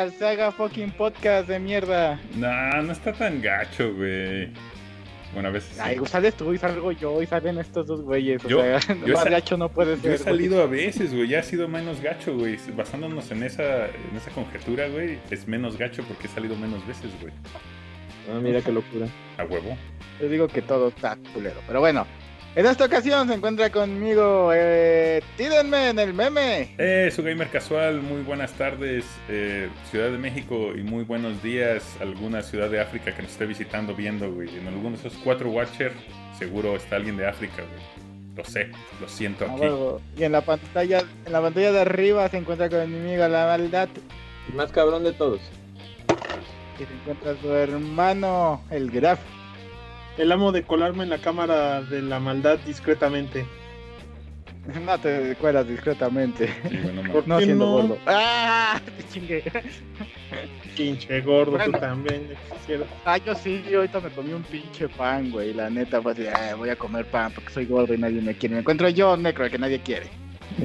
al Saga fucking podcast de mierda. Nah, no está tan gacho, güey. Bueno, a veces. Ay, sales tú y salgo yo y salen estos dos güeyes. O Yo- sea, yo más gacho no puede ser. Yo he güey. salido a veces, güey. Ya ha sido menos gacho, güey. Basándonos en esa, en esa conjetura, güey. Es menos gacho porque he salido menos veces, güey. Ah, mira qué locura. A huevo. Yo digo que todo está culero. Pero bueno, en esta ocasión se encuentra conmigo eh, Tídenme en el meme. Eh, su gamer casual, muy buenas tardes, eh, Ciudad de México y muy buenos días, alguna ciudad de África que nos esté visitando, viendo, güey. En alguno de esos cuatro Watcher, seguro está alguien de África, güey. Lo sé, lo siento aquí. Y en la pantalla, en la pantalla de arriba se encuentra conmigo la maldad. El más cabrón de todos. Y se encuentra su hermano, el Graf. El amo de colarme en la cámara de la maldad discretamente. No te cuelas discretamente. Sí, bueno, ¿Por No siendo no? gordo. ¡Ah! Te chingué. Pinche gordo, Bueno. tú también. Ah, yo sí, yo ahorita me comí un pinche pan, güey. La neta, pues, "Ah, voy a comer pan porque soy gordo y nadie me quiere. Me encuentro yo, necro, el que nadie quiere.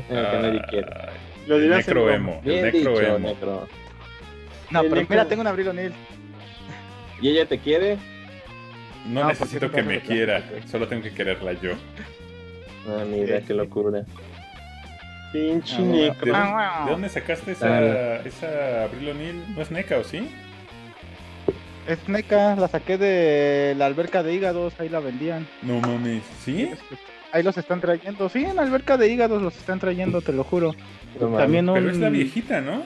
que nadie quiere. Ay, Lo el dirás necro emo, el Bien necro dicho, emo. Necro. No, El pero necro- mira, tengo un abrigo Nil. ¿Y ella te quiere? No, No, necesito que me quiera, solo tengo que quererla yo. Ah, mira qué locura. Pinche Ah. ¿De Ah, de dónde sacaste esa, Dale. esa Abril O'Neil? ¿No es NECA o sí? Es neca, la saqué de la alberca de hígados, ahí la vendían. No mames, ¿sí? Ahí los están trayendo. Sí, en la alberca de hígados los están trayendo, te lo juro. No. También un... Pero es la viejita, ¿no?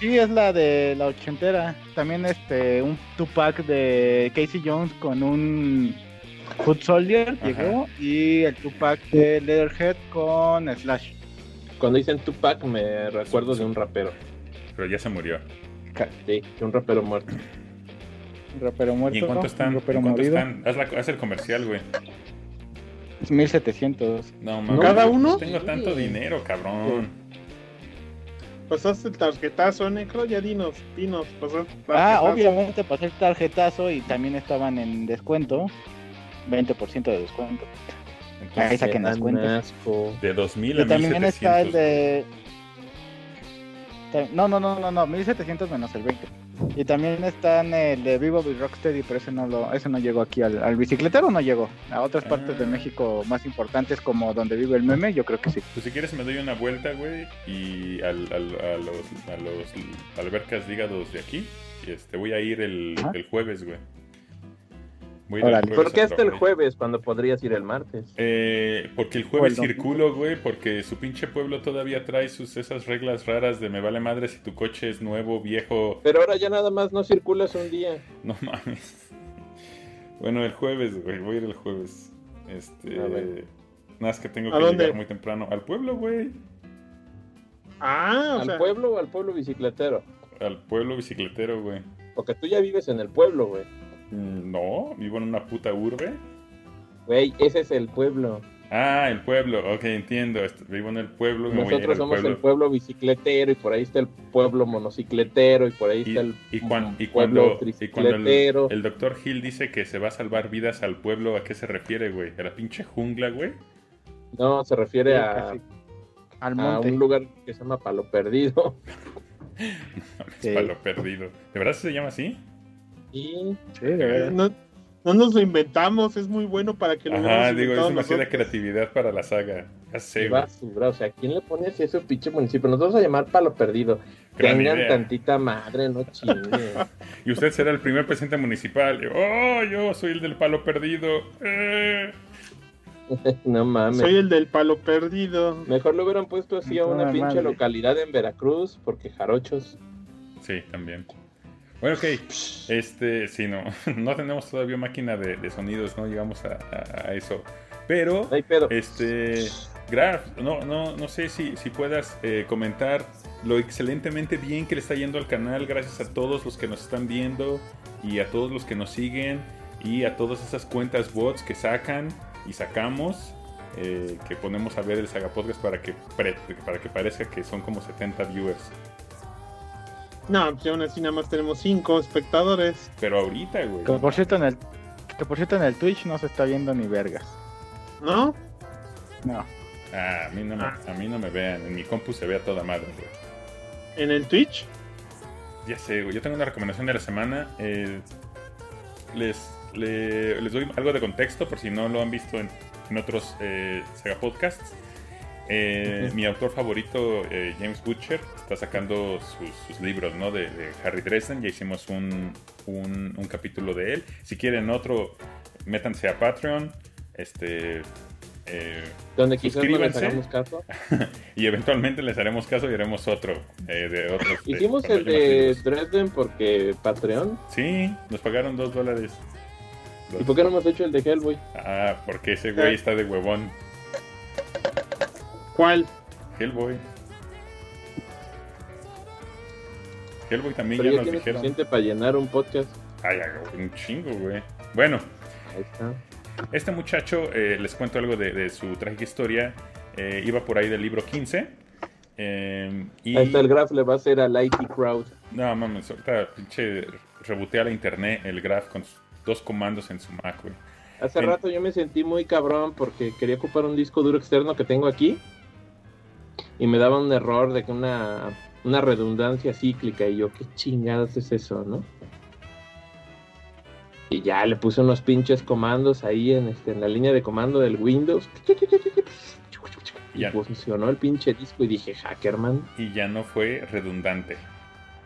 Sí, es la de la ochentera. También este, un Tupac de Casey Jones con un Foot Soldier Ajá. llegó. Y el Tupac de Leatherhead con Slash. Cuando dicen Tupac me recuerdo de un rapero. Pero ya se murió. Sí, de un rapero muerto. Un rapero muerto. ¿Y en cuánto están? rapero ¿En cuánto morido. están? Haz, la- haz el comercial, güey. Es 1700. No mames. ¿Cada no uno? tengo tanto dinero, cabrón. Pasaste el tarjetazo, necro. Ya dinos, dinos. Pasaste el Ah, tarjetazo. obviamente pasé el tarjetazo y también estaban en descuento. 20% de descuento. Ahí Entonces, saquen las cuentas. asco. de 2000 a Y también está el 1700. de. No, no, no, no, no, 1700 menos el 20. Y también está en el de Vivo y Rocksteady, pero ese no lo, ese no llegó aquí al, al bicicletero, no llegó. A otras partes de Ah. México más importantes como donde vive el meme, yo creo que sí. Pues si quieres me doy una vuelta, güey, y al, al- a los, a los albercas de hígados de aquí, y este, voy a ir el, el jueves, güey. Voy a ir ¿Por qué hasta el jueves cuando podrías ir el martes? Eh, porque el jueves O el domingo. circulo, güey, porque su pinche pueblo todavía trae sus esas reglas raras de me vale madre si tu coche es nuevo, viejo, Pero ahora ya nada más no circulas un día. no mames. Bueno, el jueves, güey, voy a ir el jueves. Este, A ver. nada más que tengo ¿A que dónde? llegar muy temprano al pueblo, güey. Ah, o ¿Al sea. pueblo o al pueblo bicicletero? Al pueblo bicicletero, güey. Porque tú ya vives en el pueblo, güey. Mm, No, vivo en una puta urbe. Güey, ese es el pueblo. Ah, el pueblo, ok, entiendo. Vivo en el pueblo me a Nosotros somos pueblo. el pueblo bicicletero y por ahí está el pueblo monocicletero y por ahí Y, está el y cuan- y pueblo cuando, y cuando el, tricicletero. el doctor Hill dice que se va a salvar vidas al pueblo, ¿a qué se refiere, güey? ¿A la pinche jungla, güey? No, se refiere Sí, a. Al a monte. un lugar que se llama Palo Perdido. Sí. Para lo perdido. ¿De verdad se llama así? Y Sí, de verdad. No, no nos lo inventamos, es muy bueno para que lo hubiéramos digo, es demasiada nosotros. creatividad para la saga. Ya sé, basura. O sea, ¿quién le pone así a ese pinche municipio? Nos vamos a llamar Palo Perdido. Gran Tengan idea. tantita madre, no chingue. Y usted será el primer presidente municipal. Oh, yo soy el del palo perdido. Eh. no mames. Soy el del palo perdido. Mejor lo hubieran puesto así a una pinche madre. localidad en Veracruz, porque jarochos. Sí, también. Bueno, ok. Este, sí, no. No tenemos todavía máquina de, de sonidos, no llegamos a, a- a eso. Pero, este, Graf, no, no, no sé si, si puedas eh, comentar lo excelentemente bien que le está yendo al canal, gracias a todos los que nos están viendo y a todos los que nos siguen y a todas esas cuentas bots que sacan y sacamos. eh, que ponemos a ver el Saga Podcast para que, para que parezca que son como 70 viewers. No, pues aún así nada más tenemos cinco espectadores. Pero ahorita, güey. Que por cierto en el que por cierto en el Twitch no se está viendo ni vergas. ¿No? No. Ah, a mí, no me, a mí no me vean. En mi compu se ve a toda madre, güey. en el Twitch. Ya sé, güey. Yo tengo una recomendación de la semana. eh, les, le- les doy algo de contexto por si no lo han visto en, en otros eh, Saga Podcasts. Eh, Mi autor favorito, eh, James Butcher, está sacando sus, sus libros ¿no? de, de Harry Dresden. Ya hicimos un, un, un capítulo de él. Si quieren otro, métanse a Patreon. Este. eh, Donde quizás no les hagamos caso. y eventualmente les haremos caso y haremos otro eh, de otros. Hicimos el de. Dresden porque Patreon. Sí, nos pagaron dos dólares. ¿Y por qué no hemos hecho el de Hellboy? Ah, porque ese güey está de huevón. ¿Cuál? Hellboy. Hellboy también Pero ya ya nos dijeron. suficiente para llenar un podcast. Ay, un chingo, güey. Bueno, Ahí está. este muchacho, eh, les cuento algo de, de su trágica historia. Eh, iba por ahí del libro 15. eh, y... Ahí está el graph, le va a hacer al IT Crowd. No, mames, ahorita pinche rebotea la internet el graph con sus dos comandos en su Mac, güey. Hace rato yo me sentí muy cabrón porque quería ocupar un disco duro externo que tengo aquí y me daba un error de que una, una redundancia cíclica y yo, ¿qué chingados es eso, no? Y ya le puse unos pinches comandos ahí en, este, en la línea de comando del Windows. Y Ya. funcionó el pinche disco y dije, Hackerman. Y ya no fue redundante.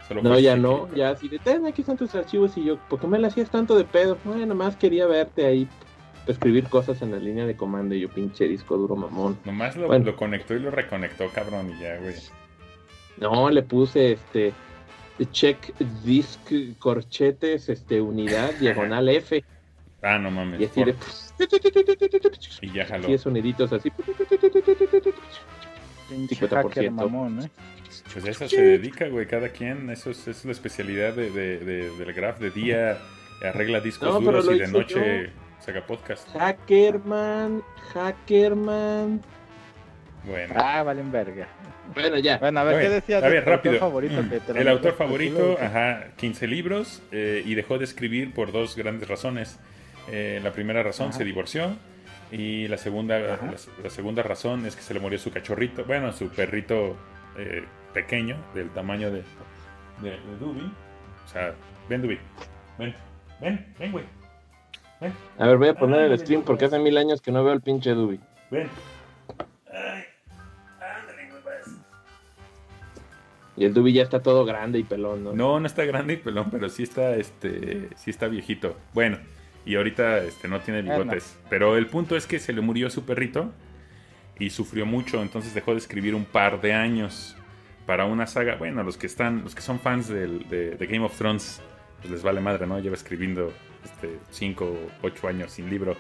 Solo No, fue ya cíclico. no, ya así de, ten, aquí están tus archivos y yo, ¿por qué me la hacías tanto de pedo? Bueno, más quería verte ahí escribir cosas en la línea de comando y yo, pinche disco duro mamón. Nomás lo, Bueno. lo conectó y lo reconectó, cabrón, y ya, güey. No, le puse este check disk corchetes, este unidad, diagonal F, Ah, no mames. y así de, Y ya jaló. de soniditos así. Pinche 50%. hacker mamón, ¿eh? Pues a eso se dedica, güey, cada quien. Eso es, es la especialidad de, de- de- del graph. De día arregla discos No, duros y de noche saca podcast. Hackerman, Hackerman. Bueno. Ah, valen verga. Bueno, ya. Bueno, a ver, Oye, ¿qué decías a ver, rápido. autor favorito? Mm, que te el autor favorito, ajá, 15 libros eh, y dejó de escribir por dos grandes razones. Eh, la primera razón Ajá. se divorció y la segunda, la, la segunda razón es que se le murió su cachorrito, bueno, su perrito eh, pequeño, del tamaño de, de, de Dubi. O sea, ven Dubi, ven, ven, ven, güey, ven, A ver, voy a poner el stream porque hace mil años que no veo el pinche Dubi. ven. Ay, ándale, güey, pues. Y el Dubi ya está todo grande y pelón, ¿no? No, no está grande y pelón, pero sí está, este, sí está viejito. Bueno, y ahorita este, no tiene bigotes. Pero el punto es que se le murió su perrito y sufrió mucho, entonces dejó de escribir un par de años para una saga. Bueno, los que están, los que son fans del- de, de Game of Thrones, pues les vale madre, ¿no? Lleva escribiendo este, 5 o 8 años sin libro.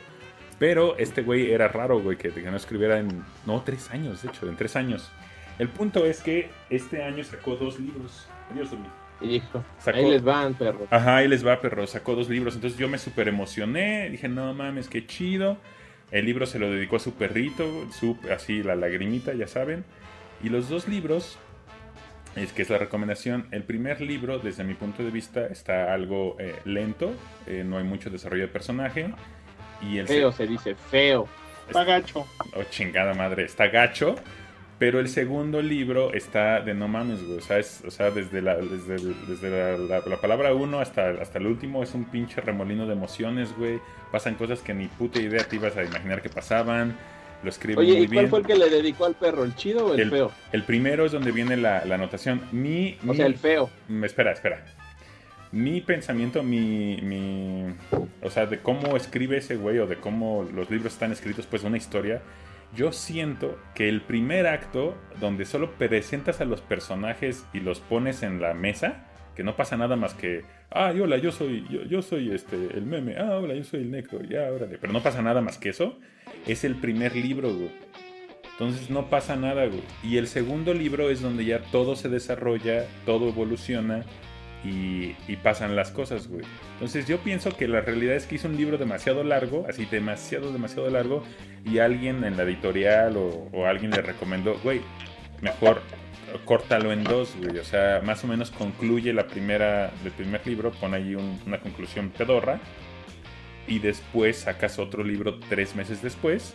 Pero este güey era raro, güey, que, que no escribiera en. No, tres años, de hecho, en tres años. El punto es que este año sacó dos libros. Adiós, Domi. Hijo, Sacó- ahí les van, perros. Ajá, ahí les va, perro. Sacó dos libros. Entonces yo me súper emocioné. Dije, no mames, qué chido. El libro se lo dedicó a su perrito, su, así la lagrimita, ya saben. Y los dos libros, es que es la recomendación. El primer libro, desde mi punto de vista, está algo eh, lento. eh, no hay mucho desarrollo de personaje. Y el Feo se dice, feo. Está gacho. Oh, chingada madre, está gacho. Pero el segundo libro está de no mames, güey. O sea, es- o sea desde, la, desde, el- desde la, la- la palabra uno hasta, hasta el último es un pinche remolino de emociones, güey. Pasan cosas que ni puta idea te ibas a imaginar que pasaban. Lo escribe Oye, muy ¿y cuál bien. fue el que le dedicó al perro? ¿El chido o el, El- feo? El primero es donde viene la, la anotación. Mi, O mi- sea, el feo. Mm, Espera, espera. Mi pensamiento, mi, mi. O sea, de cómo escribe ese güey o de cómo los libros están escritos, pues una historia. Yo siento que el primer acto, donde solo presentas a los personajes y los pones en la mesa, que no pasa nada más que. Ah, hola, yo soy, yo, yo soy este, el meme. Ah, hola, yo soy el necro. Ya, órale. Pero no pasa nada más que eso. Es el primer libro, güey. Entonces no pasa nada, güey. Y el segundo libro es donde ya todo se desarrolla, todo evoluciona y, pasan las cosas, güey. Entonces yo pienso que la realidad es que hizo un libro demasiado largo, así demasiado, demasiado largo, y alguien en la editorial o, alguien le recomendó, güey, mejor córtalo en dos, güey. O sea, más o menos concluye la primera, del primer libro, pon ahí un- una conclusión pedorra, y después sacas otro libro tres meses después,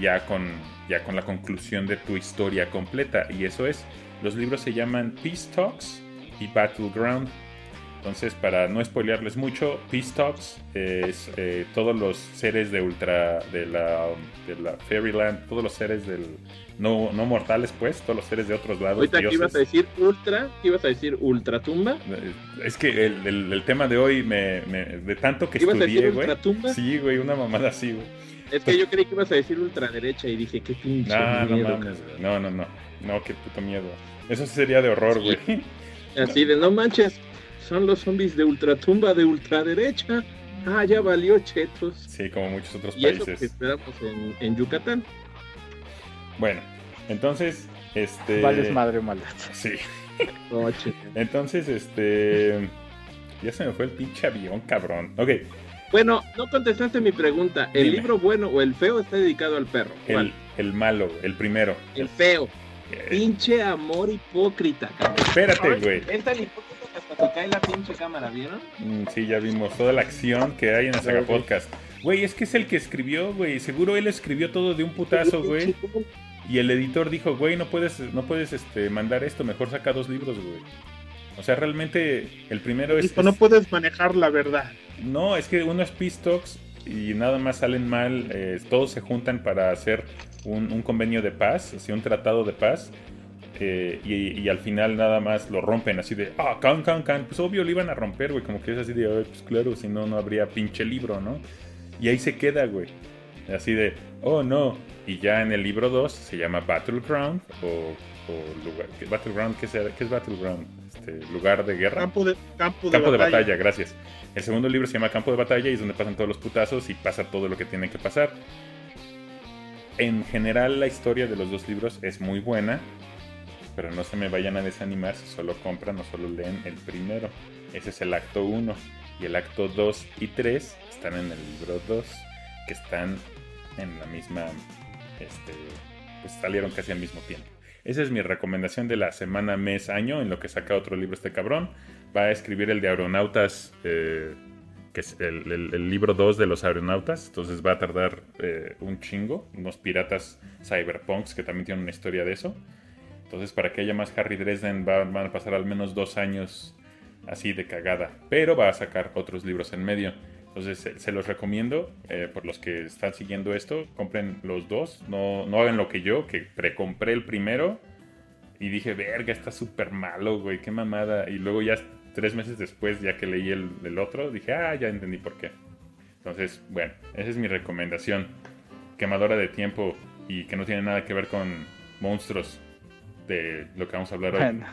ya con, ya con la conclusión de tu historia completa. Y eso es. Los libros se llaman Peace Talks y Battleground. Entonces, para no spoilearles mucho, Peace Talks es eh, todos los seres de Ultra, de la, de la Fairyland, todos los seres del, no, no mortales, pues, todos los seres de otros lados. Ahorita que dioses. ibas a decir ultra, ¿qué ibas a decir ultratumba? Es que el, el- el tema de hoy, me, me- de tanto que ¿Ibas a estudié, decir güey. ultratumba? Sí, güey, una mamada así, güey. Es que yo creí que ibas a decir ultraderecha y dije, qué pinche No, no miedo, mames. No, no, no. No, qué puto miedo. Eso sería de horror, güey. Así de, no manches, son los zombies de ultratumba de ultraderecha. Ah, ya valió chetos. Sí, como muchos otros Y eso que países. esperamos en, en Yucatán. Bueno, entonces, este. Vales madre maldad. Sí. No. Entonces, este. Ya se me fue el pinche avión, cabrón. Ok, Bueno, no contestaste mi pregunta. ¿El Dime. libro bueno o el feo está dedicado al perro? el, el malo, el primero. El feo. Eh, Pinche amor hipócrita, cabrón. espérate, güey. Es tan hipócrita hasta se cae la pinche cámara, ¿vieron? Mm, Sí, ya vimos toda la acción que hay en la saga podcast. Güey, es que es el que escribió, güey. Seguro él escribió todo de un putazo, güey. Y el editor dijo, güey, no puedes, no puedes este, mandar esto, mejor saca dos libros, güey. O sea, realmente el primero es... Dijo, no es- puedes manejar la verdad. no, es que uno es Peace Talks y nada más salen mal, eh, todos se juntan para hacer un, un convenio de paz, así un tratado de paz, eh, y, y al final nada más lo rompen así de, ah, can, can, can, pues obvio lo iban a romper, güey, como que es así de, "Ay, pues claro, si no, no habría pinche libro, ¿no? Y ahí se queda, güey, así de, oh no, y ya en el libro 2 se llama Battleground, o, o lugar, ¿qué- Battleground, ¿qué, será? ¿qué es Battleground? Este, lugar de guerra. Campo de, campo de, Campo de batalla. batalla, gracias. El segundo libro se llama Campo de Batalla y es donde pasan todos los putazos y pasa todo lo que tiene que pasar. En general la historia de los dos libros es muy buena, pero no se me vayan a desanimar si solo compran o solo leen el primero. Ese es el acto 1 y el acto 2 y 3 están en el libro 2, que están en la misma, este, pues salieron casi al mismo tiempo. Esa es mi recomendación de la semana, mes, año, en lo que saca otro libro este cabrón. Va a escribir el de Aeronautas, eh, que es el, libro 2 de los Aeronautas. Entonces va a tardar eh, un chingo. Unos piratas cyberpunks que también tienen una historia de eso. Entonces, para que haya más Harry Dresden, va- van a pasar al menos dos años así de cagada. Pero va a sacar otros libros en medio. Entonces, se, se los recomiendo. eh, por los que están siguiendo esto, compren los dos. No, no hagan lo que yo, que precompré el primero. Y dije, verga, está súper malo, güey, qué mamada. Y luego ya tres meses después, ya que leí el, el otro, dije, ah, ya entendí por qué. Entonces, bueno, esa es mi recomendación. Quemadora de tiempo y que no tiene nada que ver con monstruos de lo que vamos a hablar hoy. Bueno.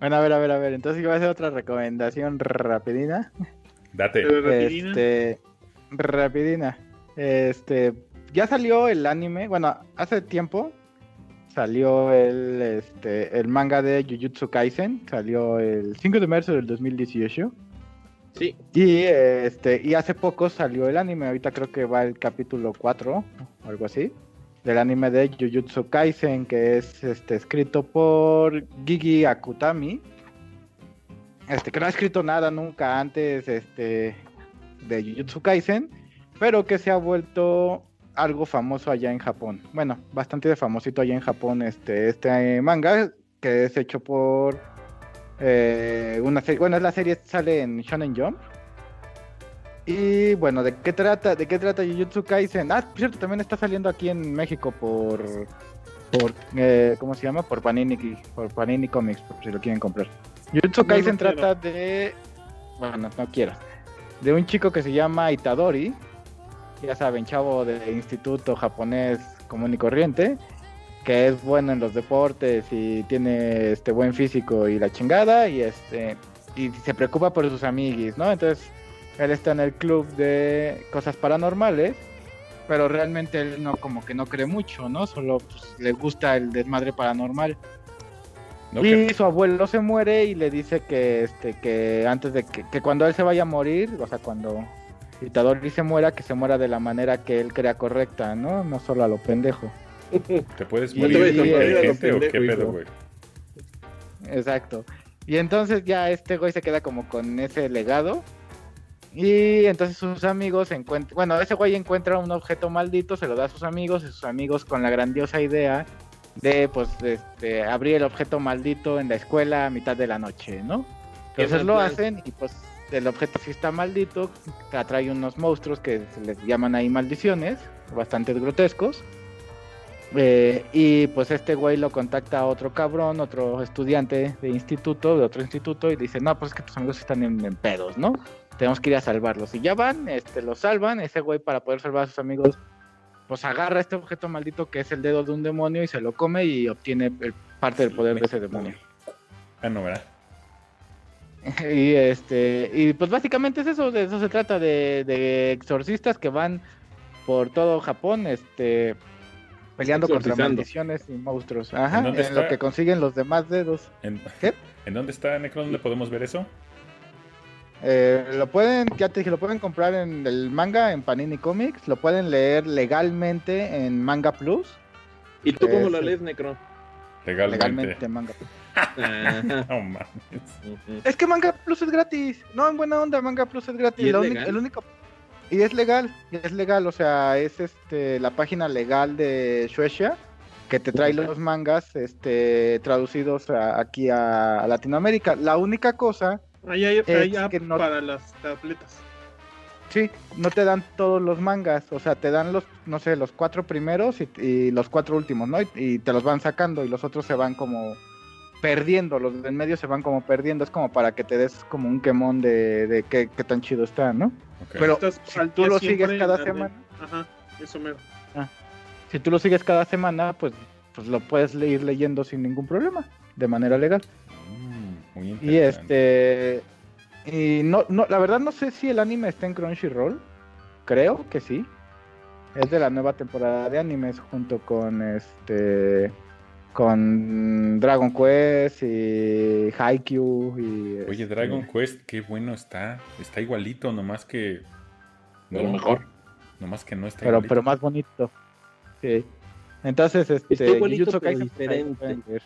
Bueno, a ver, a ver, a ver. Entonces yo voy a hacer otra recomendación rapidina. Date. Rapidina. Este, rapidina. Este, ya salió el anime. Bueno, hace tiempo salió el, este, el manga de Jujutsu Kaisen. Salió el 5 de marzo del 2018. Sí, Y este, y hace poco salió el anime. Ahorita creo que va el capítulo 4 o algo así. Del anime de Jujutsu Kaisen, que es este, escrito por Gigi Akutami. Este, que no ha escrito nada nunca antes este, de Jujutsu Kaisen, pero que se ha vuelto algo famoso allá en Japón. Bueno, bastante famosito allá en Japón este, este manga, que es hecho por eh, una serie, bueno, la serie sale en Shonen Jump. Y bueno, ¿de qué trata? ¿De qué trata Jujutsu Kaisen? Ah, por cierto, también está saliendo aquí en México por por eh, ¿cómo se llama? Por Panini por Panini Comics, por si lo quieren comprar. Jujutsu Kaisen no quiero. trata de bueno, no quiero. De un chico que se llama Itadori, ya saben, chavo de instituto japonés común y corriente, que es bueno en los deportes y tiene este buen físico y la chingada y este y se preocupa por sus amiguis, ¿no? Entonces él está en el club de cosas paranormales, pero realmente él no como que no cree mucho, ¿no? Solo pues, le gusta el desmadre paranormal. No, y su abuelo se muere y le dice que este que antes de que, que cuando él se vaya a morir, o sea, cuando Itadori se muera, que se muera de la manera que él crea correcta, ¿no? No solo a lo pendejo. ¿Te puedes Y- morir y- inteligente o qué pedo, güey? Exacto. Y entonces ya este güey se queda como con ese legado. Y entonces sus amigos encuentran, bueno, ese güey encuentra un objeto maldito, se lo da a sus amigos, y sus amigos con la grandiosa idea de pues este, abrir el objeto maldito en la escuela a mitad de la noche, ¿no? Entonces lo hacen y pues el objeto sí está maldito, atrae unos monstruos que se les llaman ahí maldiciones, bastante grotescos. Eh, y pues este güey lo contacta a otro cabrón, otro estudiante de instituto, de otro instituto, y dice, no, pues es que tus amigos están en, en pedos, ¿no? Tenemos que ir a salvarlos. Y ya van, este, los salvan, ese güey para poder salvar a sus amigos, pues agarra este objeto maldito que es el dedo de un demonio y se lo come y obtiene el- parte del poder de ese demonio. Ah, no, ¿verdad? Y este, y pues básicamente es eso, de eso se trata de, de exorcistas que van por todo Japón, este peleando contra maldiciones y monstruos. Ajá, ¿En lo que consiguen los demás dedos. ¿En, ¿Qué? ¿En dónde está Necron? ¿Dónde podemos ver eso? Eh, lo pueden, ya te dije, lo pueden comprar en el manga, en Panini Comics, lo pueden leer legalmente en Manga Plus, ¿Y tú cómo Eh, lo lees, Necro? Legalmente. legalmente en Manga Plus. Ajá. No mames. Ujú. Es que Manga Plus es gratis. No, en buena onda, Manga Plus es gratis. ¿Y es legal? el único y es legal, y es legal, o sea, es este la página legal de Shueisha que te trae los mangas este traducidos a- aquí a, a Latinoamérica. La única cosa, Ahí hay, Es hay app que no- para las tabletas. sí, no te dan todos los mangas, o sea, te dan los no sé, los cuatro primeros y, y los cuatro últimos, ¿no? Y, y te los van sacando y los otros se van como perdiendo, los de en medio se van como perdiendo, es como para que te des como un quemón de, de qué, qué tan chido está, ¿no? Pero Estás si tú lo sigues cada semana, Ajá, eso mero. si tú lo sigues cada semana, pues, pues lo puedes ir leyendo sin ningún problema, de manera legal. Muy Y este, y no, no, la verdad no sé si el anime está en Crunchyroll, creo que sí. Es de la nueva temporada de animes junto con este, con Dragon Quest y Haikyuu y Oye, este, Dragon Quest, qué bueno está. Está igualito, nomás que. A lo mejor. Nomás que no está pero, igualito. pero más bonito. Sí. Entonces, este, Está igualito, Jujutsu pero pues, diferente.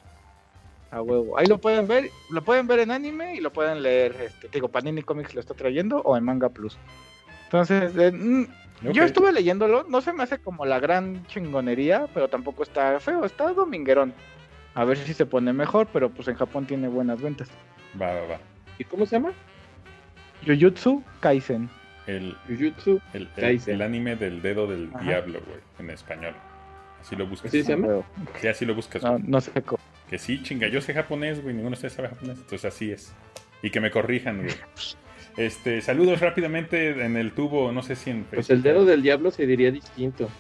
A huevo. Ahí lo pueden ver, lo pueden ver en anime y lo pueden leer, este, te digo, Panini Comics lo está trayendo o en Manga Plus. Entonces, eh, mm, yo estuve leyéndolo, no se me hace como la gran chingonería, pero tampoco está feo, está dominguerón. A ver si se pone mejor, pero pues en Japón tiene buenas ventas. Va, va, va. ¿Y cómo se llama? Jujutsu Kaisen. El, Jujutsu. el, el- Kaisen. el anime del dedo del Ajá. diablo, güey, en español. Así lo buscas. ¿Así se llama? A huevo. Sí, así lo buscas. No, no sé cómo. Que sí, chinga, yo sé japonés, güey, ninguno de ustedes sabe japonés, entonces así es. Y que me corrijan, güey. Este, saludos rápidamente en el tubo, no sé si en Pues el dedo del diablo se diría distinto.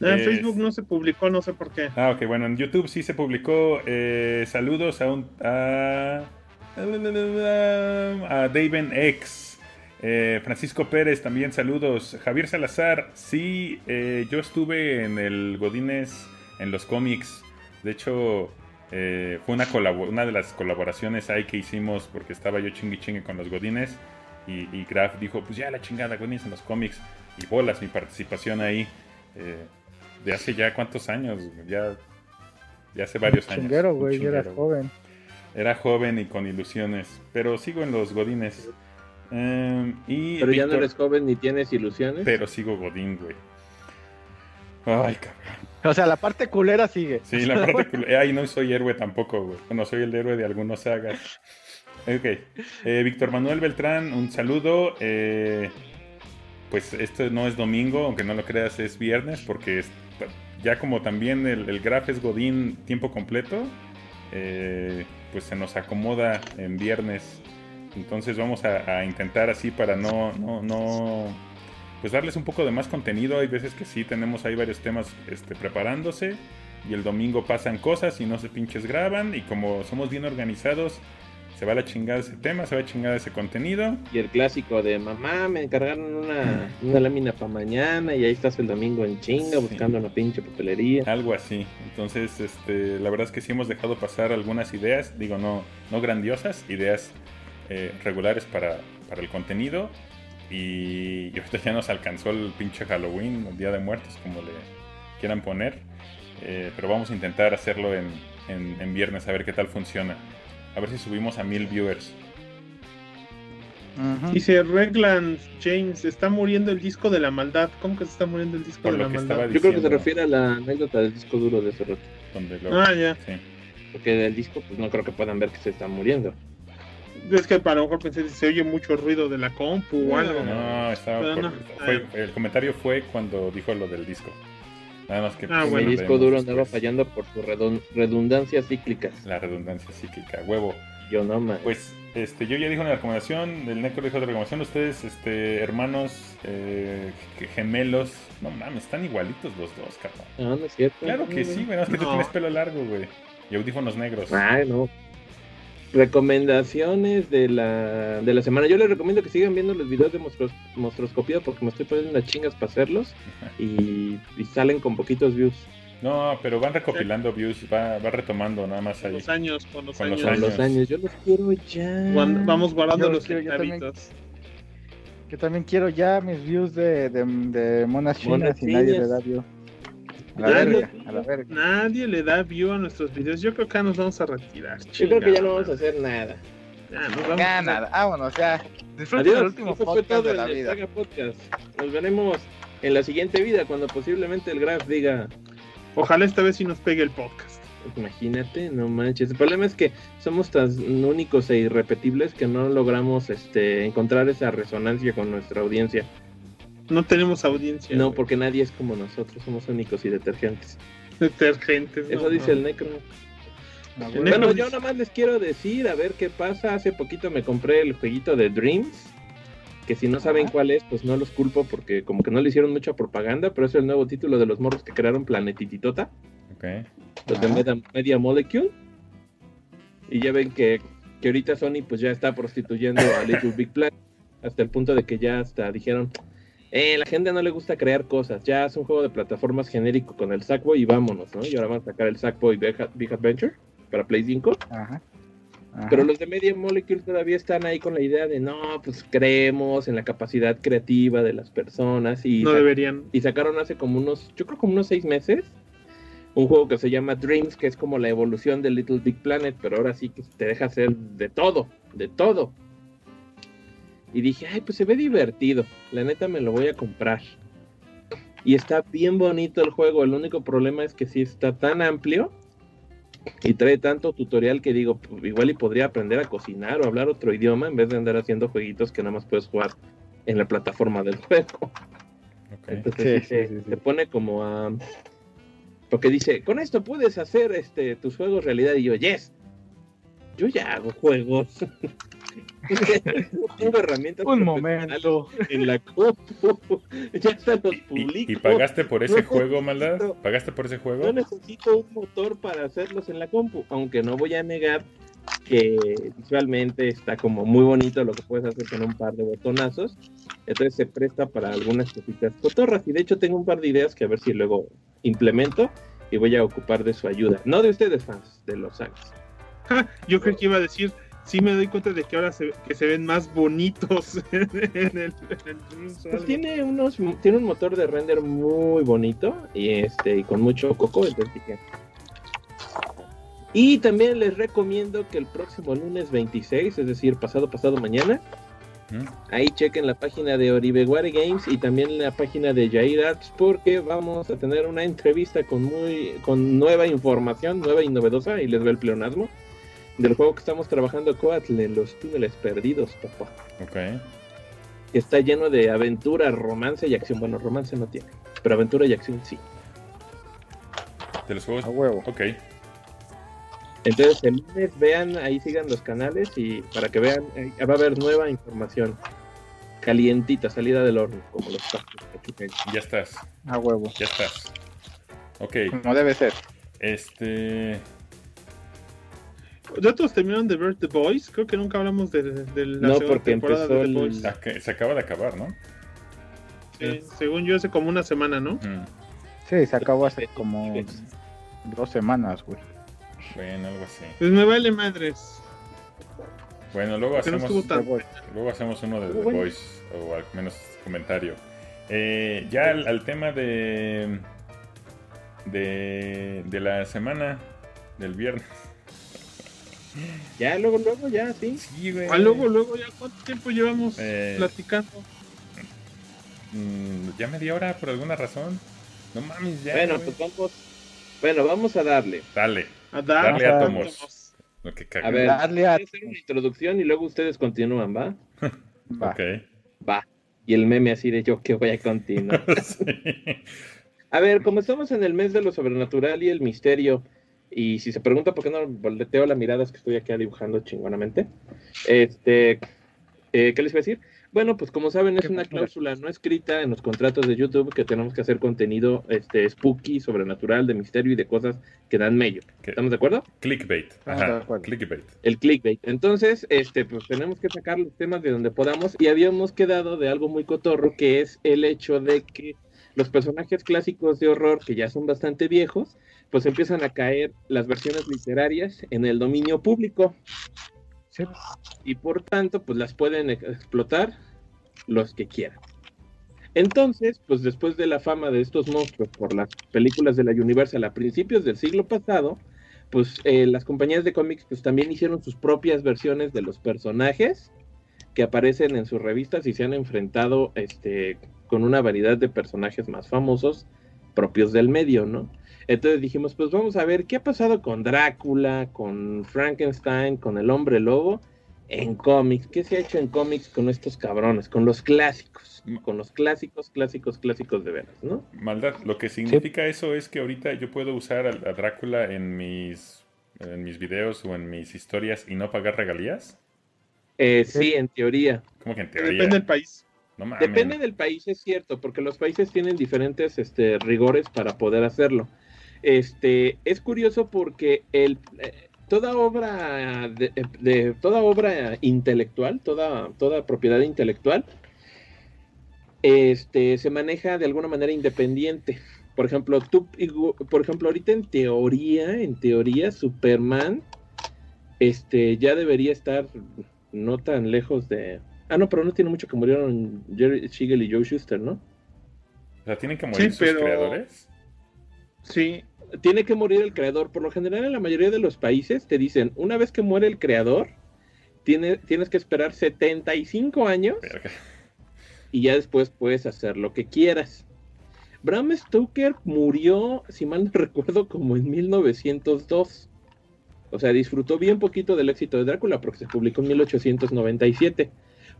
En Es- Facebook no se publicó, no sé por qué. Ah, ok, bueno, en YouTube sí se publicó. eh, saludos a un. a. a Daven X. Eh, Francisco Pérez también saludos. Javier Salazar, sí, eh, yo estuve en el Godines en los cómics. De hecho, eh, fue una, de las colaboraciones ahí que hicimos porque estaba yo chingui chingue con los Godines. Y, y Graf dijo, pues ya la chingada, Godines en los cómics. Y bolas mi participación ahí. eh, de hace ya cuántos años, ya, ya hace varios años. Un güey, era joven. Era joven y con ilusiones, pero sigo en los godines. Em, y Pero ya no eres joven ni tienes ilusiones. Pero sigo godín, güey. Ay, cabrón. O sea, la parte culera sigue. Sí, la parte cul- Ay, no soy héroe tampoco, güey. Bueno, soy el héroe de algunos sagas. Ok. Eh, Víctor Manuel Beltrán, un saludo. Eh, pues esto no es domingo, aunque no lo creas, es viernes, porque ya como también el, el Graf es Godín tiempo completo, eh, pues se nos acomoda en viernes. Entonces vamos a, a intentar así para no, no, no, pues darles un poco de más contenido. Hay veces que sí tenemos ahí varios temas este, preparándose y el domingo pasan cosas y no se pinches graban y como somos bien organizados, se va a la chingada ese tema, se va a chingada ese contenido. Y el clásico de mamá, me encargaron una, una lámina para mañana y ahí estás el domingo en chinga Sí. buscando una pinche papelería. Algo así. Entonces, este, la verdad es que sí hemos dejado pasar algunas ideas, digo, no, no grandiosas, ideas eh, regulares para, para el contenido. Y, y ahorita ya nos alcanzó el pinche Halloween, el Día de Muertos, como le quieran poner. Eh, pero vamos a intentar hacerlo en, en- en viernes, a ver qué tal funciona. A ver si subimos a mil viewers. Ujú. Dice Regland James, está muriendo el disco de la maldad. ¿Cómo que se está muriendo el disco Por de lo la que maldad? estaba Yo creo que se refiere a la anécdota del disco duro de ese rato. donde lo... Ah, ya. Sí. Porque del disco, pues no creo que puedan ver que se está muriendo. Es que a lo mejor pensé si se oye mucho ruido de la compu o algo. No, estaba Pero por- no. fue- el comentario fue cuando dijo lo del disco. Nada más que Ah, pues, bueno. Lo disco duro andaba después. fallando por sus redun- redundancias cíclicas. La redundancia cíclica, huevo. Yo no más. Pues este, yo ya dije una recomendación, el Necro dijo otra recomendación. Ustedes, este, hermanos eh, gemelos, no mames, están igualitos los dos, cabrón. No, no es cierto. Claro que sí, güey, no, es que tú tienes pelo largo, güey. Y audífonos negros. Ay, no. Recomendaciones de la, de la semana. Yo les recomiendo que sigan viendo los videos de monstruos, monstruoscopía porque me estoy poniendo unas chingas para hacerlos y, y salen con poquitos views. No, pero van recopilando views, va, va retomando nada más Con ahí. los años, con los Con los años. Con los Años. Yo los quiero ya. Vamos guardando Yo los quiero, yo también. centavitos. Yo también quiero ya mis views de, de, de monas chinas y nadie le da view. A la Ya verga, no- a la verga. Nadie le da view a nuestros videos. Yo creo que acá nos vamos a retirar. Yo creo que ya no vamos a hacer nada. Ya, nos vamos Ya a- nada, vámonos, ya. Disfruten el último Eso fue podcast todo de la el vida. Saga Podcast. Nos veremos en la siguiente vida cuando posiblemente el Graf diga, Ojalá esta vez sí nos pegue el podcast. imagínate, no manches. El problema es que somos tan únicos e irrepetibles que no logramos este encontrar esa resonancia con nuestra audiencia. No tenemos audiencia. No, güey. porque nadie es como nosotros, somos únicos y detergentes. Detergentes. Eso no, dice no. el Necro. Bueno, yo nada más les quiero decir, a ver qué pasa. Hace poquito me compré el jueguito de Dreams. Que si no saben Ajá. cuál es, pues no los culpo porque como que no le hicieron mucha propaganda, pero es el nuevo título de los morros que crearon Planetititota, Ok. los de. Media, Media Molecule. Y ya ven que, que ahorita Sony pues ya está prostituyendo a Little Big Planet hasta el punto de que ya hasta dijeron, eh, la gente no le gusta crear cosas, ya es un juego de plataformas genérico con el Sackboy y vámonos, ¿no? Y ahora van a sacar el Sackboy Big, Big Adventure para Play 5. Ajá. Ajá. Pero los de Media Molecule todavía están ahí con la idea de no, pues creemos en la capacidad creativa de las personas y, No deberían. y sacaron hace como unos, yo creo como unos seis meses, un juego que se llama Dreams, que es como la evolución de Little Big Planet, pero ahora sí que te deja hacer de todo, de todo. Y dije, ay, pues se ve divertido, la neta me lo voy a comprar. Y está bien bonito el juego, el único problema es que sí está tan amplio y trae tanto tutorial que digo, pues, igual y podría aprender a cocinar o hablar otro idioma en vez de andar haciendo jueguitos que nada más puedes jugar en la plataforma del juego. Entonces Sí, sí, sí, sí, sí. te pone como a... Porque dice, con esto puedes hacer este tus juegos realidad. Y yo, yes, yo ya hago juegos. Tengo herramientas Un momento. en la compu. ya hasta los ¿Y, publico. y pagaste por ese No juego, maldad? ¿Pagaste por ese juego? No necesito un motor para hacerlos en la compu, aunque no voy a negar que visualmente está como muy bonito lo que puedes hacer con un par de botonazos. Entonces se presta para algunas cositas cotorras. Y de hecho tengo un par de ideas que a ver si luego implemento y voy a ocupar de su ayuda. No de ustedes, fans, de los sagas. Ja, yo creo que iba a decir. Sí me doy cuenta de que ahora se, que se ven más bonitos en el, en el Pues tiene unos, tiene un motor de render muy bonito y este y con mucho coco, entonces dije. Y también les recomiendo que el próximo lunes 26, es decir, pasado pasado mañana, ¿Mm? ahí chequen la página de Oribeguare Games y también la página de Jair Arts porque vamos a tener una entrevista con muy con nueva información, nueva y novedosa y les veo el pleonasmo del juego que estamos trabajando Coatl en los túneles perdidos, papá Ok. que está lleno de aventura, romance y acción. Bueno, romance no tiene, pero aventura y acción sí. De los juegos. A huevo. Ok. Entonces el lunes vean, ahí sigan los canales y para que vean, eh, va a haber nueva información calientita, salida del horno, como los tacos. Ya estás. A huevo. Ya estás. Ok. Como debe ser. Este. ¿Ya todos terminaron de ver The Boys? Creo que nunca hablamos de, de la No, segunda porque temporada empezó de The el- Boys. ac- Se acaba de acabar, ¿no? Sí, según yo, hace como una semana, ¿no? Mm. Sí, se acabó hace como dos semanas, güey. Bueno, algo así. Pues me vale madres. Bueno, luego Porque hacemos, Boys. luego hacemos uno de The Bueno. Voice, o al menos comentario. Eh, ya al, al tema de, de. de la semana, del viernes. Ya, luego, luego, ya, sí. Sí, güey. Ah, luego, luego, ya cuánto tiempo llevamos Eh, platicando. Mm, ya media hora por alguna razón. No mames, ya. bueno, güey. pues vamos, Bueno, vamos a darle. Dale. A dar, Darle a átomos. Lo que. A ver, Darle voy a- a hacer una introducción y luego ustedes continúan, ¿va? Va. Ok. Va. Y el meme así de yo que voy a continuar. Sí. A ver, como estamos en el mes de lo sobrenatural y el misterio, y si se pregunta por qué no volteo la mirada, es que estoy aquí dibujando chingonamente. Este, eh, ¿qué les iba a decir? Bueno, pues como saben, es ¿Qué una cláusula no escrita en los contratos de YouTube que tenemos que hacer contenido este, spooky, sobrenatural, de misterio y de cosas que dan. ¿Qué? ¿Estamos de acuerdo? Clickbait. Ajá. acuerdo. Clickbait. el clickbait. Entonces, este, pues tenemos que sacar los temas de donde podamos y habíamos quedado de algo muy cotorro que es el hecho de que los personajes clásicos de horror, que ya son bastante viejos, pues empiezan a caer las versiones literarias en el dominio público Sí. y por tanto, pues las pueden ex- explotar los que quieran. Entonces, pues después de la fama de estos monstruos por las películas de la Universal a principios del siglo pasado, pues eh, las compañías de cómics pues también hicieron sus propias versiones de los personajes que aparecen en sus revistas y se han enfrentado este, con una variedad de personajes más famosos propios del medio, ¿no? Entonces dijimos, pues vamos a ver qué ha pasado con Drácula, con Frankenstein, con el hombre lobo en cómics. ¿Qué se ha hecho en cómics con estos cabrones? Con los clásicos, con los clásicos, clásicos, clásicos de veras, ¿no? Maldad, lo que significa eso es que ahorita yo puedo usar a, a Drácula en mis, en mis videos o en mis historias y no pagar regalías. Eh, sí, en teoría. ¿Cómo que en teoría? Depende del país. Depende del país, es cierto, porque los países tienen diferentes este, rigores para poder hacerlo. Este, es curioso porque el, eh, toda obra de, de- toda obra intelectual, toda, toda propiedad intelectual, este, se maneja de alguna manera independiente. Por ejemplo, tú, por ejemplo, ahorita en teoría, en teoría, Superman, este, ya debería estar no tan lejos de. Ah, no, pero no tiene mucho que murieron Jerry Siegel y Joe Schuster, ¿no? O sea, tienen que morir Sí, sus pero- creadores. Sí, Tiene que morir el creador. Por lo general, en la mayoría de los países te dicen, una vez que muere el creador, tiene, tienes que esperar 75 años Verga. y ya después puedes hacer lo que quieras. Bram Stoker murió, si mal no recuerdo, como en 1902. O sea, disfrutó bien poquito del éxito de Drácula porque se publicó en 1897.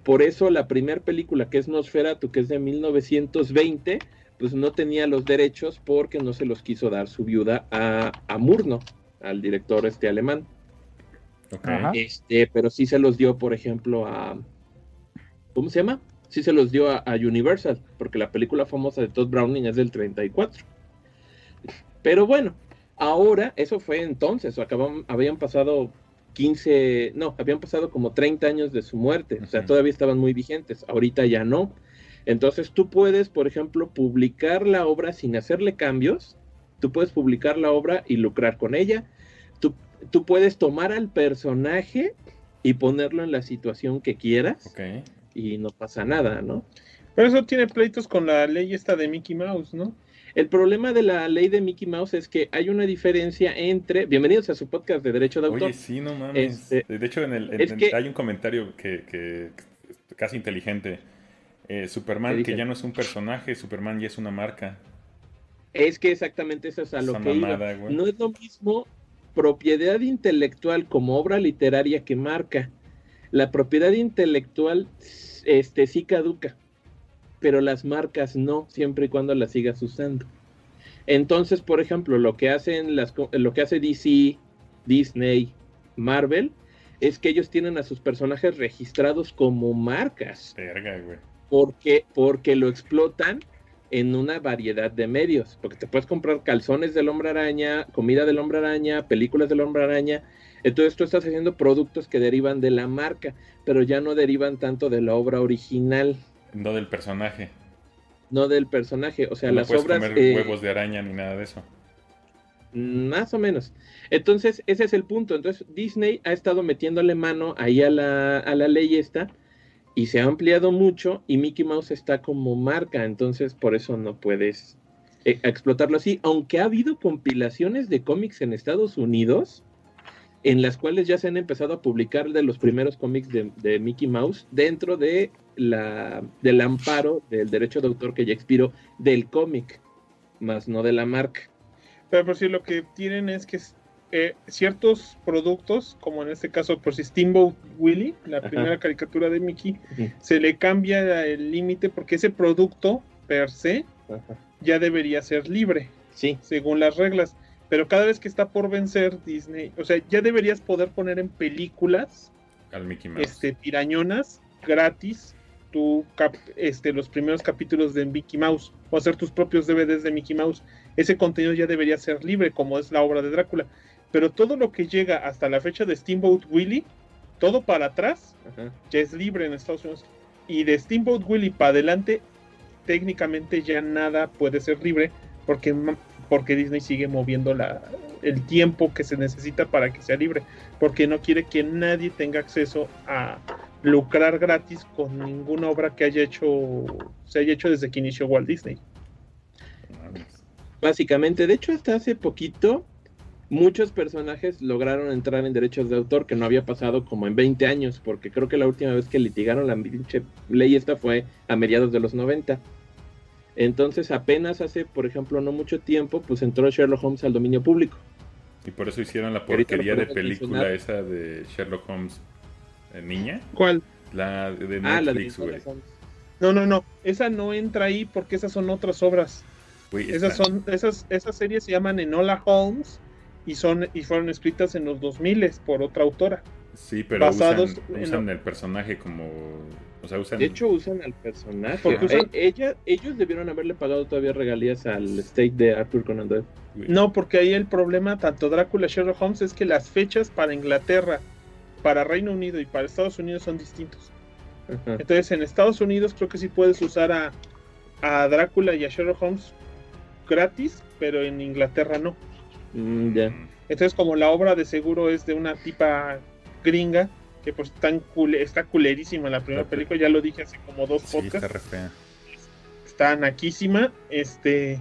Por eso la primera película que es Nosferatu, que es de 1920, pues no tenía los derechos porque no se los quiso dar su viuda a, a Murnau, al director este alemán. Este, pero sí se los dio, por ejemplo, a. ¿Cómo se llama? Sí se los dio a, a Universal, porque la película famosa de Todd Browning es del 34. Pero bueno, ahora, eso fue entonces, acaban, habían pasado 15, no, habían pasado como 30 años de su muerte, o sea, todavía estaban muy vigentes, ahorita ya no. Entonces tú puedes, por ejemplo, publicar la obra sin hacerle cambios, tú puedes publicar la obra y lucrar con ella, tú, tú puedes tomar al personaje y ponerlo en la situación que quieras y no pasa nada, ¿no? pero eso tiene pleitos con la ley esta de Mickey Mouse, ¿no? El problema de la ley de Mickey Mouse es que hay una diferencia entre. Bienvenidos a su podcast de Derecho de Autor. Oye, sí, no mames. Este, de hecho, en el, en- es en- que- hay un comentario que, que- casi inteligente. Eh, Superman, ¿Qué que ya no es un personaje, Superman ya es una marca. Es que exactamente eso es a lo Esa que iba. mamada, güey. No es lo mismo propiedad intelectual como obra literaria que marca. La propiedad intelectual este, sí caduca, pero las marcas no, siempre y cuando las sigas usando. Entonces, por ejemplo, lo que hacen las, lo que hace DC, Disney, Marvel, es que ellos tienen a sus personajes registrados como marcas Verga, güey. porque, porque lo explotan en una variedad de medios. Porque te puedes comprar calzones del hombre araña, comida del hombre araña, películas del hombre araña. Entonces tú estás haciendo productos que derivan de la marca, pero ya no derivan tanto de la obra original, No del personaje. no del personaje. O sea, no las puedes obras... comer eh, huevos de araña ni nada de eso. Más o menos. Entonces, ese es el punto. Entonces, Disney ha estado metiéndole mano ahí a la, a la ley esta y se ha ampliado mucho y Mickey Mouse está como marca, entonces por eso no puedes eh, explotarlo así, aunque ha habido compilaciones de cómics en Estados Unidos en las cuales ya se han empezado a publicar de los primeros cómics de, de Mickey Mouse dentro de la, del amparo del derecho de autor que ya expiró del cómic, más no de la marca. Pero por si lo que tienen es que eh, ciertos productos, como en este caso, por si Steamboat Willie, la Ajá. primera caricatura de Mickey, se le cambia el límite porque ese producto per se Ajá. ya debería ser libre, Sí, según las reglas. Pero cada vez que está por vencer Disney, o sea, ya deberías poder poner en películas Al Mickey Mouse. este, tirañonas gratis tu cap- este, los primeros capítulos de Mickey Mouse o hacer tus propios DVDs de Mickey Mouse. Ese contenido ya debería ser libre, como es la obra de Drácula. Pero todo lo que llega hasta la fecha de Steamboat Willie, todo para atrás, Ajá. ya es libre en Estados Unidos. Y de Steamboat Willie para adelante, técnicamente ya nada puede ser libre porque, porque Disney sigue moviendo el tiempo que se necesita para que sea libre. Porque no quiere que nadie tenga acceso a lucrar gratis con ninguna obra que haya hecho, se haya hecho desde que inició Walt Disney. Básicamente, de hecho, hasta hace poquito, muchos personajes lograron entrar en derechos de autor que no había pasado como en 20 años, porque creo que la última vez que litigaron la ley esta fue a mediados de los 90. Entonces, apenas hace, por ejemplo, no mucho tiempo, pues entró Sherlock Holmes al dominio público. Y por eso hicieron la porquería de película mencionar. esa de Sherlock Holmes eh, niña. ¿Cuál? La de Ah, la de Netflix, güey. Holmes. No, no, no. Esa no entra ahí porque esas son otras obras. Esas son, esas, esas series se llaman Enola Holmes y son y fueron escritas en los 2000 por otra autora. Sí, pero basados usan, en usan el personaje como... O sea, usan... De hecho, usan al personaje. Porque usan- Eh, ella, ellos debieron haberle pagado todavía regalías al state de Arthur Conan Doyle. No, porque ahí el problema, tanto Drácula y Sherlock Holmes, es que las fechas para Inglaterra, para Reino Unido y para Estados Unidos son distintos. Ajá. Entonces, en Estados Unidos creo que sí puedes usar a, a Drácula y a Sherlock Holmes gratis, pero en Inglaterra no. Mm, ya. mm, Entonces, como la obra de seguro es de una tipa gringa, que pues tan cule- está culerísima la primera película, ya lo dije hace como dos Sí, podcasts. está está naquísima, este,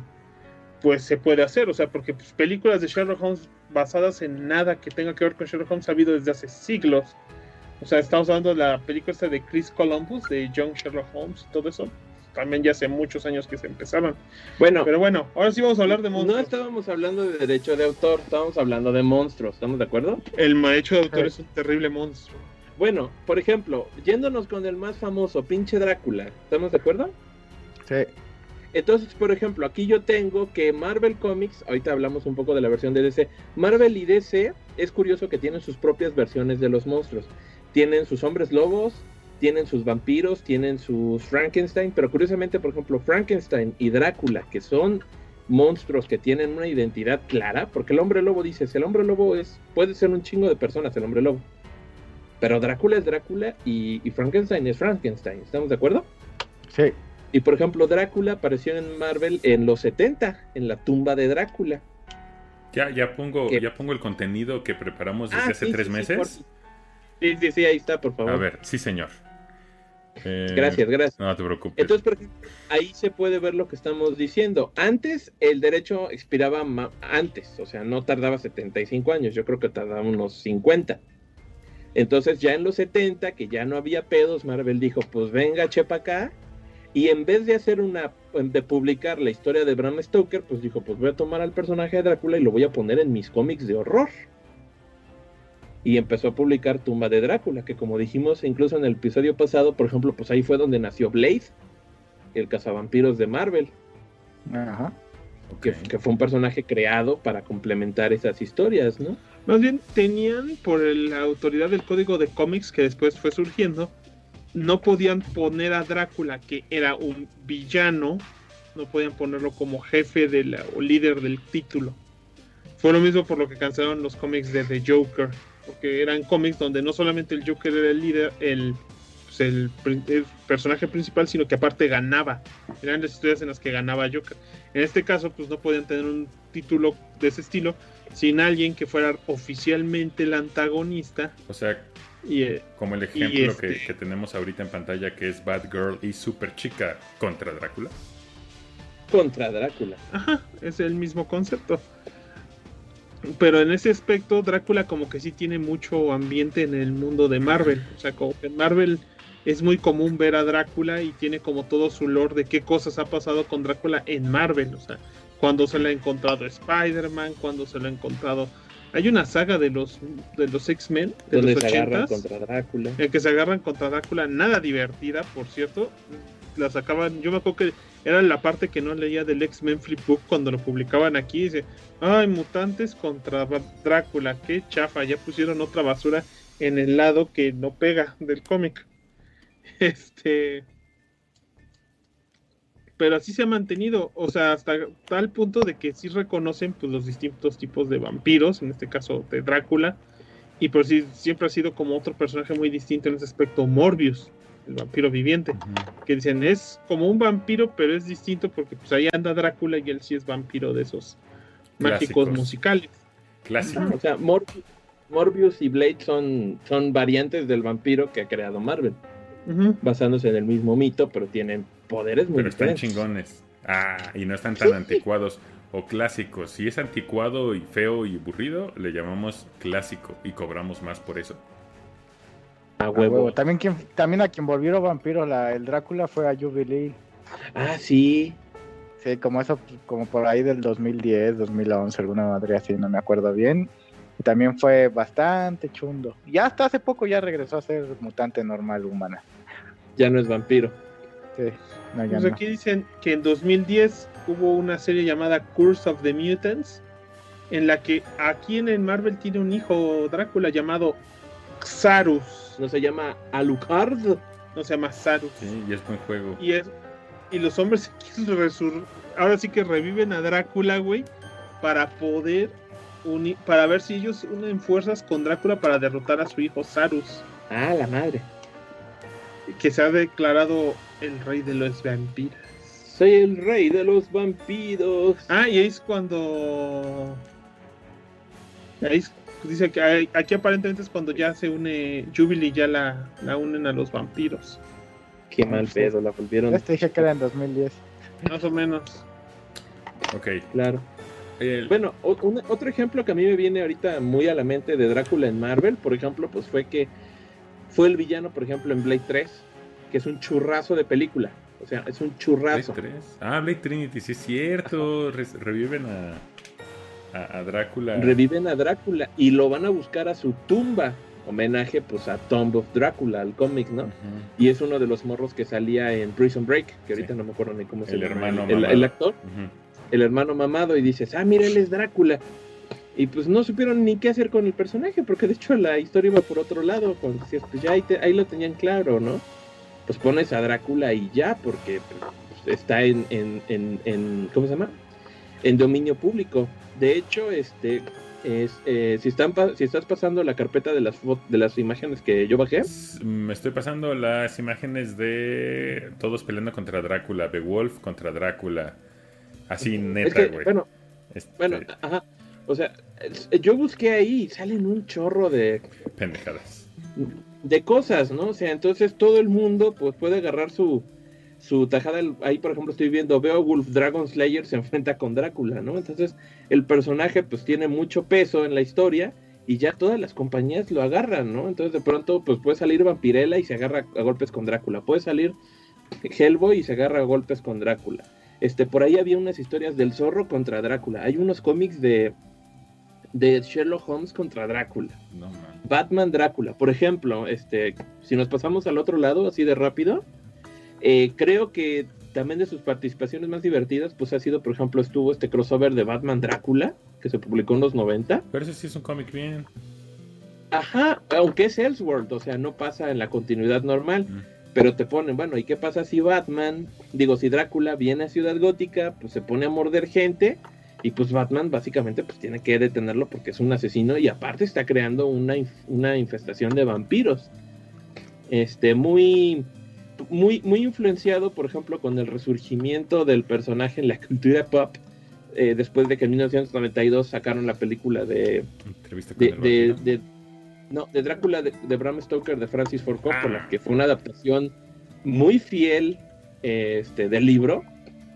pues se puede hacer, o sea, porque pues, películas de Sherlock Holmes basadas en nada que tenga que ver con Sherlock Holmes ha habido desde hace siglos. O sea, estamos hablando de la película esta de Chris Columbus, de Young Sherlock Holmes y todo eso. También ya hace muchos años que se empezaron. Bueno, Pero bueno, ahora sí vamos a hablar de no monstruos. estábamos hablando de derecho de autor, estábamos hablando de monstruos, ¿estamos de acuerdo? El maestro de autor Sí. es un terrible monstruo. Bueno, por ejemplo, yéndonos con el más famoso, pinche Drácula, ¿estamos de acuerdo? Sí. Entonces, por ejemplo, aquí yo tengo que Marvel Comics, ahorita hablamos un poco de la versión de DC, Marvel y DC es curioso que tienen sus propias versiones de los monstruos. Tienen sus hombres lobos, tienen sus vampiros, tienen sus Frankenstein, pero curiosamente, por ejemplo, Frankenstein y Drácula, que son monstruos que tienen una identidad clara, porque el hombre lobo dices, el hombre lobo es puede ser un chingo de personas, el hombre lobo. Pero Drácula es Drácula y, y Frankenstein es Frankenstein, ¿estamos de acuerdo? Sí. Y por ejemplo, Drácula apareció en Marvel en los 70, en la tumba de Drácula. Ya, ya pongo, ¿Qué? ya pongo el contenido que preparamos desde Ah, hace sí, tres sí, sí, meses. por- Sí, sí, sí, ahí está, por favor. A ver, sí, señor. Eh, Gracias, gracias. No te preocupes. Entonces, por ejemplo, ahí se puede ver lo que estamos diciendo. Antes el derecho expiraba antes, o sea, no tardaba 75 años, yo creo que tardaba unos 50. Entonces, ya en los 70, que ya no había pedos, Marvel dijo, pues venga, chepa acá. Y en vez de hacer una, de publicar la historia de Bram Stoker, pues dijo, pues voy a tomar al personaje de Drácula y lo voy a poner en mis cómics de horror. Y empezó a publicar Tumba de Drácula, que como dijimos incluso en el episodio pasado, por ejemplo, pues ahí fue donde nació Blade, el cazavampiros de Marvel, Ajá. Que, que fue un personaje creado para complementar esas historias, ¿no? Más bien tenían por la autoridad del código de cómics que después fue surgiendo, no podían poner a Drácula, que era un villano, no podían ponerlo como jefe de la, o líder del título. Fue lo mismo por lo que cancelaron los cómics de The Joker, porque eran cómics donde no solamente el Joker era el líder, el, pues, el personaje principal, sino que aparte ganaba. Eran las historias en las que ganaba Joker. En este caso, pues no podían tener un título de ese estilo sin alguien que fuera oficialmente el antagonista. O sea, Y, eh, como el ejemplo este- que, que tenemos ahorita en pantalla, que es Batgirl y Super Chica contra Drácula. Contra Drácula. ajá, es el mismo concepto. Pero en ese aspecto, Drácula como que sí tiene mucho ambiente en el mundo de Marvel. O sea, como que en Marvel es muy común ver a Drácula y tiene como todo su lore de qué cosas ha pasado con Drácula en Marvel. O sea, cuando se le ha encontrado Spider-Man, cuando se lo ha encontrado. Hay una saga de los de los X-Men de Donde los se agarran 80 contra Drácula. en que se agarran contra Drácula, nada divertida, por cierto. La sacaban, yo me acuerdo que era la parte que no leía del X-Men Flipbook cuando lo publicaban aquí. Dice, ay, mutantes contra Drácula, qué chafa, ya pusieron otra basura en el lado que no pega del cómic. Este. Pero así se ha mantenido, o sea, hasta tal punto de que sí reconocen pues, los distintos tipos de vampiros, en este caso de Drácula, y por sí siempre ha sido como otro personaje muy distinto en ese aspecto, Morbius, el vampiro viviente, que dicen es como un vampiro, pero es distinto porque pues ahí anda Drácula y él sí es vampiro de esos mágicos Clásicos. musicales. Clásico. O sea, Morbius, Morbius y Blade son, son variantes del vampiro que ha creado Marvel, basándose en el mismo mito, pero tienen poderes muy Pero están diferentes. chingones. Ah, y no están tan anticuados o clásicos. Si es anticuado y feo y aburrido, le llamamos clásico y cobramos más por eso. A A huevo. huevo. También, quien, también a quien volvieron vampiro la, el Drácula fue a Jubilee. Ah, sí. Sí, como eso, como por ahí del 2010, 2011, alguna madre así, no me acuerdo bien. Y también fue bastante chundo. Y hasta hace poco ya regresó a ser mutante normal humana. Ya no es vampiro. Sí, no, ya Pues no. aquí dicen que en 2010 hubo una serie llamada Curse of the Mutants, en la que aquí en el Marvel tiene un hijo Drácula llamado Xarus. No se llama Alucard. No se llama Xarus. Sí, y es buen juego. Y, es, y los hombres resur- ahora sí que reviven a Drácula, güey, para poder unir, para ver si ellos unen fuerzas con Drácula para derrotar a su hijo Sarus, Ah, la madre. que se ha declarado el rey de los vampiros. Soy el rey de los vampiros. Ah, y ahí es cuando. Ahí es- dice que aquí aparentemente es cuando ya se une Jubilee, ya la, la unen a los vampiros. Qué mal pedo, la volvieron. Ya te dije que era en 2010. Más o menos. Ok. Claro. El- Bueno, o- un- otro ejemplo que a mí me viene ahorita muy a la mente de Drácula en Marvel, por ejemplo, pues fue que fue el villano, por ejemplo, en Blade 3, que es un churrazo de película. O sea, es un Blade churrazo. 3. Ah, Blade Trinity, sí es cierto. Re- reviven a, a, a Drácula. Reviven a Drácula y lo van a buscar a su tumba. Homenaje, pues, a Tomb of Drácula, al cómic, ¿no? Y es uno de los morros que salía en Prison Break, que ahorita Sí. no me acuerdo ni cómo se El llama. hermano el, mamado. el actor. El hermano mamado y dices, ah, mira, él es Drácula. Y pues no supieron ni qué hacer con el personaje, porque de hecho la historia iba por otro lado, cuando decías, pues ya ahí, te- ahí lo tenían claro, ¿no? Pues pones a Drácula y ya, porque pues, está en, en, en, en- ¿cómo se llama? En dominio público. De hecho, este, es, eh, si, están si estás pasando la carpeta de las, de las imágenes que yo bajé, Me estoy pasando las imágenes de todos peleando contra Drácula. Beowulf contra Drácula. Así es neta, que, güey. bueno, Este, bueno, ajá. O sea, yo busqué ahí y salen un chorro de, pendejadas. de cosas, ¿no? O sea, entonces todo el mundo pues puede agarrar su, su tajada. Ahí, por ejemplo, estoy viendo Beowulf Dragon Slayer se enfrenta con Drácula, ¿no? Entonces el personaje pues tiene mucho peso en la historia y ya todas las compañías lo agarran, ¿no? Entonces de pronto pues puede salir Vampirella y se agarra a golpes con Drácula. Puede salir Hellboy y se agarra a golpes con Drácula. Este, por ahí había unas historias del zorro contra Drácula. Hay unos cómics de, de Sherlock Holmes contra Drácula. No. Batman Drácula, por ejemplo, este, si nos pasamos al otro lado así de rápido, eh, creo que también de sus participaciones más divertidas, pues ha sido, por ejemplo, estuvo este crossover de Batman Drácula, que se publicó en los 90. Pero ese sí es un cómic bien. Ajá, aunque es Elseworld, o sea, no pasa en la continuidad normal, Mm. pero te ponen, bueno, ¿y qué pasa si Batman, digo, si Drácula viene a Ciudad Gótica, pues se pone a morder gente? Y pues Batman básicamente pues tiene que detenerlo porque es un asesino y aparte está creando una, una infestación de vampiros. Este, muy, muy, muy influenciado, por ejemplo, con el resurgimiento del personaje en la cultura pop. eh, después de que en 1992 sacaron la película de, Entrevista con de, el de, de- no, de Drácula de, de Bram Stoker de Francis Ford Coppola, Ah. que fue una adaptación muy fiel este, del libro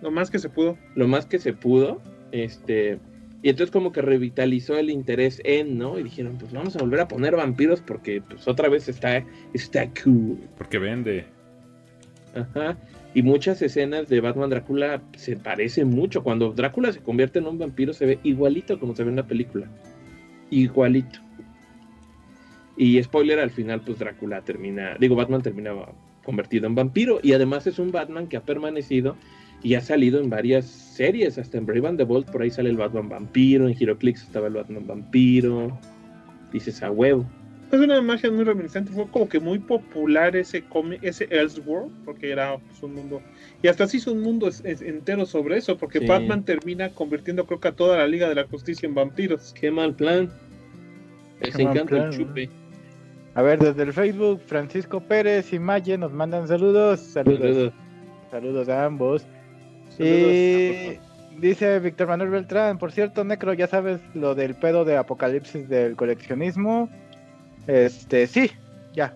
Lo más que se pudo. lo más que se pudo. Este, Y entonces como que revitalizó el interés en, ¿no? Y dijeron, pues vamos a volver a poner vampiros porque pues otra vez está, está cool. Porque vende. Ajá. Y muchas escenas de Batman Drácula se parecen mucho. Cuando Drácula se convierte en un vampiro se ve igualito como se ve en la película. Igualito. Y spoiler, al final pues Drácula termina, digo, Batman termina convertido en vampiro. Y además es un Batman que ha permanecido y ha salido en varias series, hasta en Brave and the Bold por ahí sale el Batman vampiro, en HeroClix estaba el Batman vampiro, dices a huevo. Es una imagen muy reminiscente, fue como que muy popular ese ese Elseworld, porque era pues, un mundo, y hasta se hizo un mundo entero sobre eso, porque Batman termina convirtiendo creo que a toda la Liga de la Justicia en vampiros. Qué mal plan. Les encanta el chupe. A ver, desde el Facebook, Francisco Pérez y Maye nos mandan saludos. Saludos. Saludos, a ambos. y dice Víctor Manuel Beltrán, por cierto, Necro, ya sabes lo del pedo de apocalipsis del coleccionismo. Este, sí, ya.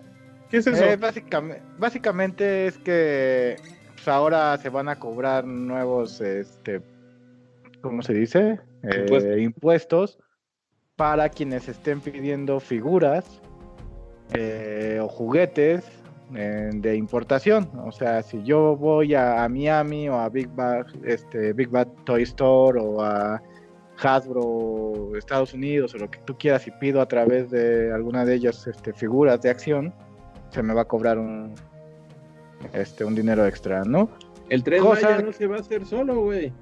¿Qué es eso? Eh, básicamente, básicamente es que pues, ahora se van a cobrar nuevos, este, ¿cómo se dice? Eh, impuestos para quienes estén pidiendo figuras eh, o juguetes de importación. O sea, si yo voy a, Miami o a Big Bad, este, Big Bad Toy Store o a Hasbro, Estados Unidos o lo que tú quieras y pido a través de alguna de ellas este, figuras de acción, se me va a cobrar un, este, un dinero extra, ¿no? El 3 cosa, no se va a hacer solo, güey.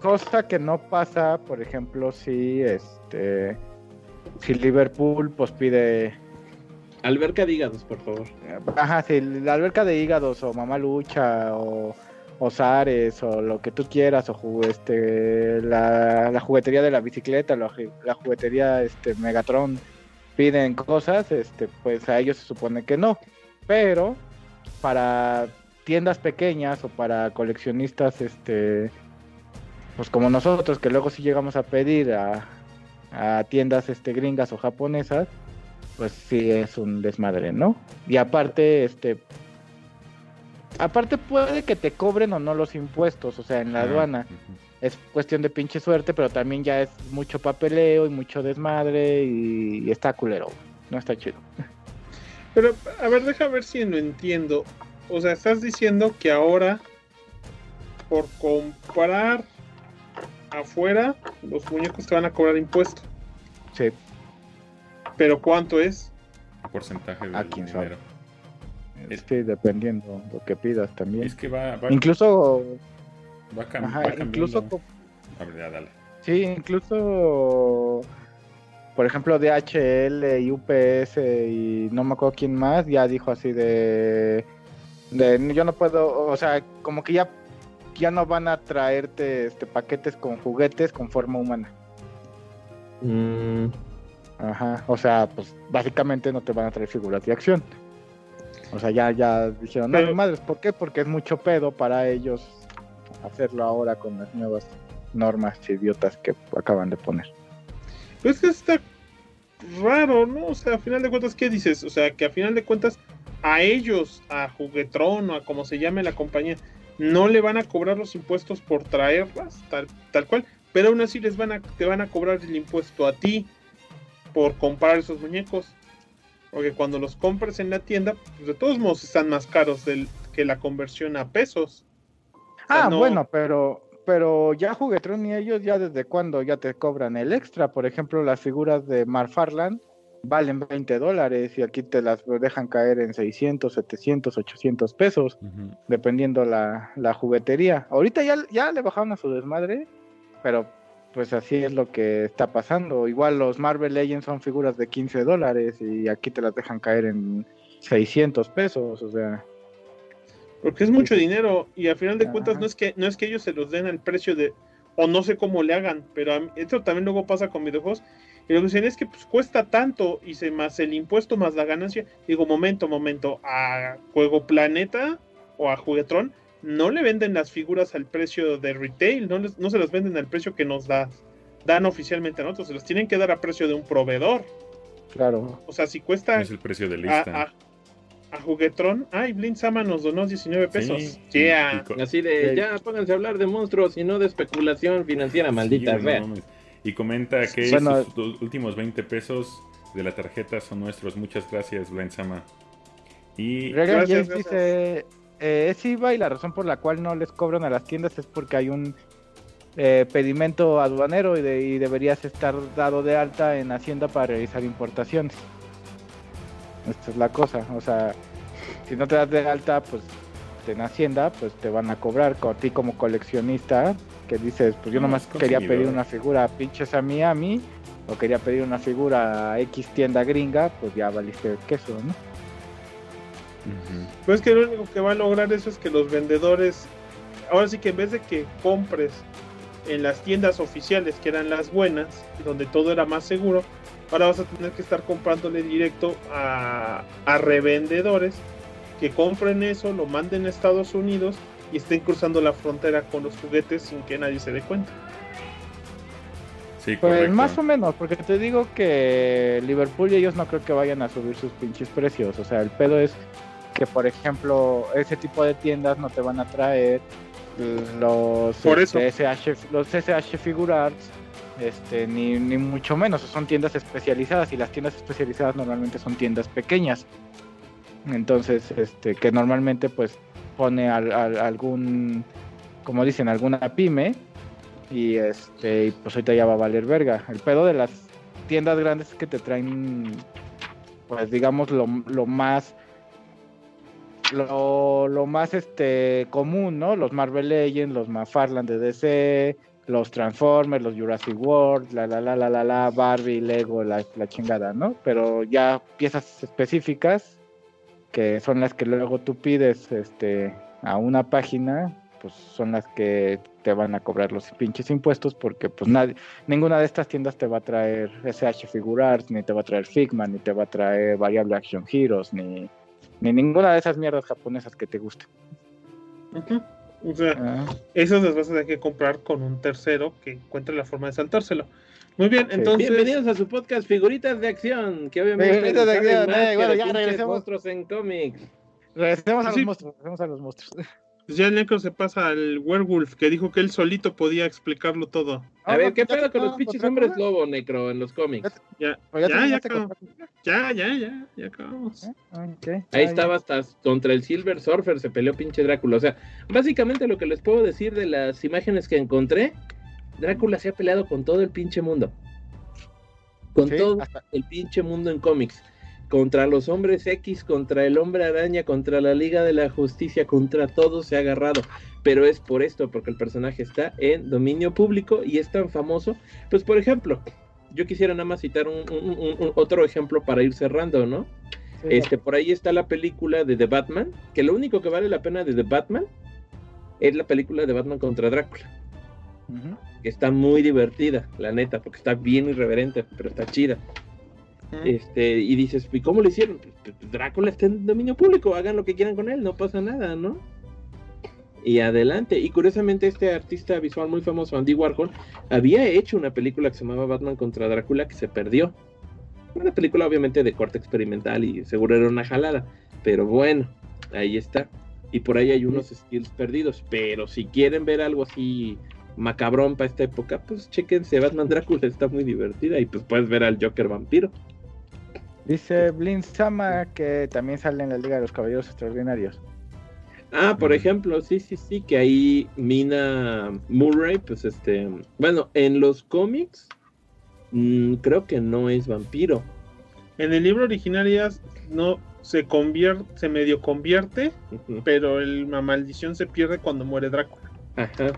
Cosa que no pasa, por ejemplo, si este si Liverpool pues pide Alberca de hígados, por favor. Ajá, sí, la alberca de hígados o Mamá Lucha o, o Zares o lo que tú quieras o este la, juguetería de la bicicleta, la, la, juguetería este Megatron piden cosas, este pues a ellos se supone que no, pero para tiendas pequeñas o para coleccionistas este pues como nosotros que luego si llegamos a pedir a, a tiendas este gringas o japonesas pues sí es un desmadre, ¿no? Y aparte, este, aparte puede que te cobren o no los impuestos, o sea, en la aduana. Es cuestión de pinche suerte, pero también ya es mucho papeleo y mucho desmadre y, está culero, no está chido. Pero, a ver, deja ver si lo entiendo. O sea, estás diciendo que ahora, por comprar afuera, los muñecos te van a cobrar impuestos. Sí. ¿Pero cuánto es? porcentaje del dinero. Este, dependiendo lo que pidas también. Es que va, incluso va, cambiando. incluso a ver, dale. Sí, incluso por ejemplo DHL y UPS y no me acuerdo quién más ya dijo así de, de yo no puedo, o sea, como que ya ya no van a traerte este paquetes con juguetes con forma humana. Mm. Ajá, o sea, pues básicamente no te van a traer figuras de acción. O sea, ya, ya dijeron, no, madres, ¿por qué? Porque es mucho pedo para ellos hacerlo ahora con las nuevas normas idiotas que acaban de poner. Pues que está raro, ¿no? O sea, a final de cuentas, ¿qué dices? O sea, que a final de cuentas a ellos, a Juguetron o a como se llame la compañía, no le van a cobrar los impuestos por traerlas, tal, tal cual, pero aún así les van a, te van a cobrar el impuesto a ti por comprar esos muñecos. Porque cuando los compras en la tienda, pues de todos modos están más caros del, que la conversión a pesos. ah, bueno, pero pero ya Juguetron y ellos ya desde cuando ya te cobran el extra. Por ejemplo, las figuras de Marfarland valen 20 dólares y aquí te las dejan caer en 600, 700, 800 pesos, dependiendo la, la juguetería. Ahorita ya, ya le bajaron a su desmadre, pero pues así es lo que está pasando. Igual los Marvel Legends son figuras de 15 dólares y aquí te las dejan caer en 600 pesos, o sea. Porque es mucho dinero y al final de cuentas no es que no es que ellos se los den al precio de o no sé cómo le hagan, pero esto también luego pasa con videojuegos. Y lo que dicen es que pues cuesta tanto y se más el impuesto más la ganancia. Digo, momento, momento, a Juego Planeta o a Juguetron no le venden las figuras al precio de retail, no, no se las venden al precio que nos da, dan oficialmente a nosotros, se las tienen que dar a precio de un proveedor. Claro. O sea, si cuesta... es el precio de lista. A, Juguetron, ay, Blind Sama nos donó 19 pesos. Yeah. Así de, ya pónganse a hablar de monstruos y no de especulación financiera, maldita. Y comenta que Bueno. sus últimos 20 pesos de la tarjeta son nuestros. Muchas gracias, Blind Sama. Y Gracias, dice, eh, es IVA y la razón por la cual no les cobran a las tiendas es porque hay un eh, pedimento aduanero y, de- y deberías estar dado de alta en Hacienda para realizar importaciones. Esta es la cosa, o sea, si no te das de alta, pues en Hacienda, pues te van a cobrar, con ti como coleccionista, que dices, pues yo No, nomás quería pedir una figura pinches a Miami, o quería pedir una figura a X tienda gringa, pues ya valiste queso, ¿no? Ujú. Pues que lo único que va a lograr eso es que los vendedores, ahora sí que en vez de que compres en las tiendas oficiales, que eran las buenas, donde todo era más seguro, ahora vas a tener que estar comprándole directo a, a revendedores que compren eso, lo manden a Estados Unidos y estén cruzando la frontera con los juguetes sin que nadie se dé cuenta. Sí, Pues más o menos, porque te digo que Liverpool y ellos no creo que vayan a subir sus pinches precios. O sea, el pedo es que, por ejemplo, ese tipo de tiendas no te van a traer los, Por eso. este, SH, los SH Figurarts, este, ni, ni mucho menos. Son tiendas especializadas y las tiendas especializadas normalmente son tiendas pequeñas. Entonces, este, que normalmente pues pone al- al- algún, como dicen, alguna pyme y este, y pues ahorita ya va a valer verga. El pedo de las tiendas grandes es que te traen, pues digamos, lo, lo más. Lo, lo más este común, ¿no? Los Marvel Legends, los McFarlane de DC, los Transformers, los Jurassic World, la la la la la la, Barbie, Lego, la, la chingada, ¿no? Pero ya piezas específicas que son las que luego tú pides este a una página, pues son las que te van a cobrar los pinches impuestos porque pues nadie, ninguna de estas tiendas te va a traer SH Figurarts, ni te va a traer Figma, ni te va a traer Variable Action Heroes, ni, ni ninguna de esas mierdas japonesas que te gusten. Ujú. O sea, Ah, esos los vas a tener que comprar con un tercero que encuentre la forma de saltárselo. Muy bien, Sí. entonces. Bienvenidos a su podcast Figuritas de Acción, que obviamente Figuritas de acción, eh, bueno, los ya regresemos. monstruos en cómics. regresemos a Sí. los monstruos, regresemos a los monstruos. Pues ya el Necro se pasa al Werewolf, que dijo que él solito podía explicarlo todo. A Ah, ver, ¿qué pedo con los pinches hombres lobo, Necro, en los cómics? Ya, ya, ya, ya, ya, ya, ya acabamos. Ok, Ahí estaba hasta contra el Silver Surfer, se peleó pinche Drácula. O sea, básicamente lo que les puedo decir de las imágenes que encontré, Drácula se ha peleado con todo el pinche mundo. Con todo el pinche mundo en cómics. Contra los hombres X, contra el hombre araña, contra la Liga de la Justicia, contra todo se ha agarrado. Pero es por esto, porque el personaje está en dominio público y es tan famoso. Pues por ejemplo, yo quisiera nada más citar un- un- un- un- otro ejemplo para ir cerrando, ¿no? sí, Este, por ahí está la película de The Batman, que lo único que vale la pena de The Batman es la película de Batman contra Drácula, que está muy divertida, la neta, porque está bien irreverente, pero está chida. Este, y dices, ¿y cómo lo hicieron? Drácula está en dominio público, hagan lo que quieran con él, no pasa nada, ¿no? Y adelante. Y curiosamente, este artista visual muy famoso, Andy Warhol, había hecho una película que se llamaba Batman contra Drácula que se perdió. Una película, obviamente, de corte experimental y seguro era una jalada. Pero bueno, ahí está. Y por ahí hay unos skills perdidos. Pero si quieren ver algo así macabrón para esta época, pues chéquense Batman Drácula, está muy divertida. Y pues puedes ver al Joker vampiro. Dice Blin Sama que también sale en la Liga de los Caballeros Extraordinarios. Ah, por Ujú. ejemplo, sí, sí, sí, que ahí Mina Murray, pues este, bueno, en los cómics mm, creo que no es vampiro. En el libro original ya no se convierte, se medio convierte, pero el- la maldición se pierde cuando muere Drácula. Ajá.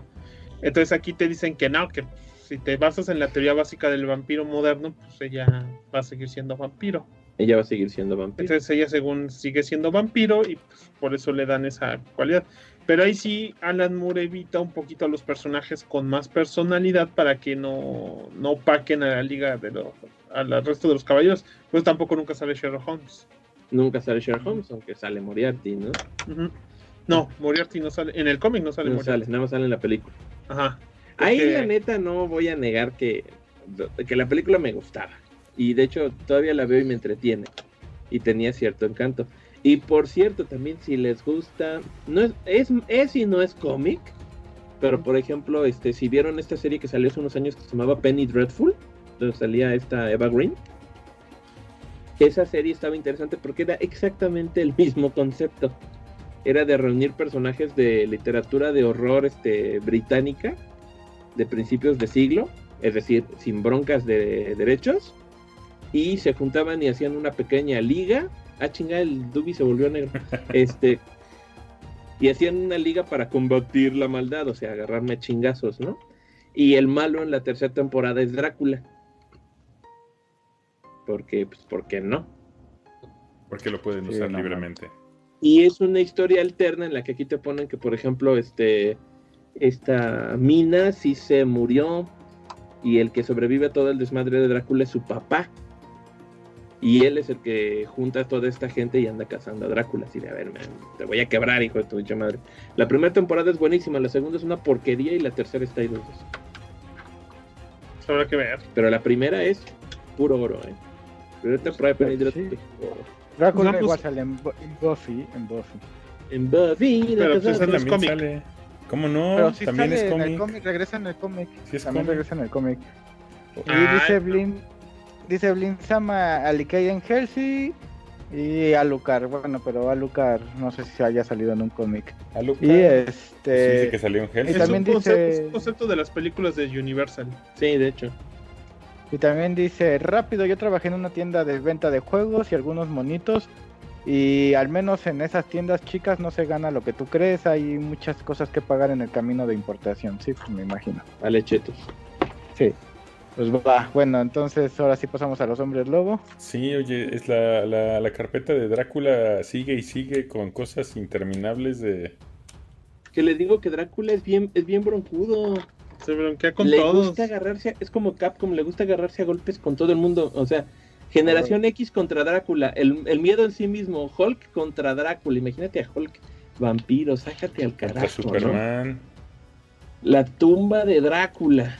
Entonces aquí te dicen que no, que si te basas en la teoría básica del vampiro moderno, pues ella va a seguir siendo vampiro. Ella va a seguir siendo vampiro. Entonces ella según sigue siendo vampiro y pues, por eso le dan esa cualidad. Pero ahí sí Alan Moore evita un poquito a los personajes con más personalidad para que no, no opaquen a la liga de los al resto de los caballeros. Pues tampoco nunca sale Sherlock Holmes. Nunca sale Sherlock Holmes, aunque sale Moriarty, ¿no? No, Moriarty no sale. En el cómic no sale No Moriarty. sale, nada más sale en la película. Ajá. Ahí la neta no voy a negar que, que la película me gustaba. Y de hecho todavía la veo y me entretiene. Y tenía cierto encanto. Y por cierto, también si les gusta, no es, es, es y no es cómic, pero por ejemplo, este, si vieron esta serie que salió hace unos años que se llamaba Penny Dreadful, donde salía esta Eva Green, esa serie estaba interesante porque era exactamente el mismo concepto. Era de reunir personajes de literatura de horror este, británica de principios de siglo, es decir, sin broncas de derechos, y se juntaban y hacían una pequeña liga. Ah, chinga, el Dubi se volvió negro. Este, y hacían una liga para combatir la maldad, o sea, agarrarme chingazos, ¿no? Y el malo en la tercera temporada es Drácula. Porque, pues, ¿por qué no? Porque lo pueden Sí, usar no, libremente. Y es una historia alterna en la que aquí te ponen que, por ejemplo, este, esta mina sí se murió y el que sobrevive a todo el desmadre de Drácula es su papá. Y él es el que junta a toda esta gente y anda cazando a Drácula. Así de, a ver, man, te voy a quebrar, hijo de tu pinche madre. La primera temporada es buenísima, la segunda es una porquería y la tercera está ahí dos. Habrá que ver. Pero la primera es puro oro, ¿eh? Primera temporada de Penny Sí. Oro. Drácula No, pues- igual sale en, Bu- en Buffy, en Buffy. En Buffy, la Pero, pues, esa También cómic. sale. ¿Cómo no? Pero si También sale es en el cómic. regresa en el cómic. Sí es También cómic. regresa en el cómic. Y Ah, dice no. Blin, dice Blin Sama a Likay en Hersey y a Lucar. Bueno, pero a Lucar no sé si se haya salido en un cómic. Y Sí, este dice que salió en Hell. y Es también concepto, es un concepto de las películas de Universal. Sí, de hecho. y también dice rápido, yo trabajé en una tienda de venta de juegos y algunos monitos y al menos en esas tiendas chicas no se gana lo que tú crees, hay muchas cosas que pagar en el camino de importación, sí, pues me imagino. Vale, chetos. Sí. Pues va, bueno, entonces ahora sí pasamos a los hombres lobo. Sí, oye, es la, la, la carpeta de Drácula sigue y sigue con cosas interminables de... Que les digo que Drácula es bien, es bien broncudo. Se bronquea con le todos. gusta agarrarse, a- es como Capcom, le gusta agarrarse a golpes con todo el mundo. O sea, Generación X contra Drácula, el, el miedo en sí mismo, Hulk contra Drácula. Imagínate a Hulk, vampiro, sácate al carajo. ¿no? Superman. La tumba de Drácula.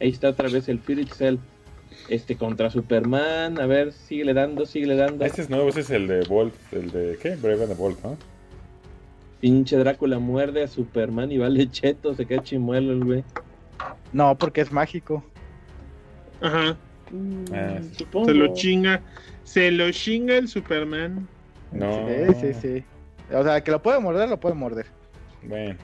Ahí está otra vez el Fear Itself. Este contra Superman. A ver, síguele dando, síguele dando. Este es nuevo, ese es el de Bolt, el de... ¿Qué? Brave and the Bolt, ¿no? Pinche Drácula muerde a Superman y vale cheto, se queda chimuelo el güey. No, porque es mágico. Ajá. Ah, Mm, supongo. Se lo chinga. Se lo chinga el Superman. No. Sí, sí, sí. O sea, que lo puede morder, lo puede morder. Bueno,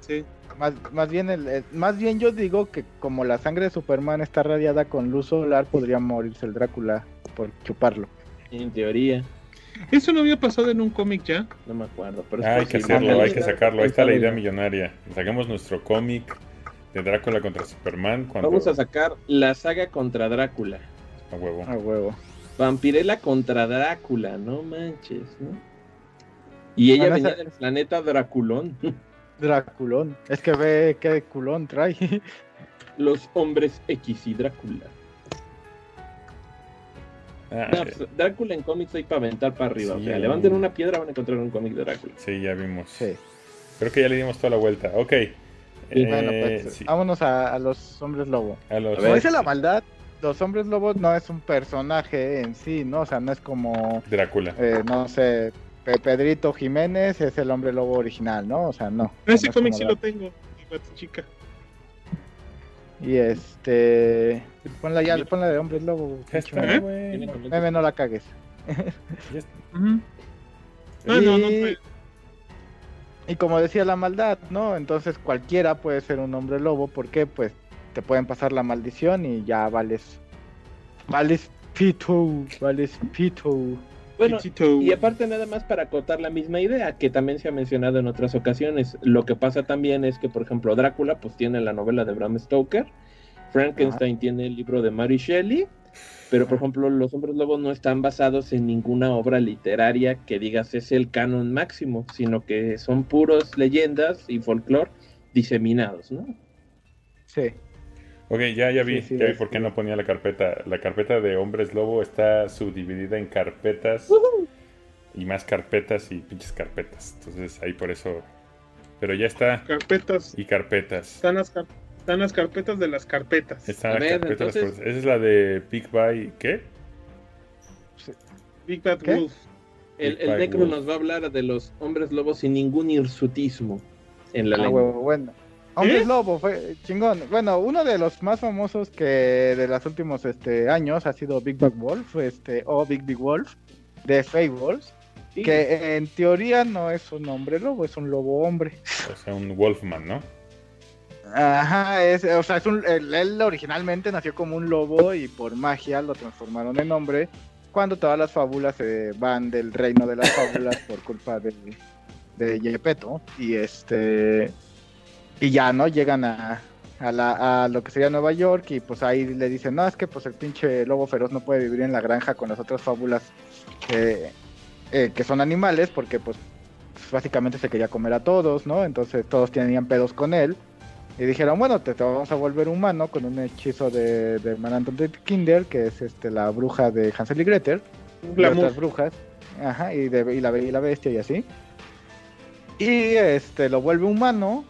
Sí. Más, más bien el, más bien yo digo que como la sangre de Superman está radiada con luz solar, podría morirse el Drácula por chuparlo. En teoría, Eso no había pasado en un cómic ya. no me acuerdo. Pero es hay que hacerlo, hay que sacarlo. Ahí está la idea millonaria. Sacamos nuestro cómic de Drácula contra Superman cuando... Vamos a sacar la saga contra Drácula. A huevo. A huevo. Vampirella contra Drácula, no manches, ¿no? Y ella venía del planeta Draculón. Draculón. Es que ve qué culón trae. Los hombres X y Drácula. Ah, No, pues, Drácula en cómics hay para aventar para arriba. Sí, o sea, levanten una piedra van a encontrar un cómic de Drácula. sí, ya vimos. Sí. Creo que ya le dimos toda la vuelta. Ok. Bueno, Eh, pues sí, vámonos a, a los hombres lobo. a los- A Como ver. dice la maldad, los hombres lobos no es un personaje en sí, ¿no? O sea, no es como, Drácula. eh, no sé, Pedrito Jiménez es el hombre lobo original, ¿no? O sea, no. Ese No es cómic sí lo tengo. chica. Y este. Ponla ya, ponla de hombres lobo. Meme. Meme, no la cagues. Ya está. Ujú. Ah, no, no. Y- fue- Y como decía la maldad, ¿no? Entonces cualquiera puede ser un hombre lobo porque pues te pueden pasar la maldición y ya vales. Vales pito, vales pito. Bueno, y aparte nada más para acotar la misma idea que también se ha mencionado en otras ocasiones. Lo que pasa también es que, por ejemplo, Drácula pues tiene la novela de Bram Stoker, Frankenstein tiene el libro de Mary Shelley, pero por ejemplo los hombres lobos no están basados en ninguna obra literaria que digas es el canon máximo, sino que son puros leyendas y folclore diseminados, ¿no? Sí. Ok, ya, ya vi, Sí, sí, ya vi por qué no ponía la carpeta. La carpeta de Hombres Lobo está subdividida en carpetas y más carpetas y pinches carpetas. Entonces ahí por eso. Pero ya está. Carpetas. Y carpetas. Están las, car- están las carpetas de las carpetas. Están A las ver, carpetas. entonces- cosas. Esa es la de Big Buy. ¿Qué? Big Bad ¿Qué? Wolf. El, Big el Bad Necro Wolf. nos va a hablar de los hombres lobos sin ningún hirsutismo. en la Ah, lengua. huevo, bueno. Hombres ¿Eh? Lobo fue chingón. Bueno, uno de los más famosos que de los últimos este, años ha sido Big Bad Wolf, este, o Big Big Wolf, de Fables, Sí. que en teoría no es un hombre lobo, es un lobo hombre. O sea, un Wolfman, ¿no? Ajá, es, o sea, es un, él, él originalmente nació como un lobo y por magia lo transformaron en hombre cuando todas las fábulas se van del reino de las fábulas por culpa de, de Gepetto y este y ya no llegan a, a, la, a lo que sería Nueva York y pues ahí le dicen no es que pues el pinche lobo feroz no puede vivir en la granja con las otras fábulas eh, eh, que son animales porque pues básicamente se quería comer a todos no entonces todos tenían pedos con él y dijeron, bueno, te, te vamos a volver humano con un hechizo de, de Mananton de Kinder, que es este la bruja de Hansel y Gretel, y otras brujas, ajá, y, de, y la y la bestia y así. Y este lo vuelve humano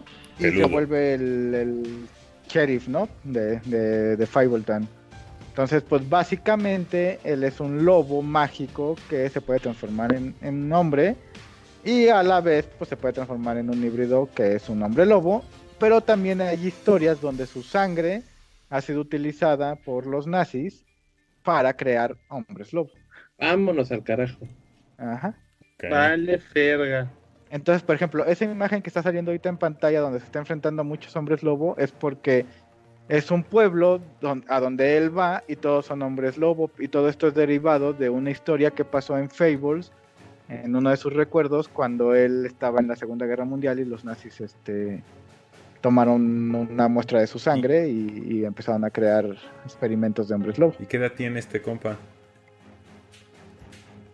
y se vuelve el, el sheriff, ¿no? De, de, de. Entonces, pues básicamente él es un lobo mágico que se puede transformar en, en hombre y a la vez pues se puede transformar en un híbrido que es un hombre lobo, pero también hay historias donde su sangre ha sido utilizada por los nazis para crear hombres lobo. Vámonos al carajo. Ajá. Ok. Vale, ferga. Entonces, por ejemplo, esa imagen que está saliendo ahorita en pantalla donde se está enfrentando a muchos hombres lobo es porque es un pueblo don- a donde él va y todos son hombres lobo y todo esto es derivado de una historia que pasó en Fables en uno de sus recuerdos cuando él estaba en la Segunda Guerra Mundial y los nazis este tomaron una muestra de su sangre y, y empezaron a crear experimentos de hombres lobo. ¿Y qué edad tiene este compa?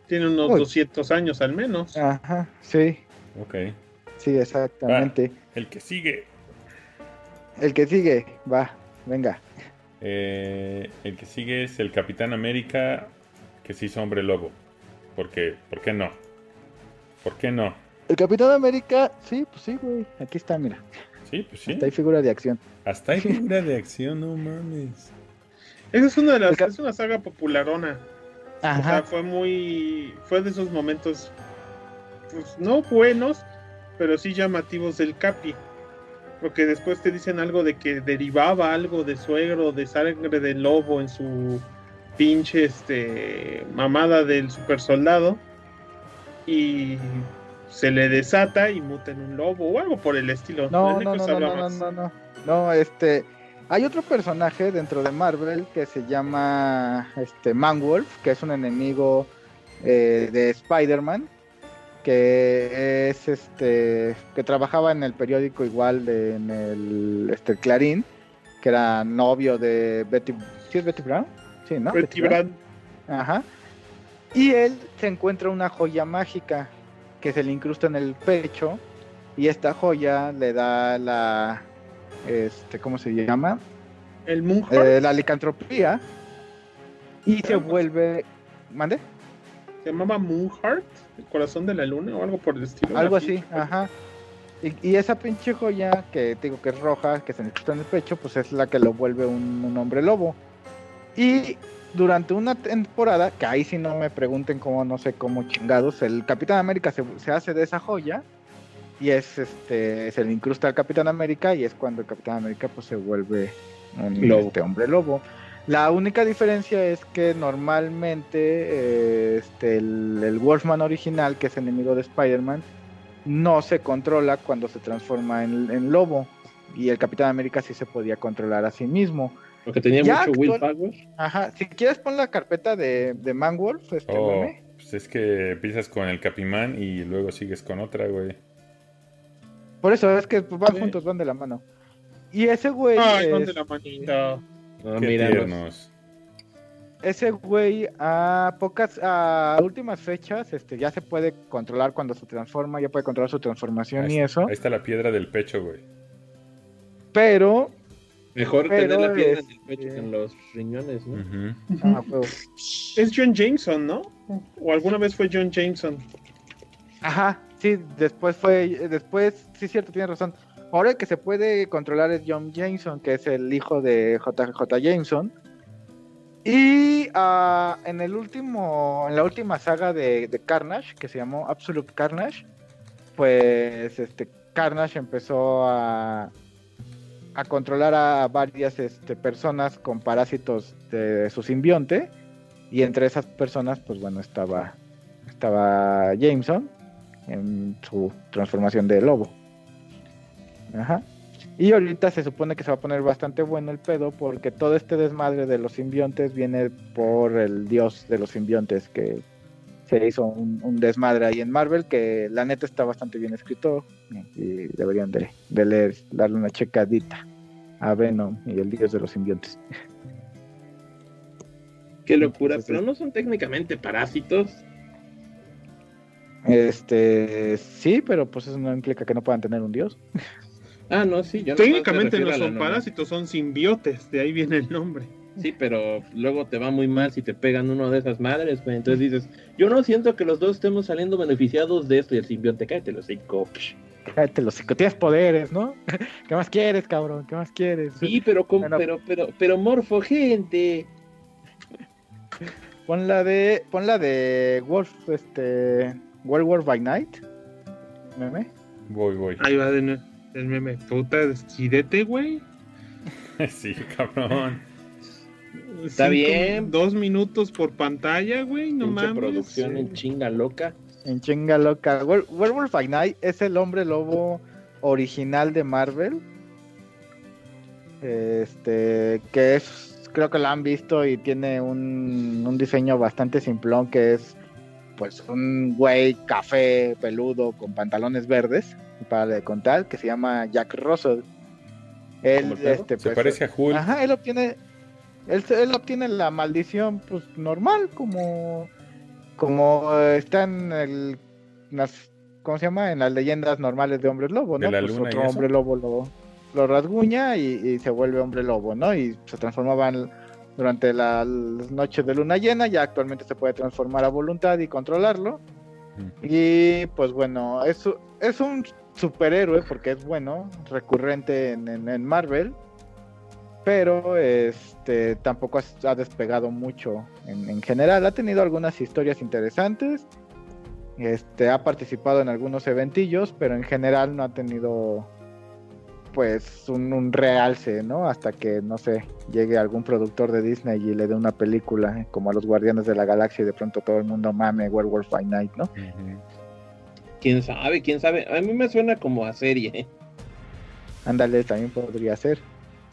Tiene unos Uy. 200 años al menos. Ajá, sí, Ok. sí, exactamente. El que sigue. El que sigue, va, venga. Eh, el que sigue es el Capitán América que se hizo hombre lobo. Porque, ¿Por qué no? ¿Por qué no? El Capitán América, sí, pues sí, güey. Aquí está, mira. Sí, pues sí. Hasta hay figura de acción. Hasta hay figura de acción, no mames. Esa es una de las, es una saga popularona. O sea, Ajá. fue muy, fue de esos momentos, pues no buenos, pero sí llamativos del Capi. Porque después te dicen algo de que derivaba algo de suegro, de sangre de lobo en su pinche este mamada del super soldado. Y se le desata y muta en un lobo o algo por el estilo. No, no, no, no, no, no, no. No, este. Hay otro personaje dentro de Marvel que se llama este Manwolf, que es un enemigo eh, de Spider-Man, que es este que trabajaba en el periódico igual de, en el este Clarín, que era novio de Betty, ¿sí es Betty Brown? Sí, ¿no? Betty Brand. Ajá. Y él se encuentra una joya mágica que se le incrusta en el pecho y esta joya le da la este ¿cómo se llama? El Moonheart. Eh, la licantropía y se vuelve ¿mande? Se llamaba Moonheart, el corazón de la luna o algo por el estilo. Algo Así. así, ajá. Y, y esa pinche joya que te digo que es roja, que se incrusta en el pecho, pues es la que lo vuelve un, un hombre lobo. Y durante una temporada, que ahí sí no me pregunten cómo, no sé cómo chingados, el Capitán América se, se hace de esa joya y es este, se le incrusta al Capitán América y es cuando el Capitán América pues se vuelve un Lobo. este, hombre lobo. La única diferencia es que normalmente eh, este, el, el Wolfman original, que es enemigo de Spider-Man, no se controla cuando se transforma en, en lobo. Y el Capitán América sí se podía controlar a sí mismo. Porque tenía Ya mucho actual- willpower. Ajá, si quieres pon la carpeta de, de Manwolf, este Oh, meme. pues es que empiezas con el Capimán y luego sigues con otra, güey. Por eso es que van Sí. juntos, van de la mano. Y ese güey, Ay, van de la manita. Ah, ese güey a pocas, a últimas fechas, este, ya se puede controlar cuando se transforma, ya puede controlar su transformación Ahí, y eso. ahí está la piedra del pecho, güey. Pero, Mejor Pero, tener la piedra en el este- pecho que en los riñones, ¿no? Ah. Es John Jameson, ¿no? O alguna vez fue John Jameson. Ajá, sí, después fue, después, sí, cierto, tienes razón. Ahora el que se puede controlar es John Jameson, que es el hijo de JJ Jameson. Y ah, en el último, en la última saga de, Carnage, que se llamó Absolute Carnage, pues este Carnage empezó a, a controlar a varias este, personas con parásitos de su simbionte. Y entre esas personas, pues bueno, estaba, estaba Jameson en su transformación de lobo. Ajá. Y ahorita se supone que se va a poner bastante bueno el pedo porque todo este desmadre de los simbiontes viene por el dios de los simbiontes que se hizo un, desmadre ahí en Marvel que la neta está bastante bien escrito y deberían de, leer, darle una checadita a Venom y el dios de los simbiontes. Qué locura, pero no son técnicamente parásitos. Este, sí, pero pues eso no implica que no puedan tener un dios. Ah, no, sí. Yo Técnicamente no son parásitos, son simbiotes, de ahí viene el nombre. Sí, pero luego te va muy mal si te pegan uno de esas madres, pues entonces dices, yo no siento que los dos estemos saliendo beneficiados de esto y el simbionte, cállate los cinco. Cállate los cinco, tienes poderes, ¿no? ¿Qué más quieres, cabrón? ¿Qué más quieres? Sí, pero pero, pero, pero morfo gente. Pon la de, pon la de Wolf, este, World War by Night. Meme. Voy, voy. Ahí va de nuevo. El meme, puta, decidete, güey. sí, cabrón. Está bien. Dos minutos por pantalla, güey, no mames. producción en chinga loca. En chinga loca. Werewolf by Night es el hombre lobo original de Marvel. Este, que es, creo que lo han visto y tiene un, un diseño bastante simplón que es pues un güey café peludo con pantalones verdes para de contar, que se llama Jack Russell. Él, este, se pues, parece a Hulk. Ajá, él obtiene, él, él, obtiene la maldición, pues normal, como, como está en el, las, ¿cómo se llama? En las leyendas normales de hombres lobo, ¿no? pues otro hombre lobo lo, lo rasguña y, se vuelve hombre lobo, ¿no? Y se transformaba durante las noches de luna llena, ya actualmente se puede transformar a voluntad y controlarlo. Y pues bueno, es, es un superhéroe, porque es bueno, recurrente en, Marvel, pero este tampoco ha, despegado mucho en, general. Ha tenido algunas historias interesantes, este, ha participado en algunos eventillos, pero en general no ha tenido pues un, realce, ¿no? Hasta que, no sé, llegue algún productor de Disney y le dé una película como a los Guardianes de la Galaxia y de pronto todo el mundo mame Werewolf by Night, ¿no? Quién sabe, quién sabe. A mí me suena como a serie. Ándale, también podría ser.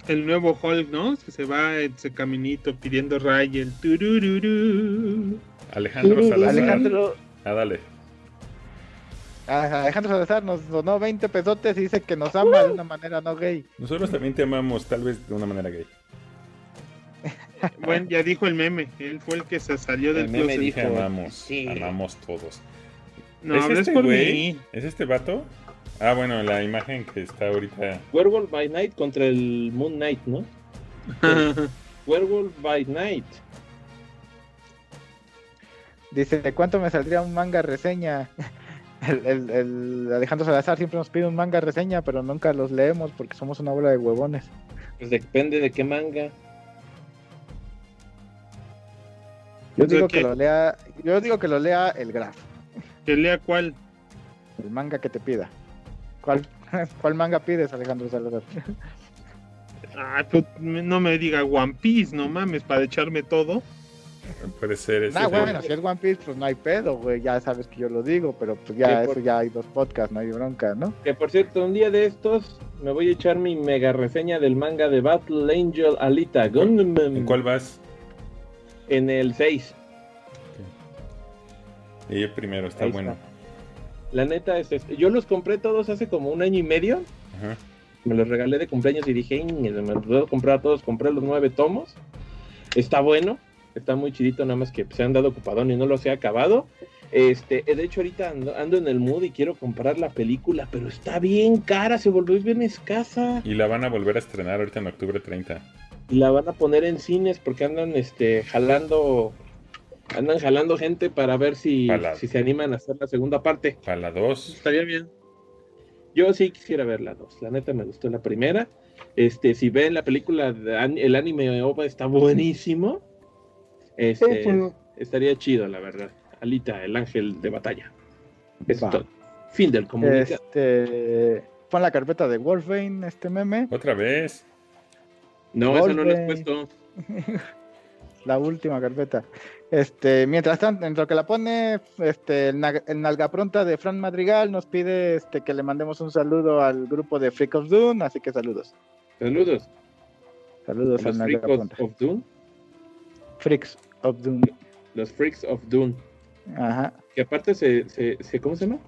El nuevo Hulk, ¿no? Que se va ese caminito pidiendo ray el turururu. Alejandro Salazar. Alejandro. Ah, dale. Alejandro Salazar nos donó 20 pesotes y dice que nos ama de una manera no gay. Nosotros también te amamos, tal vez de una manera gay. bueno, ya dijo el meme. Él fue el que se salió del el meme dijo, amamos, amamos todos. No, ¿Es este güey? ¿Es este vato? Ah, bueno, la imagen que está ahorita. Werewolf by Night contra el Moon Knight, ¿no? Werewolf by Night. Dice, ¿de cuánto me saldría un manga reseña? El, el, Alejandro Salazar siempre nos pide un manga reseña, pero nunca los leemos porque somos una bola de huevones. Pues depende de qué manga. Yo digo que lo lea, yo digo que lo lea el Graf. ¿Que lea cuál? El manga que te pida. ¿Cuál, cuál manga pides, Alejandro Salazar? Ah, pues no me diga One Piece, no mames, para echarme todo. Puede ser ese. Ah, bueno, si es One Piece, pues no hay pedo, güey. Ya sabes que yo lo digo, pero pues ya, eso ya hay dos podcasts, no hay bronca, ¿no? Que por cierto, un día de estos me voy a echar mi mega reseña del manga de Battle Angel Alita. ¿En cuál vas? En el 6. Y yo primero, está bueno. La neta es este. Yo los compré todos hace como un año y medio. Me los regalé de cumpleaños y dije, me los puedo comprar todos. Compré los nueve tomos. Está bueno. Está muy chidito, nada más que se han dado ocupadón y no los he acabado. Este, de hecho, ahorita ando, en el mood y quiero comprar la película, pero está bien cara, se volvió bien escasa. Y la van a volver a estrenar ahorita en octubre 30. Y la van a poner en cines porque andan este, jalando andan jalando gente para ver si, si se animan a hacer la segunda parte. Para la 2. Estaría bien. Yo sí quisiera ver la 2. La neta me gustó la primera. Este, si ven la película, el anime OVA está buenísimo. Este, estaría chido, la verdad. Alita, el ángel de batalla. Eso todo. Fin del comunicado. Este, pon la carpeta de Wolfbane, este meme. Otra vez. No, eso no lo he puesto. La última carpeta. Este, mientras tanto, en lo que la pone, este, el, na- el nalga pronta de Fran Madrigal nos pide este, que le mandemos un saludo al grupo de Freak of Doom, así que saludos. Saludos. Saludos al nalga Freaks pronta. of Doom. Freaks of Doom. Los Freaks of Doom. Ajá. Que aparte se, se, se- ¿cómo se llama?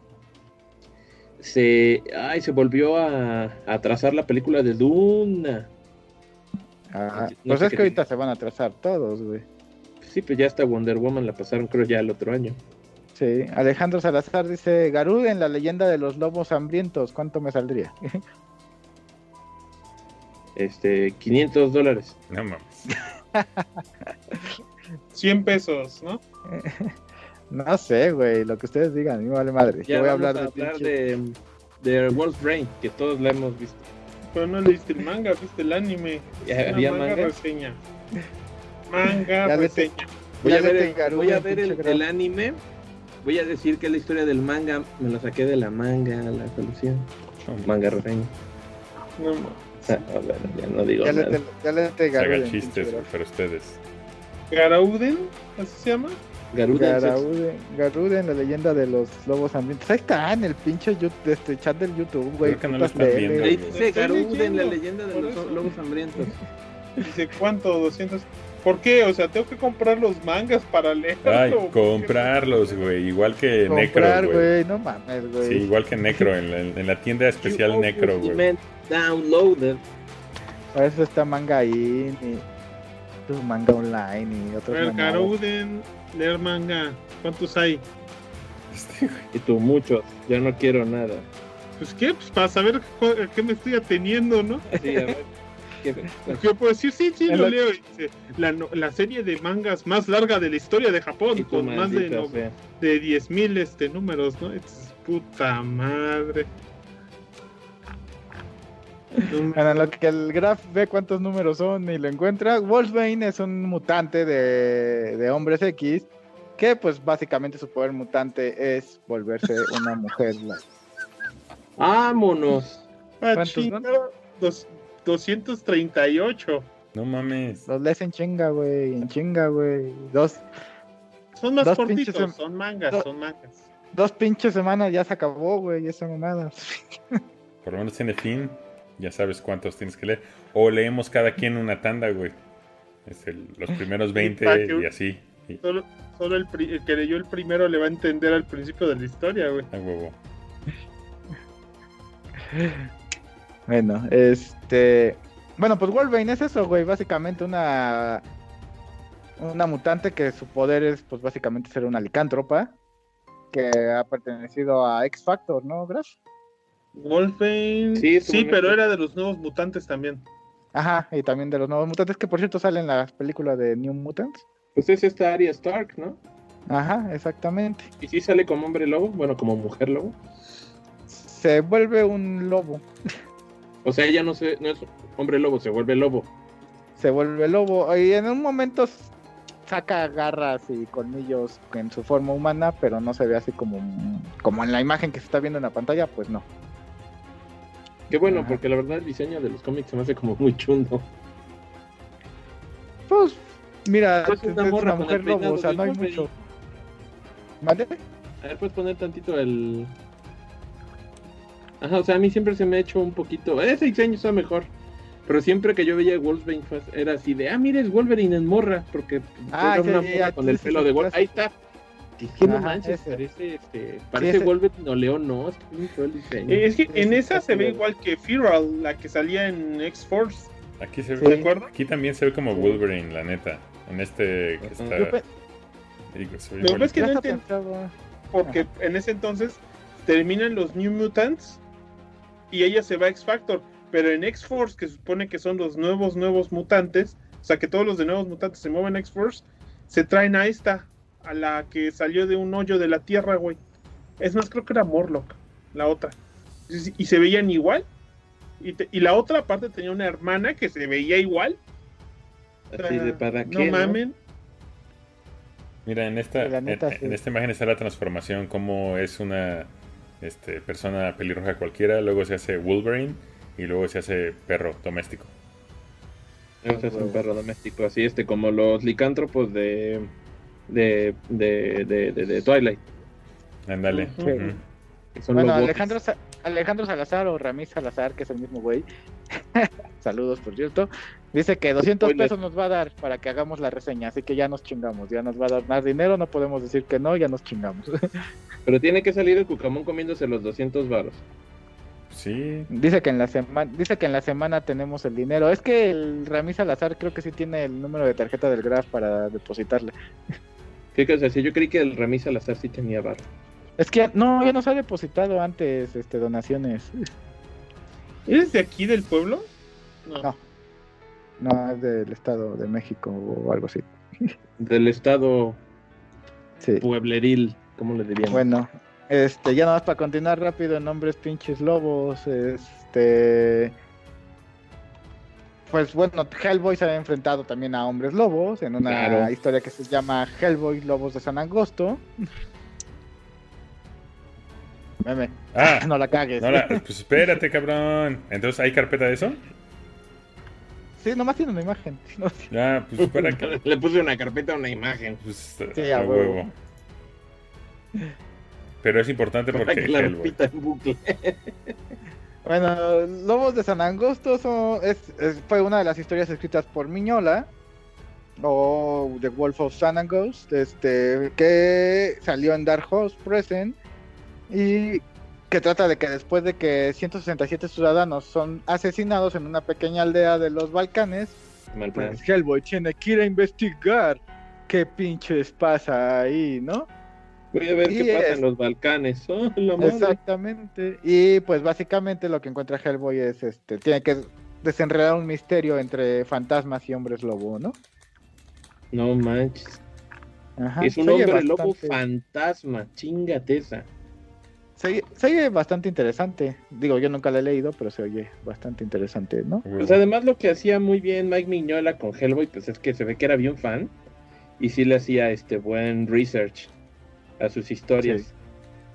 Se, ay, se volvió a, a trazar la película de Dune. Ajá. No Pues sé es que ahorita se van a atrasar todos, güey. Sí, pues ya hasta Wonder Woman la pasaron creo ya el otro año. Sí. Alejandro Salazar dice, Garud en la leyenda de los lobos hambrientos, ¿cuánto me saldría? Este, 500 dólares. No mames. 100 pesos, ¿no? no sé, güey, lo que ustedes digan, a mí me vale madre. Ya Yo voy a hablar, de, de, de Wolf's Brain, que todos la hemos visto. Pero no leíste el manga, viste el anime. ¿Ya Una había manga, manga? reseña. Manga Ya vete. reseña. Voy a Ya ver, vete, el, Garú, voy a ver el, el anime. Voy a decir que la historia del manga me lo saqué de la manga, la solución. Manga reseña. No, Ah, a ver, ya no digo Ya le, nada. ya le te hagan chistes graf. para ustedes. Garauden, ¿así se llama? Garuda Garaude, Garude en la leyenda de los lobos hambrientos. Ahí está en el pinche de este chat del YouTube, güey. Creo que no lo están viendo, Ahí dice Estoy Garuda en la leyendo, leyenda de los eso. lobos hambrientos. Dice, ¿cuánto? 200. ¿Por qué? O sea, tengo que comprar los mangas para leerlo. Ay, comprarlos, güey. Igual que Comprar, Necro, güey. güey. No mames, güey. Sí, igual que Necro, en la, en la tienda especial You Necro, güey. Downloaded. Para eso está manga ahí, y tu manga online y A otros. Garauden, leer manga. ¿Cuántos hay? Este, güey. Y tú, muchos. Ya no quiero nada. Pues qué, pues para saber a qué me estoy ateniendo, ¿no? Sí, a ver. ¿Qué- Yo puedo decir, sí, sí, lo lo- leo. dice, la, serie de mangas más larga de la historia de Japón, con más de, no- de 10.000 este, números, ¿no? Es puta madre. No Bueno, en lo que el Graf ve cuántos números son y lo encuentra, Wolfbane es un mutante de, de hombres X que pues básicamente su poder mutante es volverse una mujer. Vámonos. Ah, ¿Cuántos chinga, son? dos- 238. No mames. Los lees en chinga, güey, en chinga, güey. Dos, Son más Dos cortitos, pinches son mangas, dos- son mangas. dos pinches semanas ya se acabó, güey, esa mamada. Por lo menos tiene fin. Ya sabes cuántos tienes que leer. O leemos cada quien una tanda, güey. Es el- los primeros 20 para que- y así. Y, Solo, solo el, pri- el que leyó el primero le va a entender al principio de la historia, güey. a huevo. Bueno, este. Bueno, pues Wolverine es eso, güey. Básicamente una. Una mutante que su poder es, pues básicamente ser una licántropa. Que ha pertenecido a X Factor, ¿no, Graf? Wolfbane. Sí, Sí, pero era de los nuevos mutantes también. Ajá, y también de los nuevos mutantes, que por cierto salen en las películas de New Mutants. Pues es esta Arya Stark, ¿no? Ajá, exactamente. Y sí sale como hombre lobo, bueno, como mujer lobo. Se vuelve un lobo. O sea, ella no, se, no es hombre lobo, se vuelve lobo. Se vuelve lobo. Y en un momento saca garras y colmillos en su forma humana, pero no se ve así como, como en la imagen que se está viendo en la pantalla, pues no. Qué bueno, Ajá. porque la verdad el diseño de los cómics se me hace como muy chundo. Pues, mira, es una mujer lobo, o sea, no hay mucho. ¿Vale? A ver, puedes poner tantito el. Ajá, o sea, a mí siempre se me ha hecho un poquito. Ese diseño está mejor. Pero siempre que yo veía Wolverine fue- era así de, ah, mira, es Wolverine en morra. Porque Ah, era sí, una sí, morra ya, con sí, el sí, pelo sí, de Wolverine. Ahí está. Dije, no manches, ese. parece, este, parece. Wolverine o León, no, está muy feo el diseño. Eh, Es que en Sí, esa se ve igual que Feral, la que salía en X-Force. Aquí se ve. Aquí también se ve como Wolverine, la neta. En este que está. Yo pe- digo, es que no. Porque en ese entonces terminan los New Mutants y ella se va a X-Factor. Pero en X-Force, que se supone que son los nuevos, nuevos mutantes, o sea que todos los de nuevos mutantes se mueven a X-Force, se traen a esta, a la que salió de un hoyo de la tierra, güey. Es más, creo que era Morlock, la otra. Y, y se veían igual. Y, te- y la otra aparte tenía una hermana que se veía igual. Así de para No qué. mamen. Mira, en esta, en, sí. en esta imagen está la transformación, como es una este, persona pelirroja cualquiera, luego se hace Wolverine y luego se hace perro doméstico. Ese es un perro doméstico, así este, como los licántropos de de, de, de, de, de Twilight. Ándale. Bueno. Alejandro, Sa- Alejandro Salazar o Ramí Salazar, que es el mismo güey. Saludos, por cierto. Dice que 200 Spoiler. pesos nos va a dar para que hagamos la reseña, así que ya nos chingamos. Ya nos va a dar más dinero, no podemos decir que no, ya nos chingamos. Pero tiene que salir el cucamón comiéndose los 200 varos. Sí. dice que en la semana, dice que en la semana tenemos el dinero. Es que el Ramí Salazar creo que sí tiene el número de tarjeta del Graf para depositarle. ¿Qué quieres decir? Yo creí que el Remis Salazar sí tenía varo. Es que no, ya nos ha depositado antes este donaciones. ¿Eres de aquí del pueblo? No. No, es del Estado de México o algo así. Del estado Sí. puebleril, ¿cómo le diríamos? Bueno, este, ya nada más para continuar rápido en nombres pinches lobos, este pues bueno, Hellboy se ha enfrentado también a hombres lobos en una Claro. historia que se llama Hellboy Lobos de San Agosto. Meme, Ah, no la cagues. no la- pues espérate, cabrón. Entonces, ¿hay carpeta de eso? Sí, nomás tiene una imagen. No, pues que. Le puse una carpeta a una imagen. Pues, Sí, a a huevo. huevo. Pero es importante Para porque que la Hellboy. repita en bucle. Bueno, Lobos de San Angosto son, es, es- fue una de las historias escritas por Miñola o The Wolf of San Angost, este, que salió en Dark Horse Present y que trata de que después de que 167 ciudadanos son asesinados en una pequeña aldea de los Balcanes, pues Hellboy tiene que ir a investigar qué pinches pasa ahí, ¿no? Voy a ver Y qué pasa en los Balcanes. Oh. Exactamente. Y pues básicamente lo que encuentra Hellboy es este, tiene que desenredar un misterio entre fantasmas y hombres lobo, ¿no? No manches. Ajá. es un hombre lobo fantasma. Chingate esa. Se, oye- se oye bastante interesante. Digo, yo nunca la he leído, pero se oye bastante interesante, ¿no? Pues además lo que hacía muy bien Mike Miñola con Hellboy, pues es que se ve que era bien fan y sí le hacía este buen research a sus historias. Sí.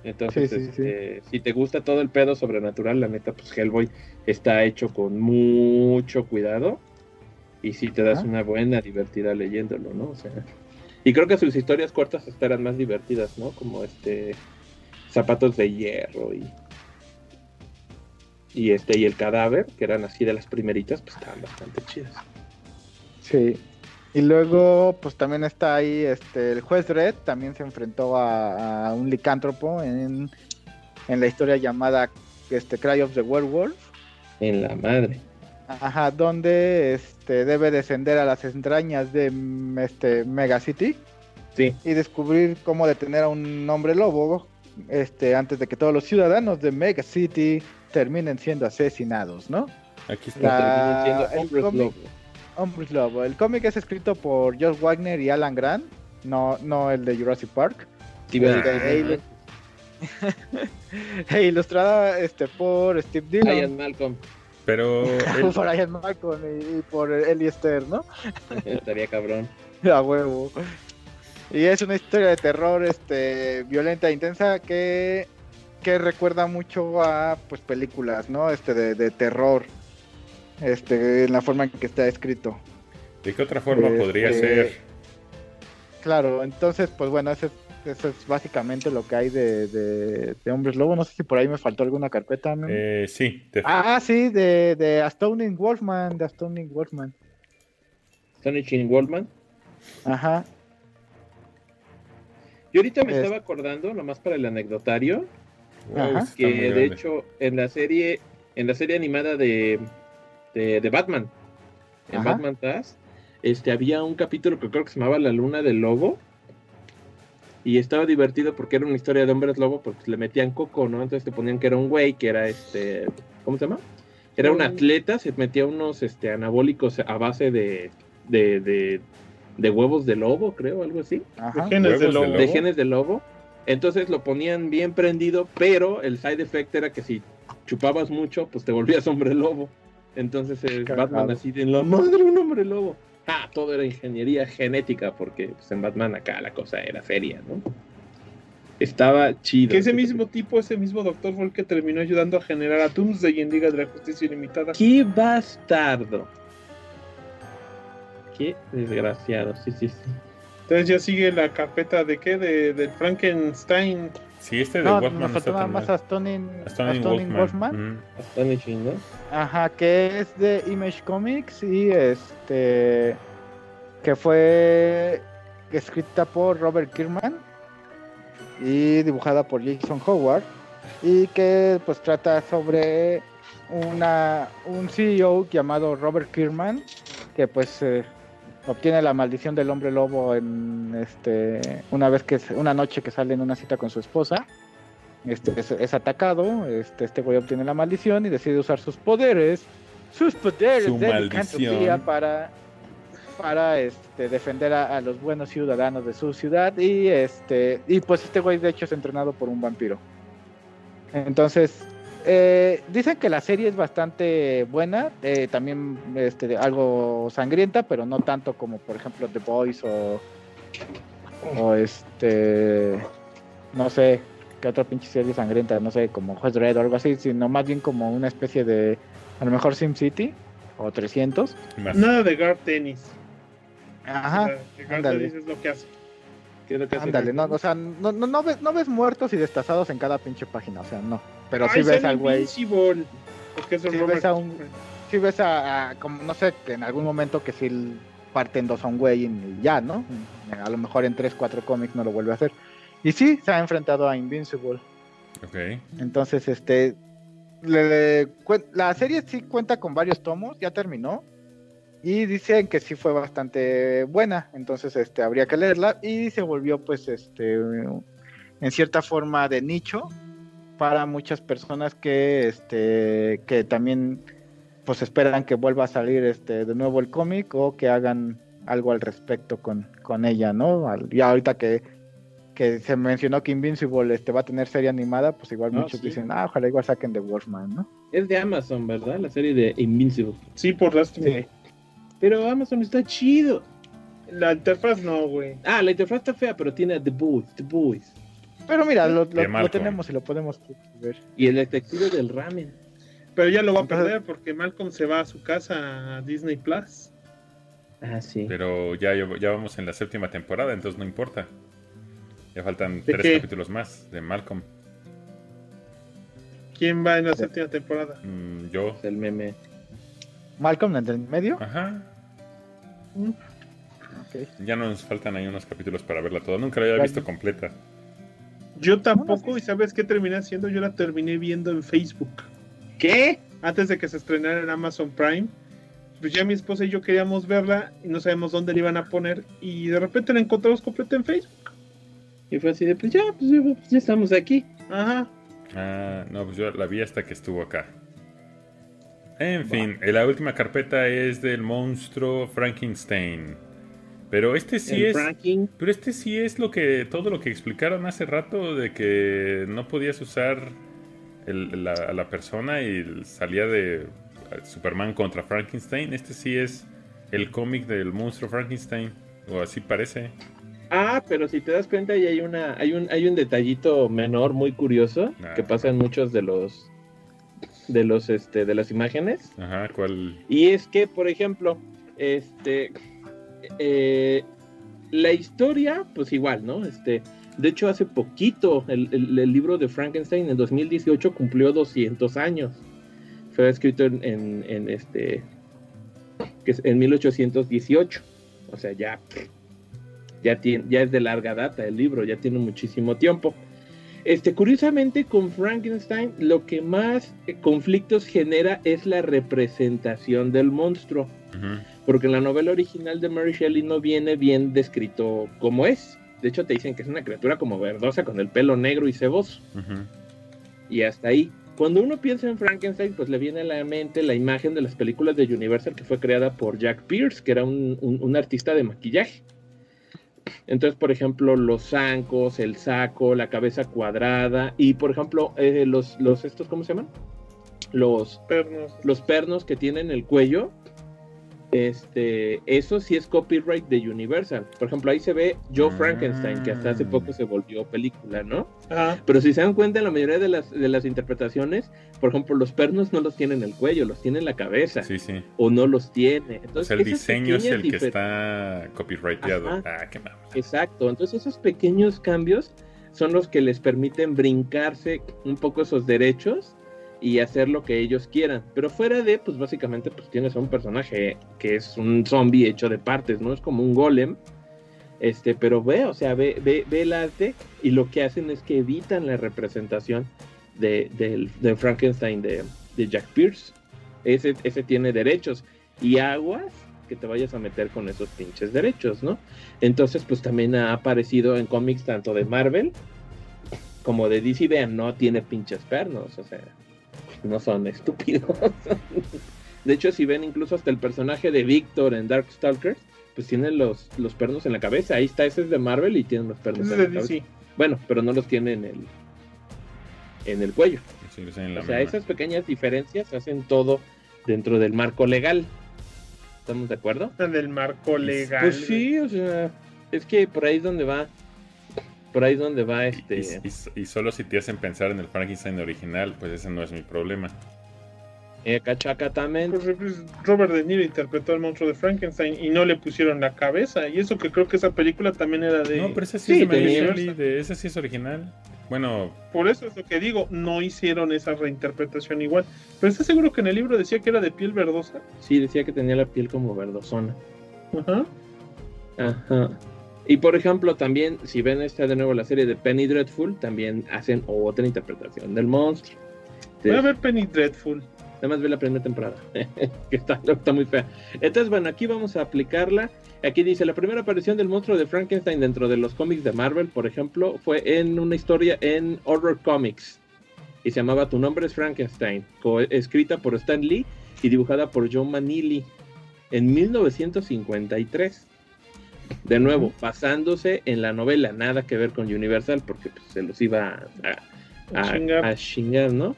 Entonces, Sí, sí, este, si te gusta todo el pedo sobrenatural, la neta, pues Hellboy está hecho con mucho cuidado y sí te das una buena divertida leyéndolo, ¿no? O sea, y creo que sus historias cortas hasta eran más divertidas, ¿no? Como este zapatos de hierro y y este y el cadáver, que eran así de las primeritas, pues estaban bastante chidas. Sí. Y luego, pues también está ahí este, el juez Dredd, también se enfrentó a, a un licántropo en, en la historia llamada este, Cry of the Werewolf. En la madre. Ajá, donde este, debe descender a las entrañas de este, Mega City Sí, y descubrir cómo detener a un hombre lobo este, antes de que todos los ciudadanos de Mega City terminen siendo asesinados, ¿no? Aquí está. La- terminan el cómic- lobo. Hombres lobo. El cómic es escrito por Josh Wagner y Alan Grant, no, no el de Jurassic Park. Sí, decir, E ilustrada este, por Steve Dillon, Malcolm. Pero él- por Ian Malcolm y, y por Ellie Esther, ¿no? Estaría cabrón. A huevo. Y es una historia de terror este violenta e intensa que, que recuerda mucho a pues películas, ¿no? Este de, de terror. Este, en la forma en que está escrito. ¿de qué otra forma Este, podría ser? Claro, entonces, pues bueno, eso es, eso es básicamente lo que hay de, de, de Hombres Lobo. No sé si por ahí me faltó alguna carpeta. ¿no? Eh, sí, te- Ah, sí, de, de Astounding Wolfman, de Astounding Wolfman. Tony Chin Waldman. Ajá. Yo ahorita me Es- estaba acordando, nomás para el anecdotario, Ajá. que de grande. hecho en la serie, en la serie animada de, de, de Batman, en Ajá. Batman Taz, este había un capítulo que creo que se llamaba La Luna del Lobo. Y estaba divertido porque era una historia de hombres lobo, porque le metían coco, ¿no? Entonces te ponían que era un güey, que era este. ¿Cómo se llama? Era un Un- atleta, se metía unos este, anabólicos a base de, de, de, de huevos de lobo, creo, algo así Ajá. Genes de Huevos de lobo. de genes de lobo. Entonces lo ponían bien prendido, pero el side effect era que si chupabas mucho, pues te volvías hombre lobo. Entonces el Cagado. Batman así de la madre un hombre lobo. Ah, todo era ingeniería genética, porque pues, en Batman acá la cosa era seria, ¿no? Estaba chido. Que ese mismo tipo, ese mismo doctor fue el que terminó ayudando a generar a Doomsday en Liga de la Justicia Ilimitada. ¡Qué bastardo! Qué desgraciado, sí, sí, sí. Entonces ya sigue la carpeta de qué? De, del Frankenstein. Sí, este de No, Wolfman nos no está faltaba tan más. Astonin, Wolfman. Wolfman. Mm. Astonishing, ¿no? Ajá, que es de Image Comics y este que fue escrita por Robert Kirkman y dibujada por Jason Howard y que pues trata sobre una un CEO llamado Robert Kirkman que pues eh, obtiene la maldición del hombre lobo en este una vez que una noche que sale en una cita con su esposa este es, es atacado, este, este güey obtiene la maldición y decide usar sus poderes, sus poderes Su de para, para este, defender a, a los buenos ciudadanos de su ciudad y este y pues este güey de hecho es entrenado por un vampiro. Entonces eh, dicen que la serie es bastante buena, eh, también este, algo sangrienta, pero no tanto como por ejemplo The Boys o, o este no sé qué otra pinche serie sangrienta, no sé, como Juez Red o algo así, sino más bien como una especie de a lo mejor Sim City o 300. Más. Nada de guard tenis. Ajá. O sea, guard tenis es lo que hace. ¿Qué es lo que hace Ándale, no, Frank? o sea, no, no, no ves, no ves muertos y destazados en cada pinche página, o sea, no. Pero sí Ay, ves al güey, Robert ves a un- sí ves a, a- como no sé, que en algún momento que sí parten dos a un güey y ya, ¿no? A lo mejor en 3, 4 cómics no lo vuelve a hacer. Y sí, se ha enfrentado a Invincible. Ok. Entonces, este, le- la serie sí cuenta con varios tomos, ya terminó. Y dicen que sí fue bastante buena, entonces este habría que leerla y se volvió pues este en cierta forma de nicho para muchas personas que este que también pues esperan que vuelva a salir este de nuevo el cómic o que hagan algo al respecto con, con ella, ¿no? Al- Ya ahorita que, que se mencionó que Invincible este va a tener serie animada, pues igual Ah, muchos sí. dicen, ah, ojalá igual saquen de Wolfman, ¿no? Es de Amazon, ¿verdad? La serie de Invincible. Sí, por lástima. Sí. Pero Amazon está chido. La interfaz no, güey. Ah, la interfaz está fea, pero tiene The Boys, The Boys. Pero mira, lo, lo- tenemos y lo podemos ver. Y el detective del ramen. Pero ya lo va a perder porque Malcolm se va a su casa a Disney Plus. Ah, sí. Pero ya, ya vamos en la séptima temporada, entonces no importa. Ya faltan ¿De tres qué? capítulos más de Malcolm. ¿Quién va en la séptima temporada? Mm, yo. El meme. Malcolm en el medio. Ajá. Ok. Ya nos faltan ahí unos capítulos para verla toda. Nunca la había visto completa. Yo tampoco, y ¿sabes qué terminé haciendo? Yo la terminé viendo en Facebook. ¿Qué? Antes de que se estrenara en Amazon Prime. Pues ya mi esposa y yo queríamos verla y no sabemos dónde la iban a poner. Y de repente la encontramos completa en Facebook. Y fue así de, pues ya, pues ya, pues ya estamos aquí. Ajá. Ah, no, pues yo la vi hasta que estuvo acá. En fin, eh, la última carpeta es del monstruo Frankenstein. Pero este sí el es. Pero este sí es lo que. todo lo que explicaron hace rato de que no podías usar el- la, a la persona y salía de eh, Superman contra Frankenstein. Este sí es el cómic del monstruo Frankenstein. O así parece. Ah, pero si te das cuenta, ahí hay una, hay un, hay un detallito menor muy curioso Ah. que pasa en muchos de los de los este de las imágenes. Ajá, ¿cuál? Y es que, por ejemplo, este eh, la historia, pues igual, ¿no? Este, de hecho, hace poquito el, libro de Frankenstein en 2018 cumplió 200 años. Fue escrito en, este que es en 1818. O sea, ya ya tiene, ya es de larga data el libro, ya tiene muchísimo tiempo. Este, curiosamente, con Frankenstein, lo que más eh, conflictos genera es la representación del monstruo. Ujú. Porque en la novela original de Mary Shelley no viene bien descrito como es. De hecho, te dicen que es una criatura como verdosa con el pelo negro y ceboso. Ujú. Y hasta ahí. Cuando uno piensa en Frankenstein, pues le viene a la mente la imagen de las películas de Universal que fue creada por Jack Pierce, que era un, un- un artista de maquillaje. Entonces, por ejemplo, los zancos, el saco, la cabeza cuadrada y, por ejemplo, eh, los, los estos, ¿cómo se llaman? Los, Pernos. los pernos que tienen el cuello, este, eso sí es copyright de Universal. Por ejemplo, ahí se ve Joe Frankenstein, que hasta hace poco se volvió película, ¿no? Ajá. Pero si se dan cuenta, en la mayoría de las, de las interpretaciones, por ejemplo, los pernos no los tiene en el cuello, los tiene en la cabeza. Sí, sí. O no los tiene. O Entonces, sea, el diseño es el que está copyrighteado. Ajá. Ah, qué mames. Exacto, entonces esos pequeños cambios son los que les permiten brincarse un poco esos derechos y hacer lo que ellos quieran. Pero fuera de, pues básicamente, pues tienes a un personaje que es un zombie hecho de partes, ¿no? Es como un golem. Este, pero ve, o sea, ve, ve, ve el arte y lo que hacen es que evitan la representación de, del- de Frankenstein de, de Jack Pierce. Ese, ese tiene derechos. Y aguas que te vayas a meter con esos pinches derechos, ¿no? Entonces, pues también ha aparecido en cómics tanto de Marvel como de DC. Vean, no tiene pinches pernos, o sea, no son estúpidos. de hecho, si ven incluso hasta el personaje de Victor en Darkstalkers, pues tiene los, los pernos en la cabeza. Ahí está, ese es de Marvel y tiene los pernos en la cabeza. Bueno, pero no los tiene en el en el cuello. Sí, lo sé en la O sea, misma. esas pequeñas diferencias hacen todo dentro del marco legal. ¿Estamos de acuerdo? Del marco legal. Pues sí, o sea, es que por ahí es donde va. Por ahí es donde va Y, este. y- y solo si te hacen pensar en el Frankenstein original, pues ese no es mi problema. eh, Cachacatamente. Pues, pues, Robert De Niro interpretó al monstruo de Frankenstein y no le pusieron la cabeza. Y eso que creo que esa película también era de. No, pero ese sí, Sí, es de Mary tenía- Shelley, de ese sí es original. Bueno, Por eso es lo que digo, no hicieron esa reinterpretación igual. Pero ¿estás seguro que en el libro decía que era de piel verdosa? Sí, decía que tenía la piel como verdosona. Ajá. Ajá. Y por ejemplo, también, si ven esta de nuevo la serie de Penny Dreadful, también hacen otra interpretación del monstruo. Voy a ver Penny Dreadful. Nada más ve la primera temporada, que está, está muy fea. Entonces, bueno, aquí vamos a aplicarla. Aquí dice, la primera aparición del monstruo de Frankenstein dentro de los cómics de Marvel, por ejemplo, fue en una historia en Horror Comics. Y se llamaba Tu nombre es Frankenstein, escrita por Stan Lee y dibujada por John Manili en 1953. De nuevo, basándose en la novela, nada que ver con Universal, porque pues, se los iba a, a- A a- chingar. a chingar, ¿no?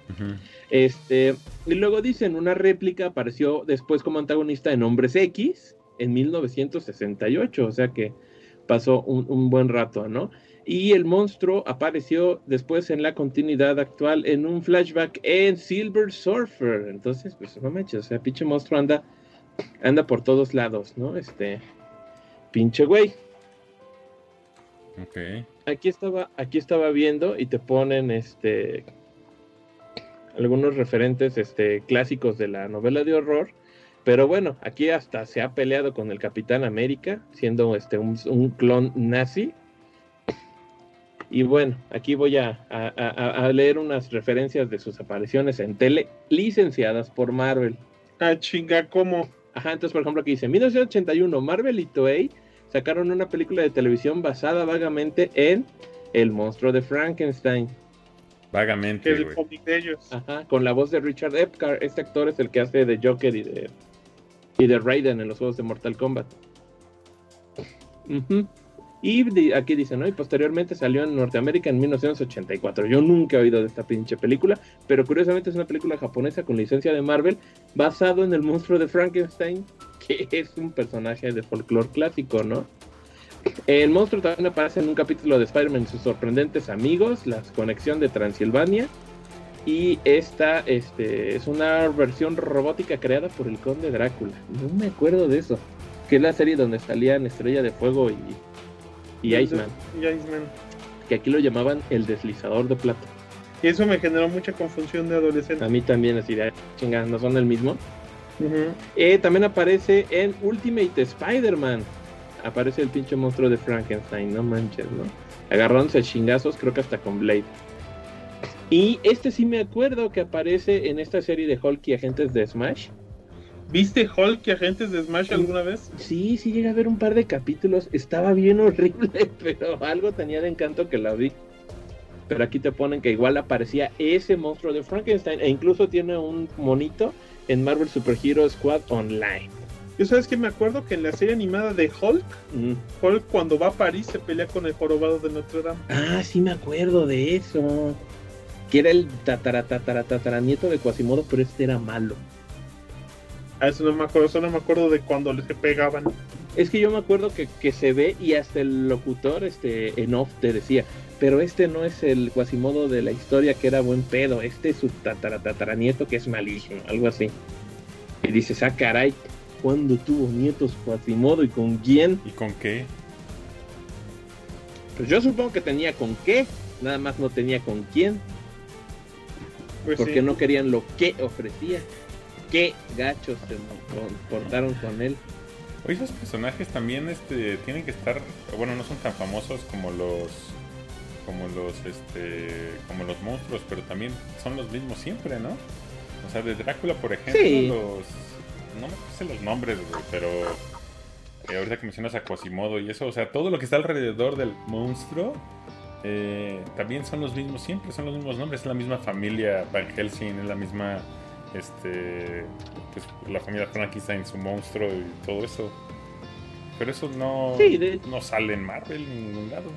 Este, y luego dicen, una réplica apareció después como antagonista en Hombres X en 1968, o sea que pasó un, un buen rato, ¿no? Y el monstruo apareció después en la continuidad actual en un flashback en Silver Surfer. Entonces, pues no manches, o sea, pinche monstruo anda, anda por todos lados, ¿no? Este, pinche güey. ok. Aquí estaba, aquí estaba viendo y te ponen este algunos referentes este, clásicos de la novela de horror. Pero bueno, aquí hasta se ha peleado con el Capitán América, siendo este un, un clon nazi. Y bueno, aquí voy a, a- a- a leer unas referencias de sus apariciones en tele licenciadas por Marvel. Ah, chinga, ¿cómo? Ajá, entonces por ejemplo aquí dice, 1981, Marvel y Toei sacaron una película de televisión basada vagamente en El monstruo de Frankenstein. Vagamente, el cómic de ellos. Ajá, con la voz de Richard Epcar. Este actor es el que hace de Joker y de, y de Raiden en los juegos de Mortal Kombat. Ujú. Y di- aquí dice, ¿no? Y posteriormente salió en Norteamérica en 1984. Yo nunca he oído de esta pinche película, pero curiosamente es una película japonesa con licencia de Marvel, basado en el monstruo de Frankenstein, que es un personaje de folclore clásico, ¿no? El monstruo también aparece en un capítulo de Spider-Man y sus sorprendentes amigos, la conexión de Transilvania. Y esta este, es una versión robótica creada por el conde Drácula. No me acuerdo de eso. Que es la serie donde salían Estrella de Fuego y, y Iceman. Y Iceman. Que aquí lo llamaban el deslizador de plata. Y eso me generó mucha confusión de adolescente. A mí también así de chingadas, no son el mismo. Eh, también aparece en Ultimate Spider-Man. Aparece el pinche monstruo de Frankenstein, no manches, ¿no? Agarrándose a chingazos, creo que hasta con Blade. Y este sí me acuerdo que aparece en esta serie de Hulk y agentes de Smash. ¿Viste Hulk y agentes de Smash alguna vez? Sí, sí llega a ver un par de capítulos. Estaba bien horrible, pero algo tenía de encanto que la vi. Pero aquí te ponen que igual aparecía ese monstruo de Frankenstein. E incluso tiene un monito en Marvel Super Hero Squad Online. Yo sabes que me acuerdo que en la serie animada de Hulk, Mm. Hulk cuando va a París se pelea con el jorobado de Notre Dame. Ah, sí me acuerdo de eso. Que era el tatara, tatara, tatara nieto de Quasimodo, pero este era malo. A eso no me acuerdo, solo me acuerdo de cuando les pegaban. Es que yo me acuerdo que, que se ve y hasta el locutor este, en off te decía, pero este no es el Quasimodo de la historia que era buen pedo, este es su tatara, tataranieto que es maligno, algo así. Y dices, ah, caray, ¿cuándo tuvo nietos Quasimodo y con quién? ¿Y con qué? Pues yo supongo que tenía con qué, nada más no tenía con quién, Pues porque sí. no querían lo que ofrecía. Qué gachos se portaron con él. Oye, esos personajes también este, tienen que estar, bueno, no son tan famosos como los como los este como los monstruos, pero también son los mismos siempre, ¿no? O sea, de Drácula, por ejemplo, Sí. los no me sé los nombres, güey, pero eh, ahorita que mencionas a Quasimodo y eso, o sea, todo lo que está alrededor del monstruo eh, también son los mismos siempre, son los mismos nombres, es la misma familia Van Helsing, es la misma este pues la familia Frankenstein, su monstruo y todo eso. Pero eso no, Sí, de- no sale en Marvel en ningún lado.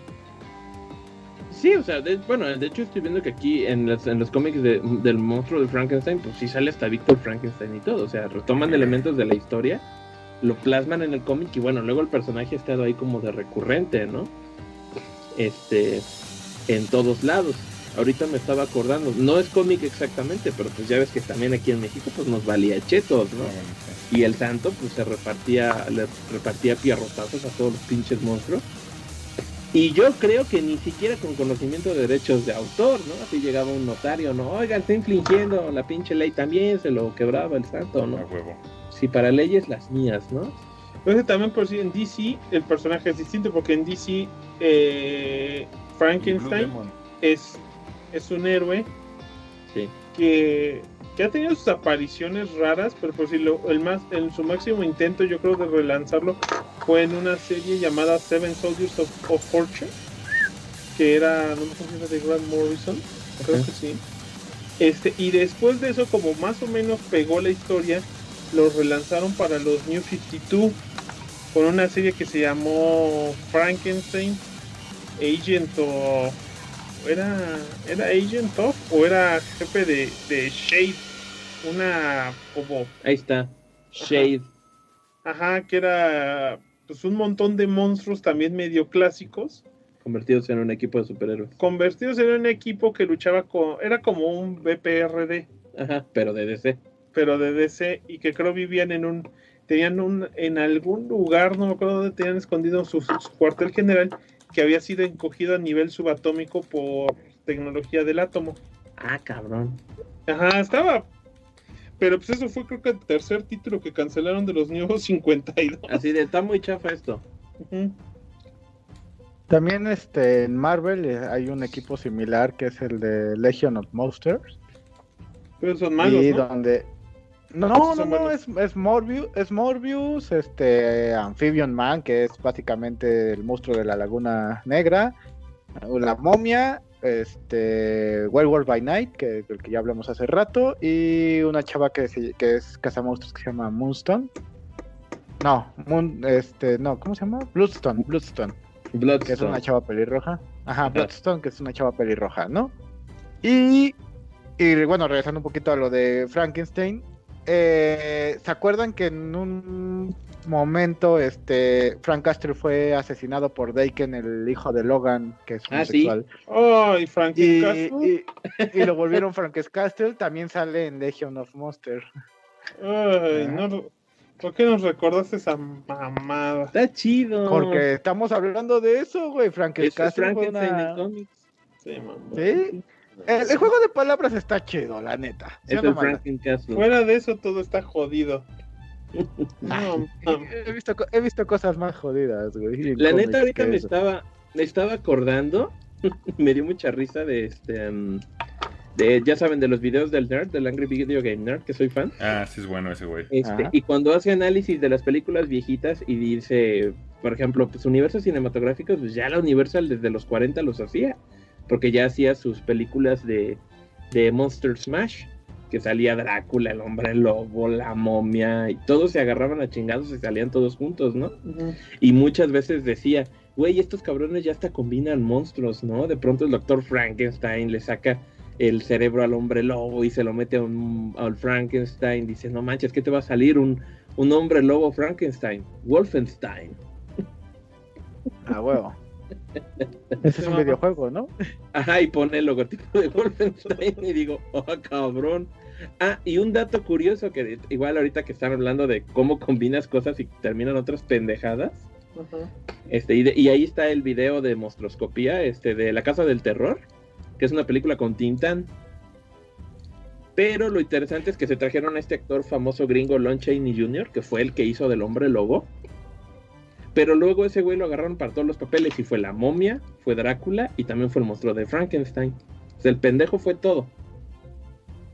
Sí, o sea, de- bueno, de hecho estoy viendo que aquí en los, en los cómics de- del monstruo de Frankenstein, pues sí sale hasta Víctor Frankenstein y todo. O sea, retoman elementos de la historia, lo plasman en el cómic y bueno, luego el personaje ha estado ahí como de recurrente, ¿no? Este, en todos lados. Ahorita me estaba acordando, no es cómic exactamente, pero pues ya ves que también aquí en México pues nos valía chetos, ¿no? Y el santo pues se repartía, le repartía pierrotazos a todos los pinches monstruos. Y yo creo que ni siquiera con conocimiento de derechos de autor, ¿no? Así llegaba un notario, ¿no? Oigan, está infringiendo la pinche ley también, se lo quebraba el santo, A ¿no? huevo. Si para leyes las mías, ¿no? Entonces también por si en DC el personaje es distinto porque en DC eh, Frankenstein es, es un héroe Sí. que, que ha tenido sus apariciones raras, pero por si lo, el más, en su máximo intento yo creo de relanzarlo fue en una serie llamada Seven Soldiers of, of Fortune, que era, no me acuerdo si era de Grant Morrison, creo que sí. Este, y después de eso, como más o menos pegó la historia, lo relanzaron para los New 52 con una serie que se llamó Frankenstein Agent of era era Agent of o era jefe de, de Shade una como Ahí está. Shade. ajá que era pues un montón de monstruos también medio clásicos Convertidos en un equipo de superhéroes. convertidos en un equipo que luchaba con era como un BPRD Ajá, pero de DC. pero de DC y que creo vivían en un tenían un en algún lugar no me acuerdo dónde tenían escondido su, su cuartel general que había sido encogido a nivel subatómico por tecnología del átomo Ah, cabrón. ajá estaba pero pues eso fue creo que el tercer título que cancelaron de los nuevos 52 Así de, está muy chafa esto. También este, en Marvel eh, hay un equipo similar que es el de Legion of Monsters. pero son malos y ¿no? donde no, no, no, es, es Morbius, es Morbius, este Amphibian Man, que es básicamente el monstruo de la Laguna Negra, la momia, este Werewolf by Night, que del que ya hablamos hace rato, y una chava que, se- que es cazamonstruos que se llama Moonstone. No, Moon, este, no, ¿cómo se llama? Bloodstone, Bloodstone que es Bloodstone. una chava pelirroja. Ajá, Bloodstone, que es una chava pelirroja, ¿no? Y, y bueno, regresando un poquito a lo de Frankenstein, eh, ¿se acuerdan que en un momento este Frank Castle fue asesinado por Daken, el hijo de Logan, que es Ah, sí. homosexual? Ay, Frankie Y, Castle. y- y lo volvieron Frank Castle, también sale en Legion of Monsters. Ay, Ajá. no ¿Por qué nos recordaste esa mamada? Está chido. Porque estamos hablando de eso, güey. Frank Eso es Frankenstein una- en cómics. Sí, mamá. ¿Sí? El, el juego de palabras está chido, la neta. ¿Sí o Es no. Fuera de eso, todo está jodido. No, he, visto, he visto cosas más jodidas, güey. La neta, ahorita me estaba, me estaba acordando, me dio mucha risa de este, mm, de, ya saben, de los videos del nerd, del Angry Video Game Nerd, que soy fan. Ah, sí es bueno ese güey. Este, y cuando hace análisis de las películas viejitas y dice, por ejemplo, pues universos cinematográficos, pues ya la Universal desde los 40 los hacía, porque ya hacía sus películas de, de Monster Smash, que salía Drácula, el hombre lobo, la momia, y todos se agarraban a chingados y salían todos juntos, ¿no? Y muchas veces decía, güey, estos cabrones ya hasta combinan monstruos, ¿no? De pronto el doctor Frankenstein le saca el cerebro al hombre lobo y se lo mete a un, al Frankenstein. Dice, no manches, ¿qué te va a salir? Un, un hombre lobo Frankenstein, Wolfenstein. Ah, huevo. Ese es un videojuego, ¿no? Ajá, y pone el logotipo de Wolfenstein y digo, oh cabrón. Ah, y un dato curioso que igual ahorita que están hablando de cómo combinas cosas y terminan otras pendejadas. Ajá. Este, y, de- y ahí está el video de Monstroscopía, este, de La Casa del Terror, que es una película con Tintán. Pero lo interesante es que se trajeron a este actor famoso gringo Lon Chaney Jr., que fue el que hizo del hombre lobo. Pero luego ese güey lo agarraron para todos los papeles y fue la momia, fue Drácula y también fue el monstruo de Frankenstein. O sea, el pendejo fue todo.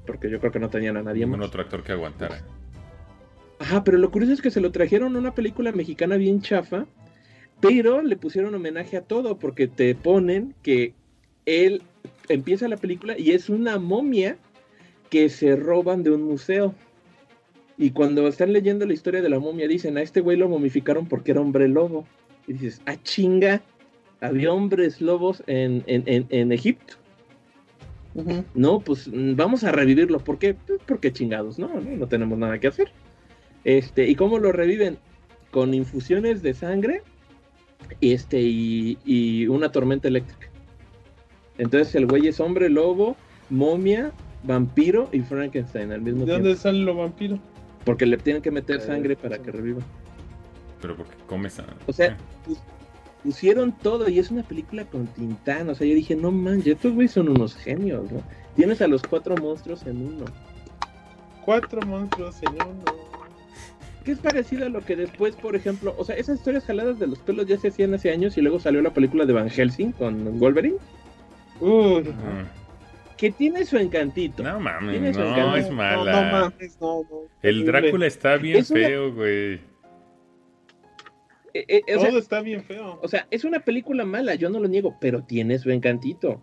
Porque yo creo que no tenían a nadie más. otro actor que aguantara. Ajá, pero lo curioso es que se lo trajeron a una película mexicana bien chafa, pero le pusieron homenaje a todo, porque te ponen que él empieza la película y es una momia que se roban de un museo. Y cuando están leyendo la historia de la momia, dicen, a este güey lo momificaron porque era hombre lobo. Y dices, ah, chinga, había hombres lobos en, en, en, en Egipto. No, pues mm, vamos a revivirlo. ¿Por qué? Pues, porque chingados, ¿no? ¿no? No tenemos nada que hacer. Este, ¿y cómo lo reviven? Con infusiones de sangre este, y, y una tormenta eléctrica. Entonces el güey es hombre lobo, momia, vampiro y Frankenstein al mismo ¿De tiempo. dónde salen los vampiros? Porque le tienen que meter Eh, sangre para sí. que reviva. Pero porque comes a... O sea, pus- pusieron todo y es una película con Tintán. O sea, yo dije, no manches, estos güeyes son unos genios, ¿no? Tienes a los cuatro monstruos en uno. Cuatro monstruos en uno. Que es parecido a lo que después, por ejemplo, o sea, esas historias jaladas de los pelos ya se hacían hace años y luego salió la película de Van Helsing con Wolverine, Uy. Ajá. Que tiene su encantito. No mames, no, encanto. es mala. no mames, no, no. El. Drácula está bien Es una- feo, güey. Eh, eh, sea, Todo está bien feo. o sea, es una película mala, yo no lo niego, pero tiene su encantito.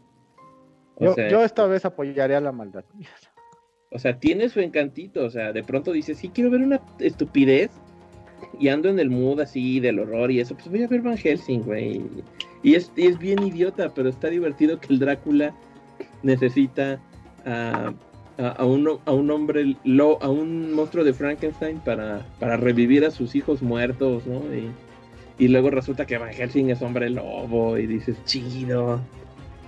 O Yo, sea, yo esta vez apoyaría la maldad. O sea, tiene su encantito. O sea, de pronto dices, sí, quiero ver una estupidez. Y ando en el mood así del horror y eso. Pues voy a ver Van Helsing, güey. Y es, y es bien idiota, pero está divertido que el Drácula necesita a, a, a un, a un hombre, lo, a un monstruo de Frankenstein para, para revivir a sus hijos muertos, ¿no? Y, y luego resulta que Van Helsing es hombre lobo y dices, chido.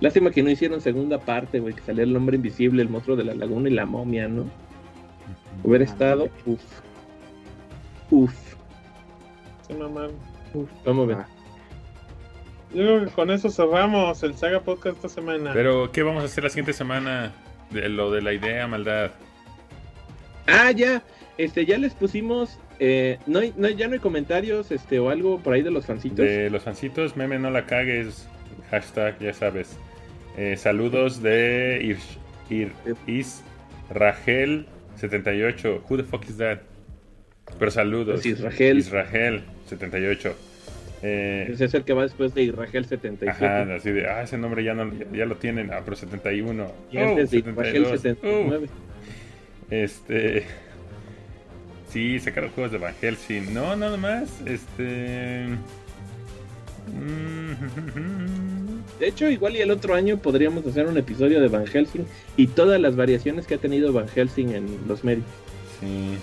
Lástima que no hicieron segunda parte, güey, que salía el hombre invisible, el monstruo de la laguna y la momia, ¿no? Hubiera estado, uff. Uff. Vamos a ver. Ah. Yo creo que con eso cerramos el Saga Podcast esta semana. Pero, ¿qué vamos a hacer la siguiente semana? De lo de la idea, maldad. Ah, ya. Este, ya les pusimos. eh, no, hay, no ya no hay comentarios, este, o algo por ahí de los fancitos. De los fancitos, meme no la cagues. Hashtag, ya sabes. Eh, saludos de Irs, Ir, Israel78. Who the fuck is that? Pero saludos. Es Israel. Israel78. Eh, Ese es el que va después de Irragel 77. Ajá, así de, ah, ese nombre ya, no, ya, ya lo tienen, ah, pero 71. Y antes Oh, de Irragel 72. 79. Uh, este. Sí, sacaron juegos de Van Helsing. No, nada más. Este. mm, De hecho, igual y el otro año podríamos hacer un episodio de Van Helsing y todas las variaciones que ha tenido Van Helsing en los medios. Sí.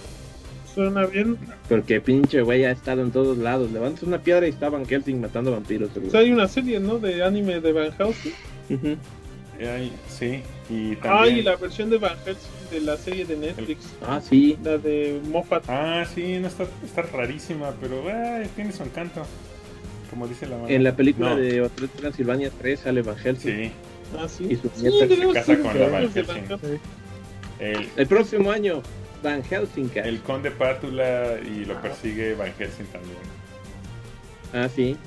Suena bien. Porque pinche güey ha estado en todos lados. Levantas una piedra y está Van Helsing matando vampiros. O seguro. sea, hay una serie, ¿no? De anime de Van Helsing. Ujú. Ay, sí. Y Ah, también. y la versión de Van Helsing de la serie de Netflix. Ah, sí. La de Moffat. Ah, sí, no está, está rarísima, pero tiene su encanto. Como dice la mano. En la película No, de Hotel Transilvania 3 sale Van Helsing. Sí. Ah, sí. Y su Sí, nieta se casa con la Van Helsing. Van Helsing. El, El próximo año, Van Helsing. cast. el conde Pátula y lo persigue Van Helsing también. Ah, sí.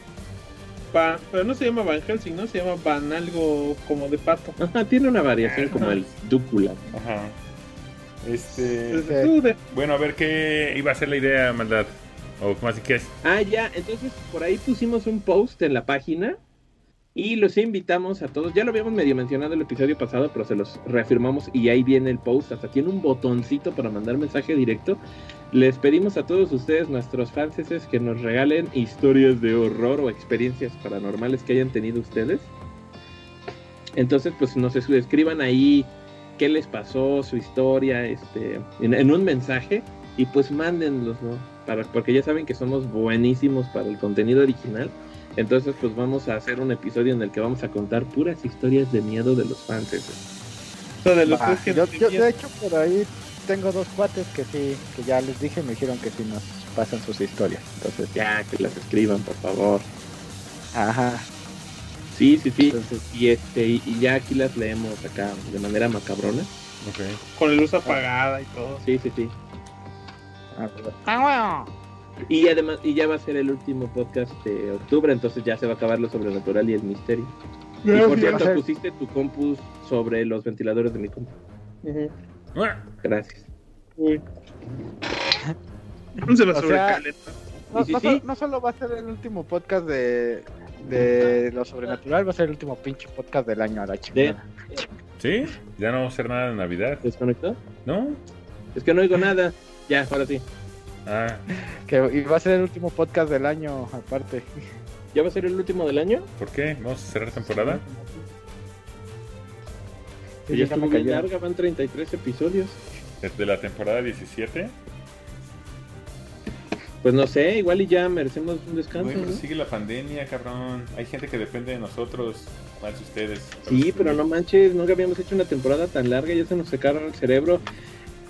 Pa- pero no se llama Van Helsing, ¿no? Se llama Van algo como de pato. Ajá, tiene una variación como el Dúcula. Ajá. Este. De- Bueno, a ver qué iba a ser la idea, maldad. O más que es. Ah, ya, entonces por ahí pusimos un post en la página y los invitamos a todos. Ya lo habíamos medio mencionado el episodio pasado, pero se los reafirmamos y ahí viene el post. Hasta tiene un botoncito para mandar mensaje directo. Les pedimos a todos ustedes, nuestros fans, que nos regalen historias de horror o experiencias paranormales que hayan tenido ustedes. Entonces, pues nos es- escriban ahí qué les pasó, su historia, este, en, en un mensaje y pues mándenlos, ¿no? Para, porque ya saben que somos buenísimos para el contenido original. Entonces, pues vamos a hacer un episodio en el que vamos a contar puras historias de miedo de los fans. De los que yo, yo, de hecho, por ahí tengo dos cuates que sí, que ya les dije, me dijeron que sí nos pasan sus historias. Entonces, Ya, que las escriban, por favor. ajá. Sí, sí, sí. Entonces, Y este, y, y ya aquí las leemos acá de manera macabrona. Ok. con la luz apagada y todo. Sí, sí, sí. ah, Y además, y ya va a ser el último podcast de octubre, entonces ya se va a acabar lo sobrenatural y el misterio. Y por cierto, pusiste tu compus sobre los ventiladores de mi compu. Gracias. Uy. No se va O sobre sea, caleta. No, sí, no sí. solo- no solo va a ser el último podcast de, de lo sobrenatural, va a ser el último pinche podcast del año a la chingada. ¿Sí? ¿Ya no vamos a hacer nada de Navidad? ¿Desconectó? ¿No? Es que no oigo nada. Ya, ahora sí. Ah, Que y va a ser el último podcast del año, aparte. ¿Ya va a ser el último del año? ¿por qué? ¿Vamos a cerrar temporada? Sí, ya ya estuvo bien cayó. larga, van 33 episodios. ¿De la temporada 17? Pues no sé, igual y ya merecemos un descanso, Güey, pero ¿no? sigue la pandemia, cabrón. Hay gente que depende de nosotros, más de ustedes. Sí, pero no manches, nunca habíamos hecho una temporada tan larga, ya se nos secaron el cerebro.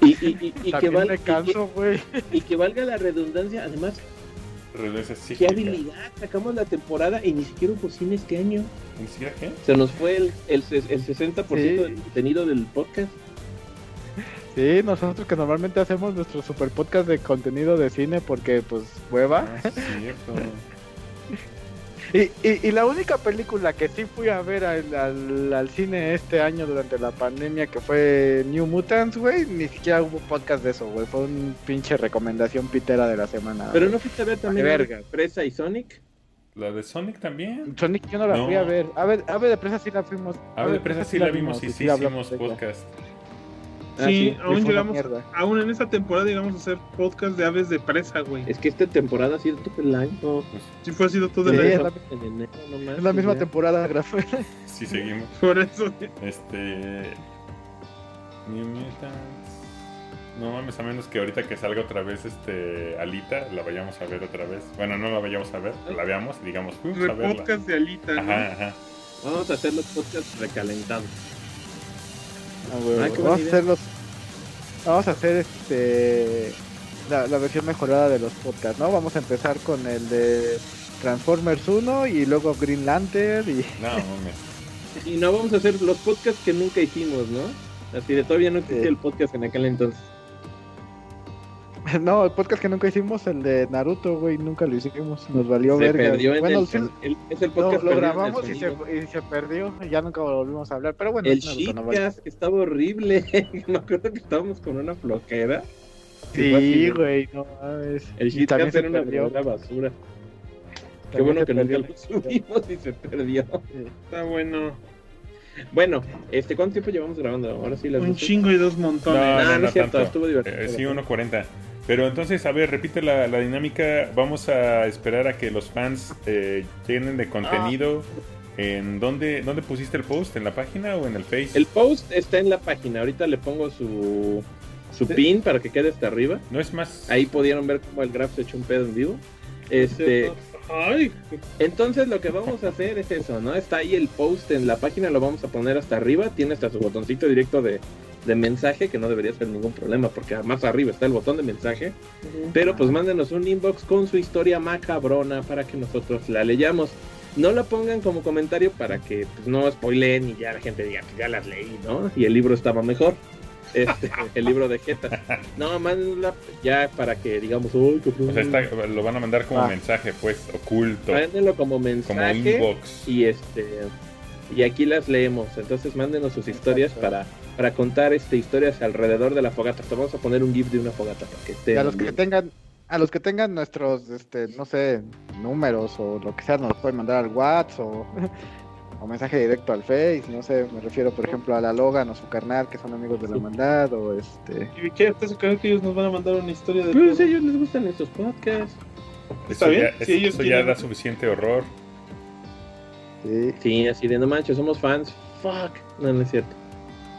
Y, y, y, y que, También val- me canso, güey. y, que, y que valga la redundancia, además, qué habilidad, sacamos la temporada y ni siquiera hubo cine este año. ¿Ni siquiera qué? Se nos fue el, el, el 60% Sí. del contenido del podcast. Sí, nosotros que normalmente hacemos nuestro super podcast de contenido de cine porque, pues, hueva. Ah, cierto. Y, y, y la única película que sí fui a ver al, al, al cine este año durante la pandemia, que fue New Mutants, güey, ni siquiera hubo podcast de eso, güey. Fue un pinche recomendación pitera de la semana. Pero no fuiste a ver también verga. Presa y Sonic. ¿La de Sonic también? Sonic yo no la No. fui a ver. A ver, Ave de Presa sí la fuimos. A ver, presa sí la vimos y sí hicimos de ella. Ah, Sí, sí. aún llegamos, aún en esta temporada llegamos a hacer podcast de aves de presa, güey. Es que esta temporada ha sido todo el año. Sí fue así todo Sí, el es año. la- En enero, no Es la misma ya. temporada, Graf. Sí, seguimos. Por eso. Este. New Mutants. No mames, a menos que ahorita que salga otra vez este Alita, la vayamos a ver otra vez. Bueno, no la vayamos a ver, la veamos y digamos, fuimos a verla. Podcast de Alita, ¿no? Ajá, ajá. Vamos a hacer los podcasts recalentados. Ah, vamos a hacer los. Vamos a hacer este. La, la versión mejorada de los podcasts, ¿no? Vamos a empezar con el de Transformers 1 y luego Green Lantern y. No mames. Y no vamos a hacer los podcasts que nunca hicimos, ¿no? Así de todavía no existía Sí. el podcast en aquel entonces. No, el podcast que nunca hicimos, el de Naruto, güey, nunca lo hicimos. Nos valió se verga. perdió en bueno, el, son- el- es el lo, podcast lo en el grabamos y se, y se perdió. y Ya nunca volvimos a hablar. Pero bueno, El es Naruto, no vale. estaba horrible. Me acuerdo que estábamos con una así Sí, güey, no mames. El shitcast se era una verdadera basura. Qué bueno que nunca lo subimos y se perdió. Está bueno. Bueno, este, ¿cuánto tiempo llevamos grabando? Ahora sí las Un chingo y dos montones. No, Ah, no, no, no es cierto, tanto. estuvo divertido. Eh, sí, 1.40. Pero entonces, a ver, repite la, la dinámica. Vamos a esperar a que los fans eh, llenen de contenido. ¿En dónde, dónde pusiste el post? ¿En la página o en el Face? El post está en la página. Ahorita le pongo su, su pin para que quede hasta arriba. No es más. Ahí pudieron ver cómo el graph se echó un pedo en vivo. Este, Ay, entonces lo que vamos a hacer es eso, ¿no? Está ahí el post en la página, lo vamos a poner hasta arriba. Tiene hasta su botoncito directo de, de mensaje, que no debería ser ningún problema, porque más arriba está el botón de mensaje. Pero pues mándenos un inbox con su historia macabrona para que nosotros la leyamos. No la pongan como comentario para que pues, no spoileen y ya la gente diga, pues ya las leí, ¿no? Y el libro estaba mejor. Este, el libro de Jeta. No, mándenla ya para que digamos, uy, qué O sea, está- lo van a mandar como Ah. mensaje, pues, oculto. Mándenlo como Como mensaje inbox. y este y aquí las leemos. Entonces mándenos sus historias para, para contar este historias alrededor de la fogata. Te vamos a poner un GIF de una fogata para que Y esté. a los que tengan a los que tengan nuestros este no sé números o lo que sea nos pueden mandar al WhatsApp o, o mensaje directo al Face no sé me refiero por ejemplo a la Logan o su carnal que son amigos de la hermandad o este ¿y qué? ¿Estás que ellos nos van a mandar una historia de Pues todo? a ellos les gustan estos podcasts. Está Eso bien, ya, si ellos eso ya quieren. da suficiente horror. Sí Sí, así de no manches, somos fans fuck. No, no es cierto.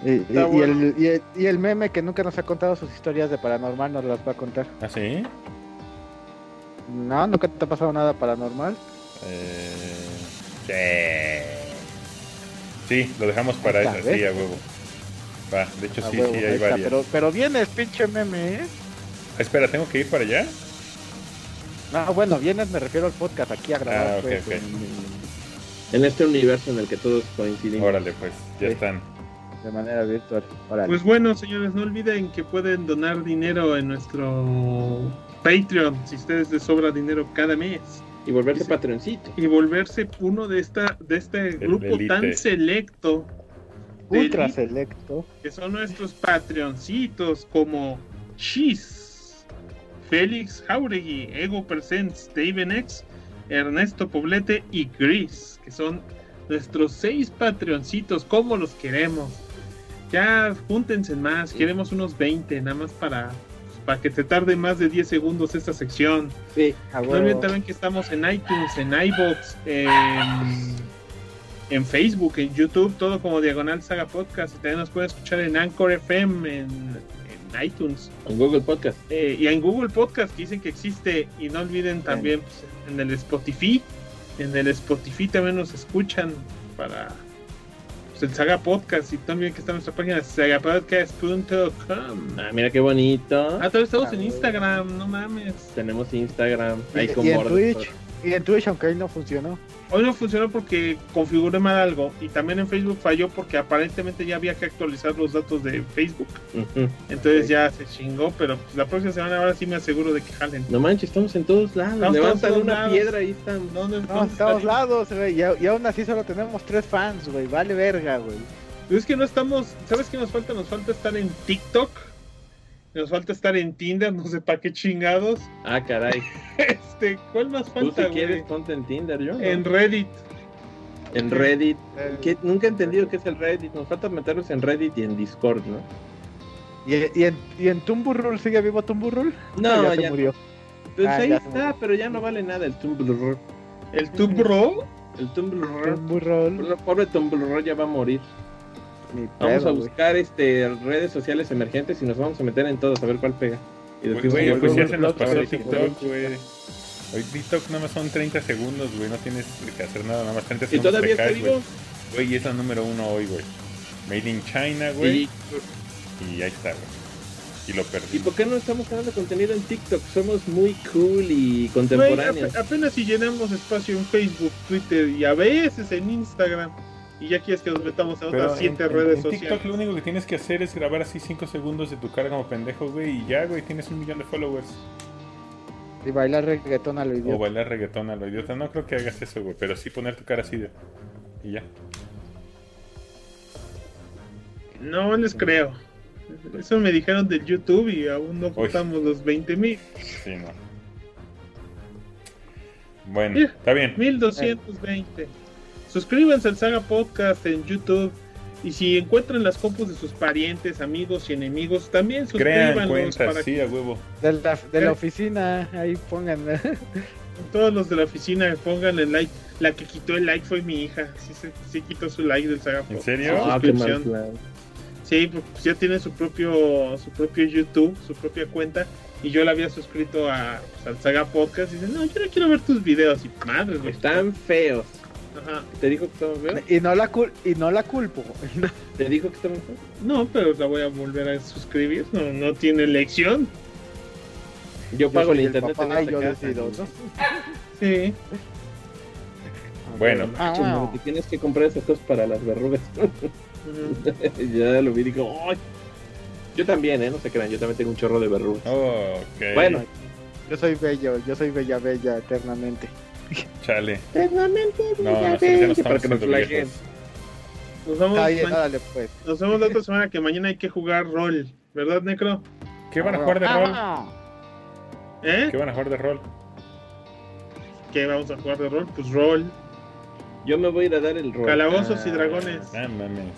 Y, y- y el, y, el, y el meme que nunca nos ha contado sus historias de paranormal nos las va a contar. ¿Ah, sí? No, nunca te ha pasado nada paranormal. Eh, sí. Sí, lo dejamos para esa, a huevo. Va, de hecho A sí, huevo, sí, ahí hay está, varias. Pero, pero vienes, pinche meme, ¿eh? Ah, Espera, ¿tengo que ir para allá? No, bueno, vienes, me refiero al podcast aquí a grabar. Ah, pues, en- En este universo en el que todos coincidimos. Órale, pues, ya Sí. están. de manera virtual. Órale. Pues bueno, señores, no olviden que pueden donar dinero en nuestro Patreon si ustedes les sobra dinero cada mes Y volverse Sí. patroncito. y volverse uno de esta de este grupo elite. tan selecto Ultra elite selecto. que son nuestros Patreoncitos como Cheese, Félix Jauregui, Ego Presents, David X, Ernesto Poblete y Gris, que son nuestros seis Patreoncitos, como los queremos. Ya júntense más, queremos unos 20, nada más para, pues, para que te tarde más de 10 segundos esta sección. Sí. No olviden también que estamos en iTunes, en iBox, en, en Facebook, en YouTube, todo como Diagonal Saga Podcast. Y también nos pueden escuchar en Anchor FM, en, en iTunes En Google Podcast. eh, y en Google Podcast que dicen que existe. Y no olviden también pues, en el Spotify. En el Spotify también nos escuchan para pues, el Saga Podcast. Y también que está en nuestra página sagapodcast.com. Ah, mira qué bonito. Ah, todavía estamos Ah, en. Instagram, no mames. Tenemos Instagram. Y, Ahí con y en. Twitch. Y en Twitch, aunque ahí no funcionó. Hoy no funcionó porque configuré mal algo y también en Facebook falló porque aparentemente ya había que actualizar los datos de Facebook. Entonces ya se chingó, pero pues, la próxima semana ahora sí me aseguro de que jalen. No manches, estamos en todos lados. Estamos Levantan en todos una lados. piedra y están. ¿Dónde, No, estamos está? lados, güey. Y, aún así solo tenemos tres fans, güey. Vale verga, güey. Pero es que no estamos, ¿sabes qué nos falta? Nos falta estar en TikTok. Nos falta estar en Tinder, no sé para qué chingados. Ah, caray. Este, ¿cuál más Tú falta, si güey? quieres ponte en Tinder, yo. no. En Reddit. En Reddit. El- Que nunca he entendido qué es el Reddit. Nos falta meternos en Reddit y en Discord, ¿no? ¿Y, y en, ¿Y en Tumburrul sigue vivo Tumburrul? No, ya, ya, se murió. Pues Ah, ahí está, murió. pero ya no vale nada el Tumblr. El Tubro. El Tumblr. Tumburrul. Pobre Tumblr ya va a morir. Ni Vamos pedo, a buscar este redes sociales emergentes y nos vamos a meter en todas a ver cuál pega. Y después a pues ya se nos pasó. TikTok, güey. Hoy TikTok nada más son 30 segundos, güey. No tienes que hacer nada, nada más 30 Y segundos. todavía te está vivo. güey. Y es la número uno hoy, güey. Made in China, güey. Y, Y ahí está, güey. Y lo ¿Y perdí. por qué no estamos creando contenido en TikTok? Somos muy cool y contemporáneos. ap- apenas si llenamos espacio en Facebook, Twitter y a veces en Instagram. Y ya quieres que nos metamos a otras en, siete en- redes en sociales. TikTok lo único que tienes que hacer es grabar así 5 segundos de tu cara como pendejo, güey. Y ya, güey, tienes un millón de followers. Y bailar reggaetón a lo O idiota. bailar reggaetón a lo idiota. No creo que hagas eso, güey. Pero sí poner tu cara así de. Y ya. No les creo. Eso me dijeron del YouTube y aún no juntamos los 20 mil. Sí, no. Bueno, Mira. está bien. 1220. Suscríbanse al Saga Podcast en YouTube. Y si encuentran las compus de sus parientes, amigos y enemigos, también Crean suscríbanlos cuentas, para sí, a huevo. De la, de la Eh. oficina, ahí pongan. todos los de la oficina pongan el like. La que quitó el like fue mi hija. Sí, se- sí quitó su like del Saga ¿En Podcast. serio? Su Ah, qué mal suscripción. plan. Sí, pues ya tiene su propio su propio YouTube, su propia cuenta. Y yo la había suscrito a, pues, al Saga Podcast. Y dice, no, yo no quiero ver tus videos. Y madre, güey. Están feos. Ajá. ¿Te dijo que estaban feos? y, no la cul- y no la culpo. ¿Te dijo que estaban feos? No, pero la voy a volver a suscribir. No, no tiene elección. Yo Yo pago el internet papá en yo casa. decido, ¿no? Sí. Bueno. Macho, Ah. que tienes que comprar esas cosas para las verrugas. Ya lo vi y digo, ¡ay! Yo también, ¿eh? No se crean, yo también tengo un chorro de verrugas. Oh. Bueno, Yo soy bello, yo soy bella, bella eternamente. Chale. No, no para que nos viejos. Nos vemos, dale pues. nos vemos la otra semana que mañana hay que jugar rol. ¿Verdad, Necro? ¿Qué van a jugar de rol? Ah, ¿Eh? ¿Qué van a jugar de rol? ¿Qué vamos a jugar de rol? Pues rol. Yo me voy a ir a dar el rol. Calabozos y dragones. Ah, mames.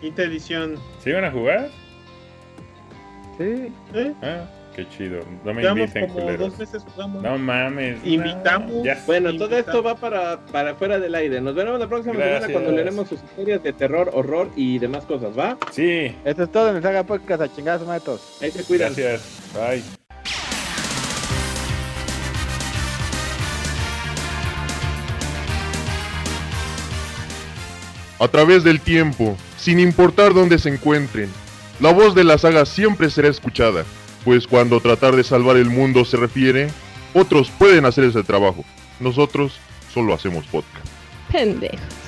Quinta edición. ¿Sí van a jugar? Sí, ¿Eh? Ah, Qué chido. No me Llevamos inviten, como culeros. dos. No mames. Invitamos. Ya- Bueno, todo esto va para, para fuera del aire. Nos veremos la próxima semana Gracias. cuando leeremos sus historias de terror, horror y demás cosas, ¿va? Sí, Eso es todo en el Saga Podcast. A chingados, matos. Ahí se cuidan. gracias. Bye. a través del tiempo, sin importar dónde se encuentren. La voz de la saga siempre será escuchada, pues cuando tratar de salvar el mundo se refiere, otros pueden hacer ese trabajo. Nosotros solo hacemos podcast. Pendejo.